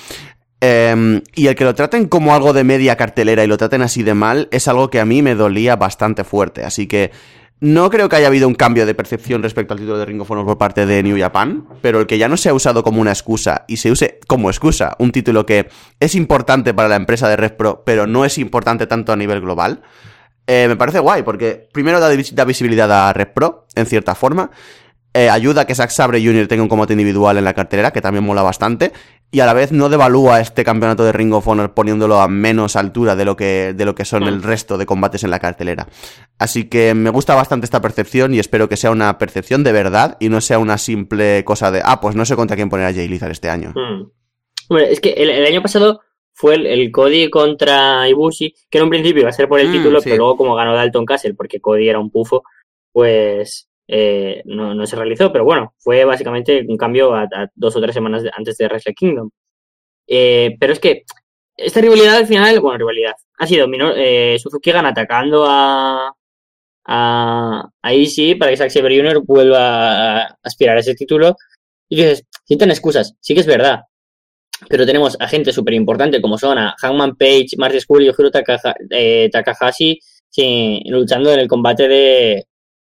Eh, y el que lo traten como algo de media cartelera y lo traten así de mal es algo que a mí me dolía bastante fuerte. Así que no creo que haya habido un cambio de percepción respecto al título de Ring of Honor por parte de New Japan, pero el que ya no se ha usado como una excusa y se use como excusa un título que es importante para la empresa de Red Pro, pero no es importante tanto a nivel global, eh, me parece guay, porque primero da, da visibilidad a Red Pro, en cierta forma, eh, ayuda a que Zack Sabre Jr. tenga un combate individual en la cartelera, que también mola bastante, y a la vez no devalúa este campeonato de Ring of Honor poniéndolo a menos altura de lo que, de lo que son Mm. el resto de combates en la cartelera. Así que me gusta bastante esta percepción y espero que sea una percepción de verdad y no sea una simple cosa de, ah, pues no sé contra quién poner a Jay Lethal este año. Hmm. Hombre, es que el, el año pasado fue el, el Cody contra Ibushi, que en un principio iba a ser por el Mm, título, sí. pero luego como ganó Dalton Castle porque Cody era un pufo, pues eh, no, no se realizó. Pero bueno, fue básicamente un cambio a, dos o tres semanas antes de Wrestle Kingdom. Eh, pero es que esta rivalidad al final, bueno, rivalidad, ha sido Mino- eh, Suzuki atacando a, a, a Ishii para que Zack Sabre Jr. vuelva a aspirar a ese título. Y dices, sientan excusas, sí que es verdad, pero tenemos a gente súper importante como son a Hangman Page, Marty Skull y Ojiro Takaha- eh, Takahashi sí, luchando en el combate de,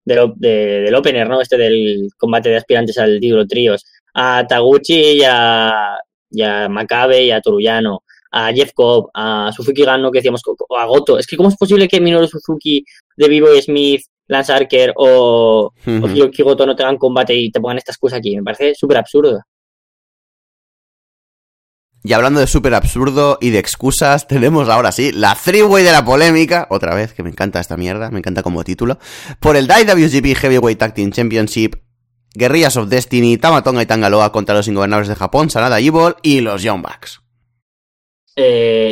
del de- del opener, ¿no? Este del combate de aspirantes al título tríos. A Taguchi y a, y a Makabe y a Toruyano. A Jeff Cobb, a Suzuki Gano, que decíamos, o a Goto. Es que, ¿cómo es posible que Minoru Suzuki, de Vivo Smith, Lance Archer o, o Ujú. Hiroki Goto no tengan combate y te pongan esta excusa aquí? Me parece súper absurdo. Y hablando de súper absurdo y de excusas, tenemos ahora sí la three-way de la polémica, otra vez, que me encanta esta mierda, me encanta como título, por el IWGP Heavyweight Tag Team Championship, Guerrillas of Destiny, Tamatonga y Tangaloa contra los ingobernables de Japón, Sanada Evil y los Young Bucks.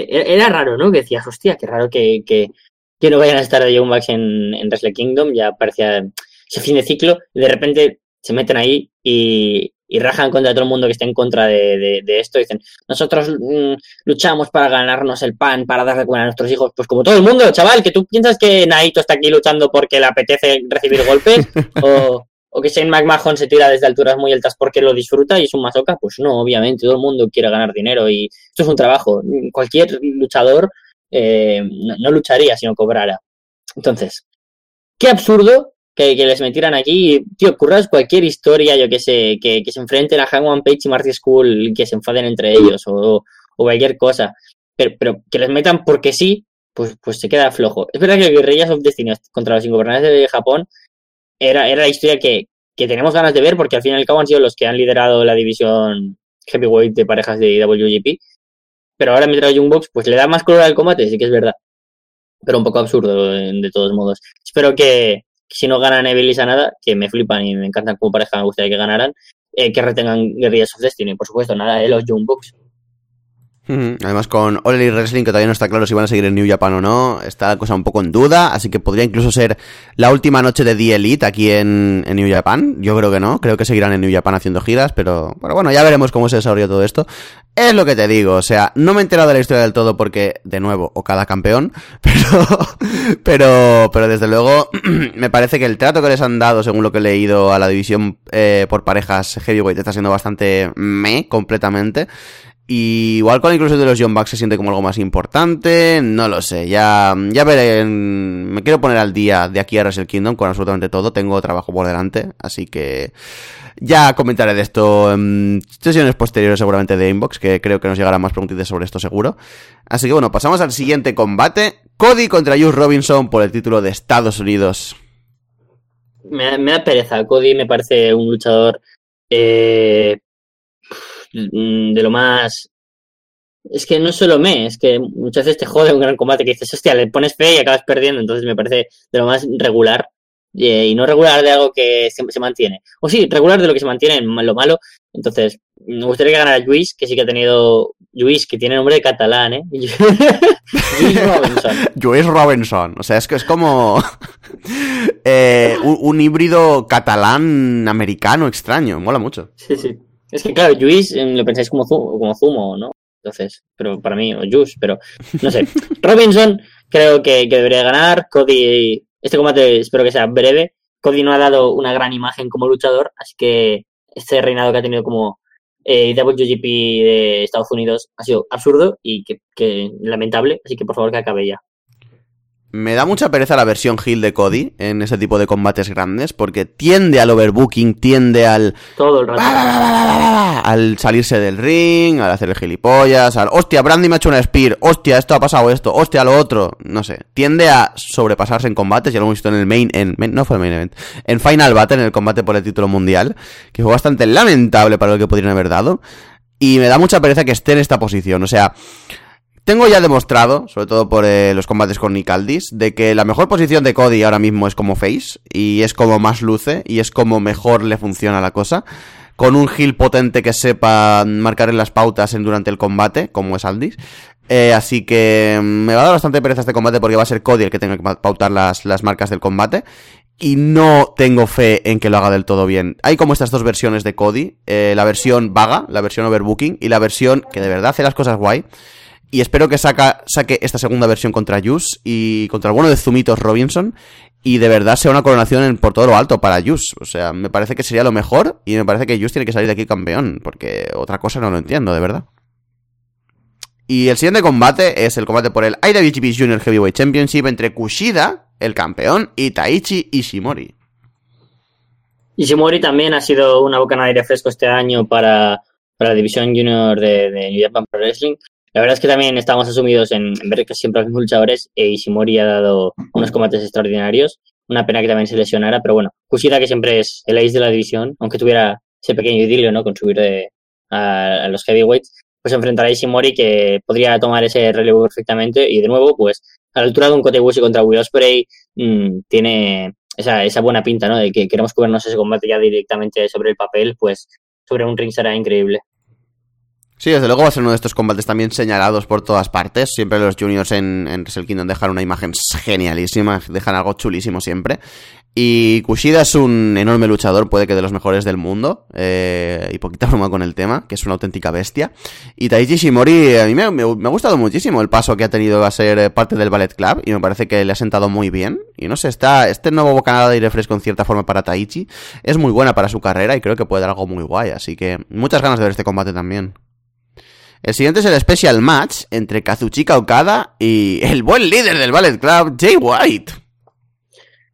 eh, era raro, ¿no? Que decías, hostia, qué raro que, que, que no vayan a estar de Young Bucks en, en Wrestle Kingdom, ya parecía ese fin de ciclo, y de repente se meten ahí y, y rajan contra todo el mundo que esté en contra de, de, de esto. Dicen, nosotros mm, luchamos para ganarnos el pan, para darle comer a nuestros hijos. Pues como todo el mundo, chaval, que tú piensas que Naito está aquí luchando porque le apetece recibir golpes o, o que Shane McMahon se tira desde alturas muy altas porque lo disfruta y es un masoca. Pues no, obviamente, todo el mundo quiere ganar dinero y esto es un trabajo. Cualquier luchador eh, no, no lucharía si no cobrara. Entonces, qué absurdo que, que les metieran aquí. Tío, curras cualquier historia, yo que sé, que, que se enfrenten a Hangman Page y Marty School y que se enfaden entre ellos o, o cualquier cosa. Pero, pero que les metan porque sí, pues, pues se queda flojo. Es verdad que Guerrillas of Destiny contra los ingobernadores de Japón era, era la historia que, que tenemos ganas de ver porque al fin y al cabo han sido los que han liderado la división heavyweight de parejas de IWGP. Pero ahora mientras Young pues le da más color al combate, sí que es verdad. Pero un poco absurdo, de todos modos. Espero que, si no ganan Evil y Sanada, que me flipan y me encantan como pareja, me gustaría que ganaran, eh, que retengan Guerrillas of Destiny, por supuesto, nada de los Young Bucks. Además con All Wrestling, que todavía no está claro si van a seguir en New Japan o no, está la cosa un poco en duda, así que podría incluso ser la última noche de The Elite aquí en, en New Japan. Yo creo que no, creo que seguirán en New Japan haciendo giras, pero, pero bueno, ya veremos cómo se desarrolla todo esto. Es lo que te digo, o sea, no me he enterado de la historia del todo porque, de nuevo, o cada campeón, pero, pero, pero desde luego, me parece que el trato que les han dado, según lo que he leído a la división eh, por parejas heavyweight, está siendo bastante me completamente. Igual con incluso de los John Bucks se siente como algo más importante, no lo sé, ya, ya veré, me quiero poner al día de aquí a Wrestle Kingdom con absolutamente todo, tengo trabajo por delante, así que ya comentaré de esto en sesiones posteriores seguramente de Inbox, que creo que nos llegarán más preguntitas sobre esto seguro. Así que bueno, pasamos al siguiente combate, Cody contra Juice Robinson por el título de Estados Unidos. Me, me da pereza, Cody me parece un luchador eh, de lo más. Es que no solo me, es que muchas veces te jode un gran combate que dices, hostia, le pones fe y acabas perdiendo, entonces me parece de lo más regular eh, y no regular de algo que se, se, mantiene. O sí, regular de lo que se mantiene en lo malo. Entonces, me gustaría que ganara Luis, que sí que ha tenido. Luis, que tiene nombre de catalán, ¿eh? Luis Robinson. Luis Robinson. O sea, es que es como. eh, un, un, híbrido catalán-americano extraño. Mola mucho. Sí, sí. Es que, claro, Luis lo pensáis como zumo, como zumo, ¿no? Entonces, pero para mí, o Juice, pero no sé. Robinson creo que, que debería ganar. Cody este combate espero que sea breve. Cody no ha dado una gran imagen como luchador, así que este reinado que ha tenido como eh, WGP de Estados Unidos ha sido absurdo y que, que lamentable, así que por favor que acabe ya. Me da mucha pereza la versión Hill de Cody en ese tipo de combates grandes, porque tiende al overbooking, tiende al. Todo el rato. Al salirse del ring, al hacer el gilipollas, al. Hostia, Brandy me ha hecho una spear, hostia, esto ha pasado esto, hostia, lo otro. No sé. Tiende a sobrepasarse en combates, ya lo hemos visto en el main. En, no fue el main event. En Final Battle, en el combate por el título mundial, que fue bastante lamentable para lo que podrían haber dado. Y me da mucha pereza que esté en esta posición, o sea. Tengo ya demostrado, sobre todo por eh, los combates con Nick Aldis, de que la mejor posición de Cody ahora mismo es como face, y es como más luce, y es como mejor le funciona la cosa. Con un heal potente que sepa marcar en las pautas en, durante el combate, como es Aldis. Eh, así que me va a dar bastante pereza este combate porque va a ser Cody el que tenga que pautar las, las marcas del combate. Y no tengo fe en que lo haga del todo bien. Hay como estas dos versiones de Cody. Eh, la versión vaga, la versión overbooking, y la versión que de verdad hace las cosas guay. Y espero que saque esta segunda versión contra Jus y contra el bueno de Zumitos Robinson. Y de verdad sea una coronación por todo lo alto para Jus. O sea, me parece que sería lo mejor. Y me parece que Jus tiene que salir de aquí campeón. Porque otra cosa no lo entiendo, de verdad. Y el siguiente combate es el combate por el IWGP Junior Heavyweight Championship entre Kushida, el campeón, y Taichi Ishimori. Ishimori también ha sido una bocanada de aire fresco este año para, para la división junior de, de New Japan Pro Wrestling. La verdad es que también estamos asumidos en, ver que siempre los mismos luchadores e Ishimori ha dado unos combates extraordinarios. Una pena que también se lesionara, pero bueno, Kushida que siempre es el ace de la división, aunque tuviera ese pequeño idilio, ¿no? Con subir de, a, a, los heavyweights, pues enfrentará a Ishimori que podría tomar ese relevo perfectamente y de nuevo, pues a la altura de un Kotebushi contra Will Ospreay mmm, tiene esa, esa buena pinta, ¿no? De que queremos cubrirnos ese combate ya directamente sobre el papel, pues sobre un ring será increíble. Sí, desde luego va a ser uno de estos combates también señalados por todas partes. Siempre los juniors en, en Wrestle Kingdom dejan una imagen genialísima, dejan algo chulísimo siempre. Y Kushida es un enorme luchador, puede que de los mejores del mundo, eh, y poquita broma con el tema, que es una auténtica bestia. Y Taichi Shimori, a mí me, me- me ha gustado muchísimo el paso que ha tenido a ser eh, parte del Ballet Club, y me parece que le ha sentado muy bien. Y no sé, está, este nuevo bocanada de aire fresco en cierta forma para Taichi es muy buena para su carrera y creo que puede dar algo muy guay, así que muchas ganas de ver este combate también. El siguiente es el Special Match entre Kazuchika Okada y el buen líder del Ballet Club, Jay White.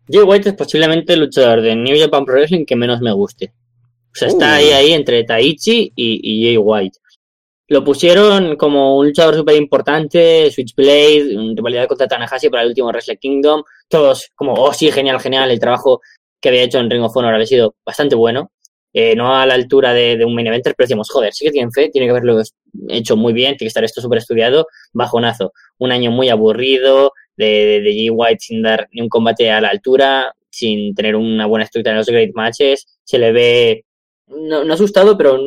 Jay White es posiblemente el luchador de New Japan Pro Wrestling que menos me guste. O sea, está Uh. ahí, ahí entre Taichi y, y Jay White. Lo pusieron como un luchador súper importante, Switchblade, en rivalidad contra Tanahashi para el último Wrestle Kingdom. Todos como, oh sí, genial, genial. El trabajo que había hecho en Ring of Honor había sido bastante bueno. Eh, no a la altura de, un main eventer, pero decíamos, joder, sí que tienen fe, tiene que haberlo hecho muy bien, tiene que estar esto súper estudiado. Bajonazo. Un año muy aburrido, de, de, White sin dar ni un combate a la altura, sin tener una buena estructura en los great matches, se le ve no, no asustado, pero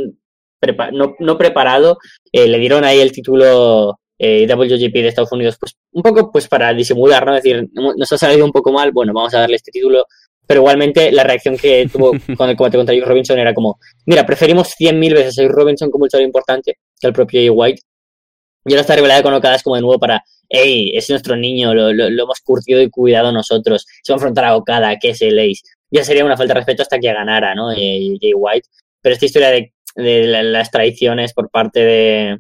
prepa- no, no preparado. Eh, le dieron ahí el título eh, WGP de Estados Unidos, pues un poco pues para disimular, ¿no? Es decir, "No- nos ha salido un poco mal, bueno, vamos a darle este título. Pero igualmente la reacción que tuvo con el combate contra Joe Robinson era como, mira, preferimos 100.000 veces a Joe Robinson como luchador importante que al propio Jay White. Y ahora esta rivalidad con Okada es como de nuevo para, hey, es nuestro niño, lo, lo, lo hemos curtido y cuidado nosotros. Se va a enfrentar a Okada, que es el ace. Ya sería una falta de respeto hasta que ganara, ¿no? Eh, Jay White. Pero esta historia de, de la- las traiciones por parte de,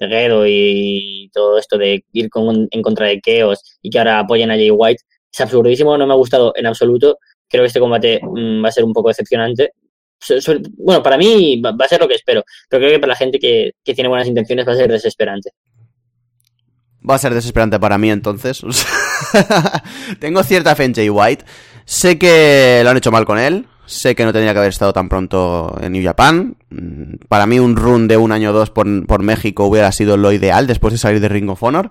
de Gedo y todo esto de ir con- en contra de Keos y que ahora apoyen a Jay White es absurdísimo, no me ha gustado en absoluto. Creo que este combate mm, va a ser un poco decepcionante. Bueno, para mí va va a ser lo que espero, pero creo que para la gente que, que tiene buenas intenciones va a ser desesperante. Va a ser desesperante para mí entonces. Tengo cierta fe en Jay White. Sé que lo han hecho mal con él. Sé que no tendría que haber estado tan pronto en New Japan. Mm, Para mí un run de un año o dos por, por México hubiera sido lo ideal después de salir de Ring of Honor.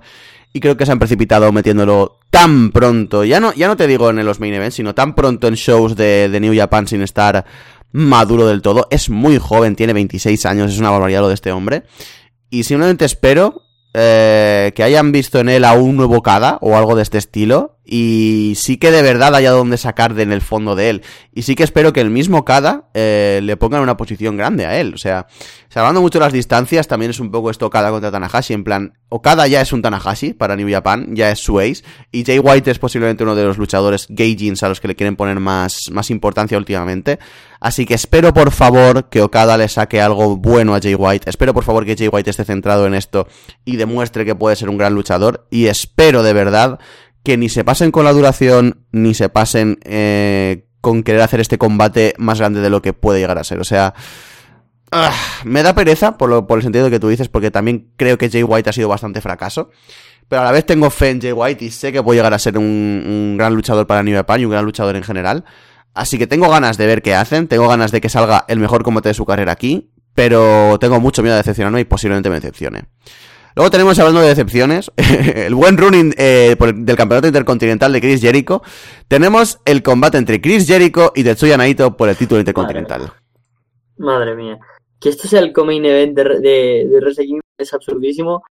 Y creo que se han precipitado metiéndolo tan pronto. Ya no, ya no te digo en los main events, sino tan pronto en shows de, de New Japan sin estar maduro del todo. Es muy joven, tiene 26 años, es una barbaridad lo de este hombre. Y simplemente espero eh, que hayan visto en él a un nuevo Kada o algo de este estilo. Y sí que de verdad haya donde sacar de en el fondo de él. Y sí que espero que el mismo Kada eh, le ponga en una posición grande a él. O sea, salvando mucho las distancias, también es un poco esto Okada contra Tanahashi. En plan, Okada ya es un Tanahashi para New Japan, ya es su ace. Y Jay White es posiblemente uno de los luchadores gaijins a los que le quieren poner más, más importancia últimamente. Así que espero por favor que Okada le saque algo bueno a Jay White. Espero por favor que Jay White esté centrado en esto y demuestre que puede ser un gran luchador. Y espero de verdad que ni se pasen con la duración, ni se pasen eh, con querer hacer este combate más grande de lo que puede llegar a ser. O sea, ah, me da pereza por, lo, por el sentido que tú dices, porque también creo que Jay White ha sido bastante fracaso. Pero a la vez tengo fe en Jay White y sé que puede llegar a ser un, gran luchador para New Japan y un gran luchador en general. Así que tengo ganas de ver qué hacen, tengo ganas de que salga el mejor combate de su carrera aquí, pero tengo mucho miedo de decepcionarme y posiblemente me decepcione. Luego tenemos, hablando de decepciones, el buen running eh, del campeonato intercontinental de Chris Jericho. Tenemos el combate entre Chris Jericho y Tetsuya Naito por el título intercontinental. Madre mía. Que este sea el main event de, de, de es absurdísimo.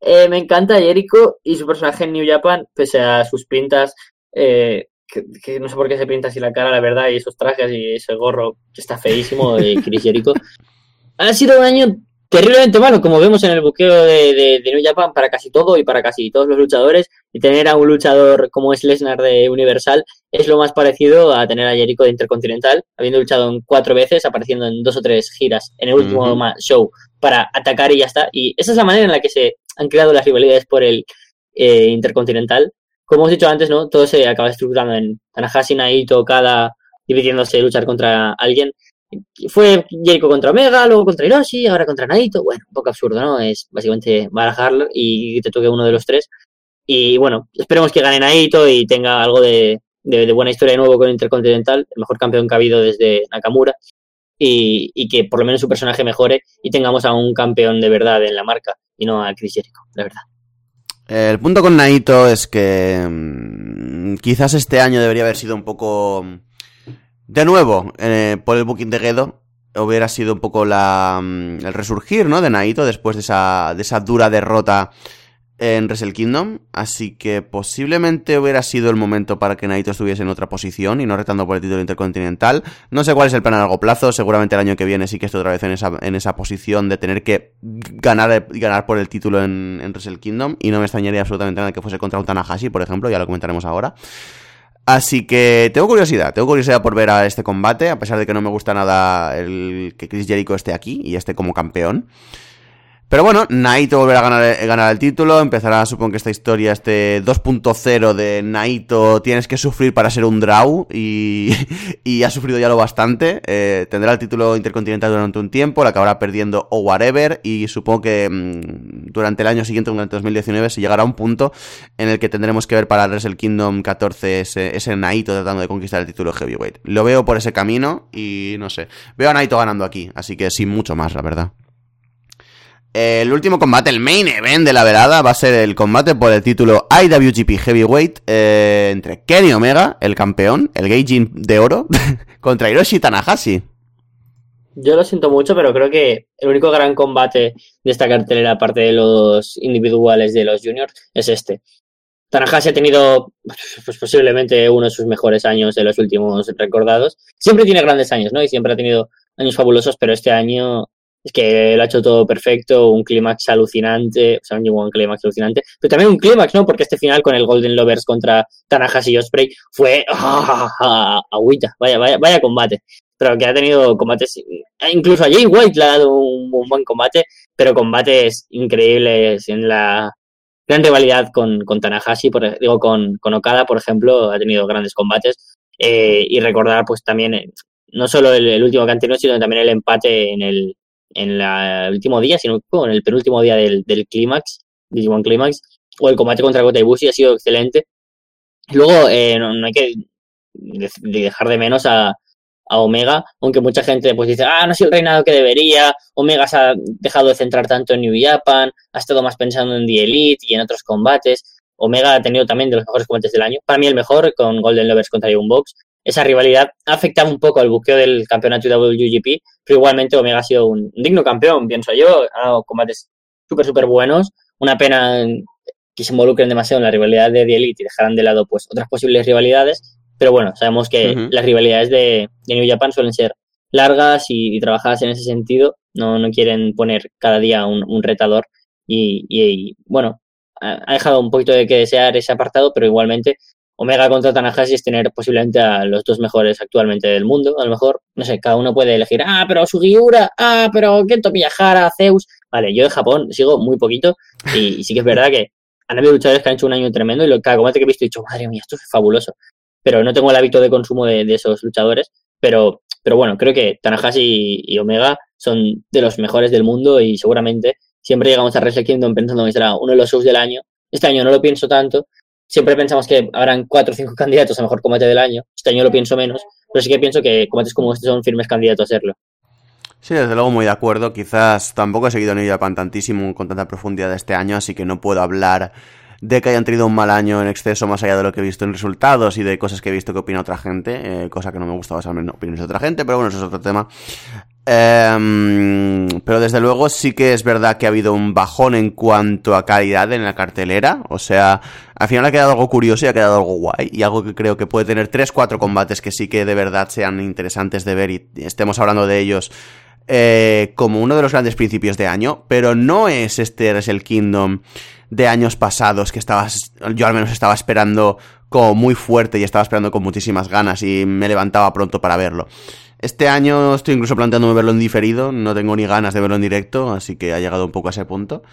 Eh, me encanta Jericho y su personaje en New Japan, pese a sus pintas, eh, que, que no sé por qué se pinta así la cara, la verdad, y esos trajes y ese gorro que está feísimo de Chris Jericho. Ha sido un año terriblemente malo, como vemos en el buqueo de, de, de New Japan para casi todo y para casi todos los luchadores. Y tener a un luchador como es Lesnar de Universal es lo más parecido a tener a Jericho de Intercontinental, habiendo luchado en cuatro veces, apareciendo en dos o tres giras en el último show para atacar y ya está. Y esa es la manera en la que se han creado las rivalidades por el eh, Intercontinental. Como hemos dicho antes, ¿no? Todo se acaba estructurando en Tanahashi, Naito, cada dividiéndose luchar contra alguien. Fue Jericho contra Omega, luego contra Hiroshi, ahora contra Naito. Bueno, un poco absurdo, ¿no? Es básicamente barajarlo y te toque uno de los tres. Y bueno, esperemos que gane Naito y tenga algo de, de, de buena historia de nuevo con Intercontinental, el mejor campeón que ha habido desde Nakamura. Y, y que por lo menos su personaje mejore y tengamos a un campeón de verdad en la marca y no a Chris Jericho, la verdad. El punto con Naito es que mm, quizás este año debería haber sido un poco... De nuevo, eh, por el booking de Gedo, hubiera sido un poco la, mm, el resurgir, ¿no? De Naito después de esa, de esa dura derrota en Wrestle Kingdom, así que posiblemente hubiera sido el momento para que Naito estuviese en otra posición y no retando por el título intercontinental. No sé cuál es el plan a largo plazo, seguramente el año que viene sí que esté otra vez en esa, en esa posición de tener que ganar, ganar por el título en, en Wrestle Kingdom y no me extrañaría absolutamente nada que fuese contra un Tanahashi, por ejemplo, ya lo comentaremos ahora. Así que tengo curiosidad, tengo curiosidad por ver a este combate, a pesar de que no me gusta nada el que Chris Jericho esté aquí y esté como campeón. Pero bueno, Naito volverá a ganar, eh, ganar el título, empezará supongo que esta historia, este 2.0 de Naito, tienes que sufrir para ser un draw y, y ha sufrido ya lo bastante. Eh, tendrá el título intercontinental durante un tiempo, lo acabará perdiendo o whatever y supongo que mm, durante el año siguiente, durante 2019, se llegará a un punto en el que tendremos que ver para Wrestle Kingdom 14 ese, ese Naito tratando de conquistar el título heavyweight. Lo veo por ese camino y no sé, veo a Naito ganando aquí, así que sin mucho más, la verdad. El último combate, el main event de la velada, va a ser el combate por el título IWGP Heavyweight eh, entre Kenny Omega, el campeón, el Gaijin de oro, contra Hiroshi Tanahashi. Yo lo siento mucho, pero creo que el único gran combate de esta cartelera, aparte de los individuales de los juniors, es este. Tanahashi ha tenido pues, posiblemente uno de sus mejores años de los últimos recordados. Siempre tiene grandes años, ¿no? Y siempre ha tenido años fabulosos, pero este año es que lo ha hecho todo perfecto, un clímax alucinante, o sea, no llegó un clímax alucinante, pero también un clímax, ¿no? Porque este final con el Golden Lovers contra Tanahashi y Osprey fue ¡ah! agüita, vaya, vaya, vaya combate. Pero que ha tenido combates, incluso a Jay White le ha dado un, un buen combate, pero combates increíbles en la gran rivalidad con, con Tanahashi, por, digo, con, con Okada, por ejemplo, ha tenido grandes combates. Eh, y recordar, pues también, eh, no solo el, el último que han tenido, sino también el empate en el, en el último día, sino en el penúltimo día del, del clímax, Digimon Clímax, o el combate contra Kota Ibushi ha sido excelente. Luego, eh, no, hay que de dejar de menos a, a Omega, aunque mucha gente pues dice, ah, no ha sido el reinado que debería, Omega se ha dejado de centrar tanto en New Japan, ha estado más pensando en The Elite y en otros combates. Omega ha tenido también de los mejores combates del año, para mí el mejor, con Golden Lovers contra Young Box. Esa rivalidad ha afectado un poco al buqueo del campeonato WGP, pero igualmente Omega ha sido un digno campeón, pienso yo. Ha dado combates súper, súper buenos. Una pena que se involucren demasiado en la rivalidad de The Elite y dejaran de lado pues otras posibles rivalidades. Pero bueno, sabemos que las rivalidades de, de New Japan suelen ser largas y, y trabajadas en ese sentido. No, no quieren poner cada día un, un retador. Y, y- y, bueno, ha, ha dejado un poquito de que desear ese apartado, pero igualmente Omega contra Tanahashi es tener posiblemente a los dos mejores actualmente del mundo. A lo mejor, no sé, cada uno puede elegir, ah, pero Sugiura, ah, pero Kento Miyahara, Zeus. Vale, yo de Japón sigo muy poquito y, y sí que es verdad que han habido luchadores que han hecho un año tremendo y lo, cada combate que he visto he dicho, madre mía, esto es fabuloso. Pero no tengo el hábito de consumo de, esos luchadores. Pero, pero bueno, creo que Tanahashi y, y Omega son de los mejores del mundo y seguramente siempre llegamos a Wrestle Kingdom pensando que será uno de los shows del año. Este año no lo pienso tanto. Siempre pensamos que habrán cuatro o cinco candidatos a mejor combate del año. Este año lo pienso menos, pero sí que pienso que combates como este son firmes candidatos a serlo. Sí, desde luego muy de acuerdo. Quizás tampoco he seguido New Japan tantísimo con tanta profundidad este año, así que no puedo hablar de que hayan tenido un mal año en exceso más allá de lo que he visto en resultados y de cosas que he visto que opina otra gente, eh, cosa que no me gusta basarme en opiniones de otra gente, pero bueno, eso es otro tema. Em, pero desde luego sí que es verdad que ha habido un bajón en cuanto a calidad en la cartelera, o sea, al final ha quedado algo curioso y ha quedado algo guay. Y algo que creo que puede tener 3-4 combates que sí que de verdad sean interesantes de ver y estemos hablando de ellos eh, como uno de los grandes principios de año, pero no es este Wrestle Kingdom de años pasados que estabas, yo al menos estaba esperando como muy fuerte y estaba esperando con muchísimas ganas y me levantaba pronto para verlo. Este año estoy incluso planteándome verlo en diferido, no tengo ni ganas de verlo en directo, así que ha llegado un poco a ese punto.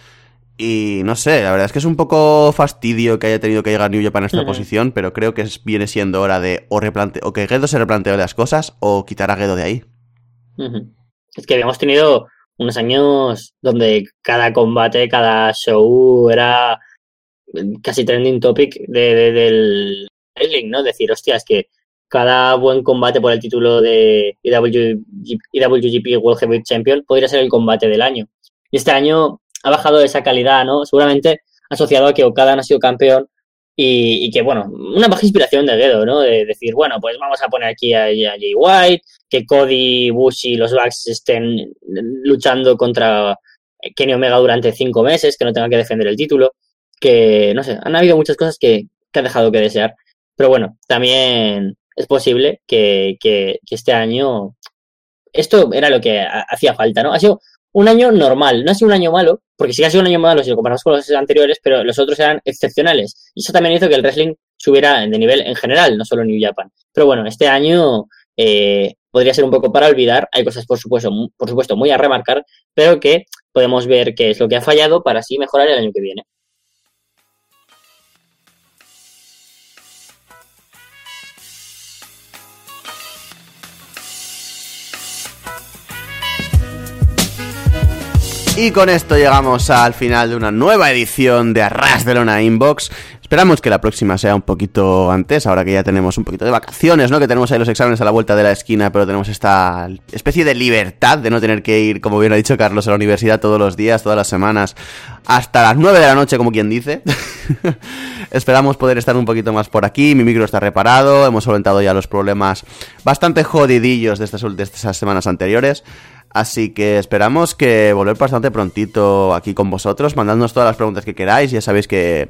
Y no sé, la verdad es que es un poco fastidio que haya tenido que llegar New Japan a esta Ujú. posición, pero creo que es- viene siendo hora de o, replante o que Gedo se replantee las cosas o quitar a Gedo de ahí. Es que habíamos tenido unos años donde cada combate, cada show era casi trending topic de, de- del wrestling, ¿no? Decir, hostia, que cada buen combate por el título de IWG IWGP World Heavyweight Champion podría ser el combate del año. Y este año ha bajado esa calidad, ¿no? Seguramente asociado a que Okada no ha sido campeón y, y que, bueno, una baja inspiración de dedo, ¿no? De decir, bueno, pues vamos a poner aquí a, a Jay White, que Cody, Bush y los Bucks estén luchando contra Kenny Omega durante cinco meses, que no tenga que defender el título, que, no sé, han habido muchas cosas que, que ha dejado que desear. Pero bueno, también es posible que, que, que este año esto era lo que ha- hacía falta, ¿no? Ha sido un año normal, no ha sido un año malo, porque sí que ha sido un año malo si lo comparamos con los anteriores, pero los otros eran excepcionales. Y eso también hizo que el wrestling subiera de nivel en general, no solo New Japan. Pero bueno, este año eh, podría ser un poco para olvidar. Hay cosas, por supuesto, por supuesto, muy a remarcar, pero que podemos ver qué es lo que ha fallado para así mejorar el año que viene. Y con esto llegamos al final de una nueva edición de Arras de Lona Inbox. Esperamos que la próxima sea un poquito antes, ahora que ya tenemos un poquito de vacaciones, ¿no? Que tenemos ahí los exámenes a la vuelta de la esquina, pero tenemos esta especie de libertad de no tener que ir, como bien ha dicho Carlos, a la universidad todos los días, todas las semanas, hasta las 9 de la noche, como quien dice. Esperamos poder estar un poquito más por aquí. Mi micro está reparado, hemos solventado ya los problemas bastante jodidillos de estas, de estas semanas anteriores. Así que esperamos que volver bastante prontito aquí con vosotros, mandadnos todas las preguntas que queráis. Ya sabéis que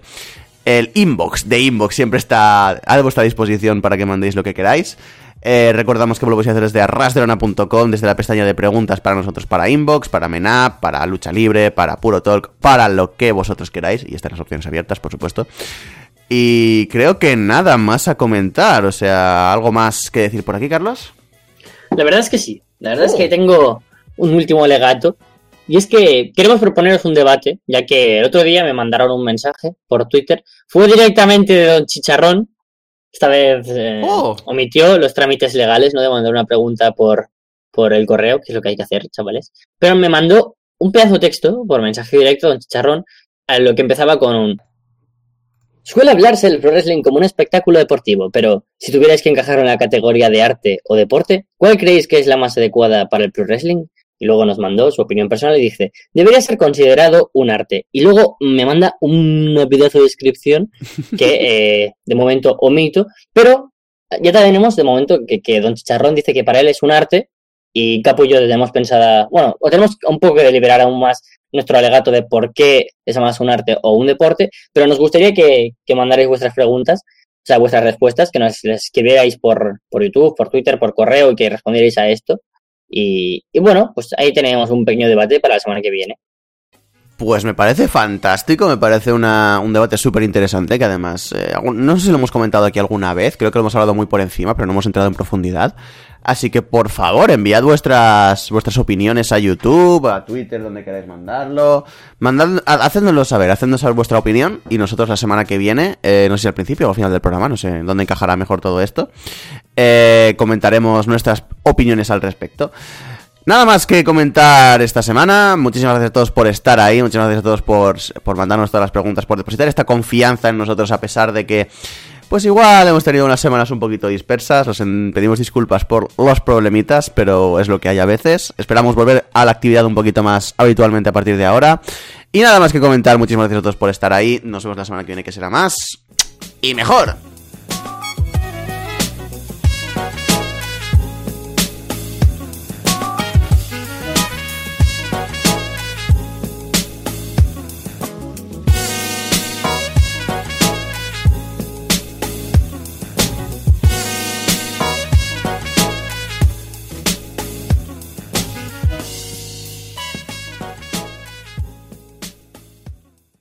el inbox de inbox siempre está a vuestra disposición para que mandéis lo que queráis. Eh, recordamos que lo podéis hacer desde arrasderona.com, desde la pestaña de preguntas para nosotros, para inbox, para menap, para lucha libre, para puro talk, para lo que vosotros queráis. Y están las opciones abiertas, por supuesto. Y creo que nada más a comentar. O sea, ¿algo más que decir por aquí, Carlos? La verdad es que sí. La verdad es Oh. que tengo un último alegato. Y es que queremos proponeros un debate, ya que el otro día me mandaron un mensaje por Twitter. Fue directamente de Don Chicharrón. Esta vez eh, Oh. omitió los trámites legales, no de mandar una pregunta por, por el correo, que es lo que hay que hacer, chavales. Pero me mandó un pedazo de texto por mensaje directo, Don Chicharrón, a lo que empezaba con un... Suele hablarse del pro wrestling como un espectáculo deportivo, pero si tuvierais que encajar en la categoría de arte o deporte, ¿cuál creéis que es la más adecuada para el pro wrestling? Y luego nos mandó su opinión personal y dice, debería ser considerado un arte. Y luego me manda una pedazo de descripción que eh, de momento omito, pero ya tenemos de momento que, que Don Chicharrón dice que para él es un arte y Capo y yo tenemos pensada, bueno, o tenemos un poco que deliberar aún más nuestro alegato de por qué es más un arte o un deporte, pero nos gustaría que, que mandarais vuestras preguntas, o sea, vuestras respuestas, que nos las escribierais por, por YouTube, por Twitter, por correo y que respondierais a esto. Y, bueno, pues ahí tenemos un pequeño debate para la semana que viene. Pues me parece fantástico, me parece una- un debate súper interesante que además, eh, no sé si lo hemos comentado aquí alguna vez, creo que lo hemos hablado muy por encima, pero no hemos entrado en profundidad. Así que por favor, enviad vuestras, vuestras opiniones a YouTube, a Twitter, donde queráis mandarlo. Mandad, ha- hacednoslo saber, hacednos saber vuestra opinión y nosotros la semana que viene, eh, no sé si al principio o al final del programa, no sé dónde encajará mejor todo esto, eh, comentaremos nuestras opiniones al respecto. Nada más que comentar esta semana. Muchísimas gracias a todos por estar ahí. Muchísimas gracias a todos por, por mandarnos todas las preguntas, por depositar esta confianza en nosotros a pesar de que, pues igual hemos tenido unas semanas un poquito dispersas. Os pedimos disculpas por los problemitas, pero es lo que hay a veces. Esperamos volver a la actividad un poquito más habitualmente a partir de ahora. Y nada más que comentar. Muchísimas gracias a todos por estar ahí. Nos vemos la semana que viene que será más y mejor.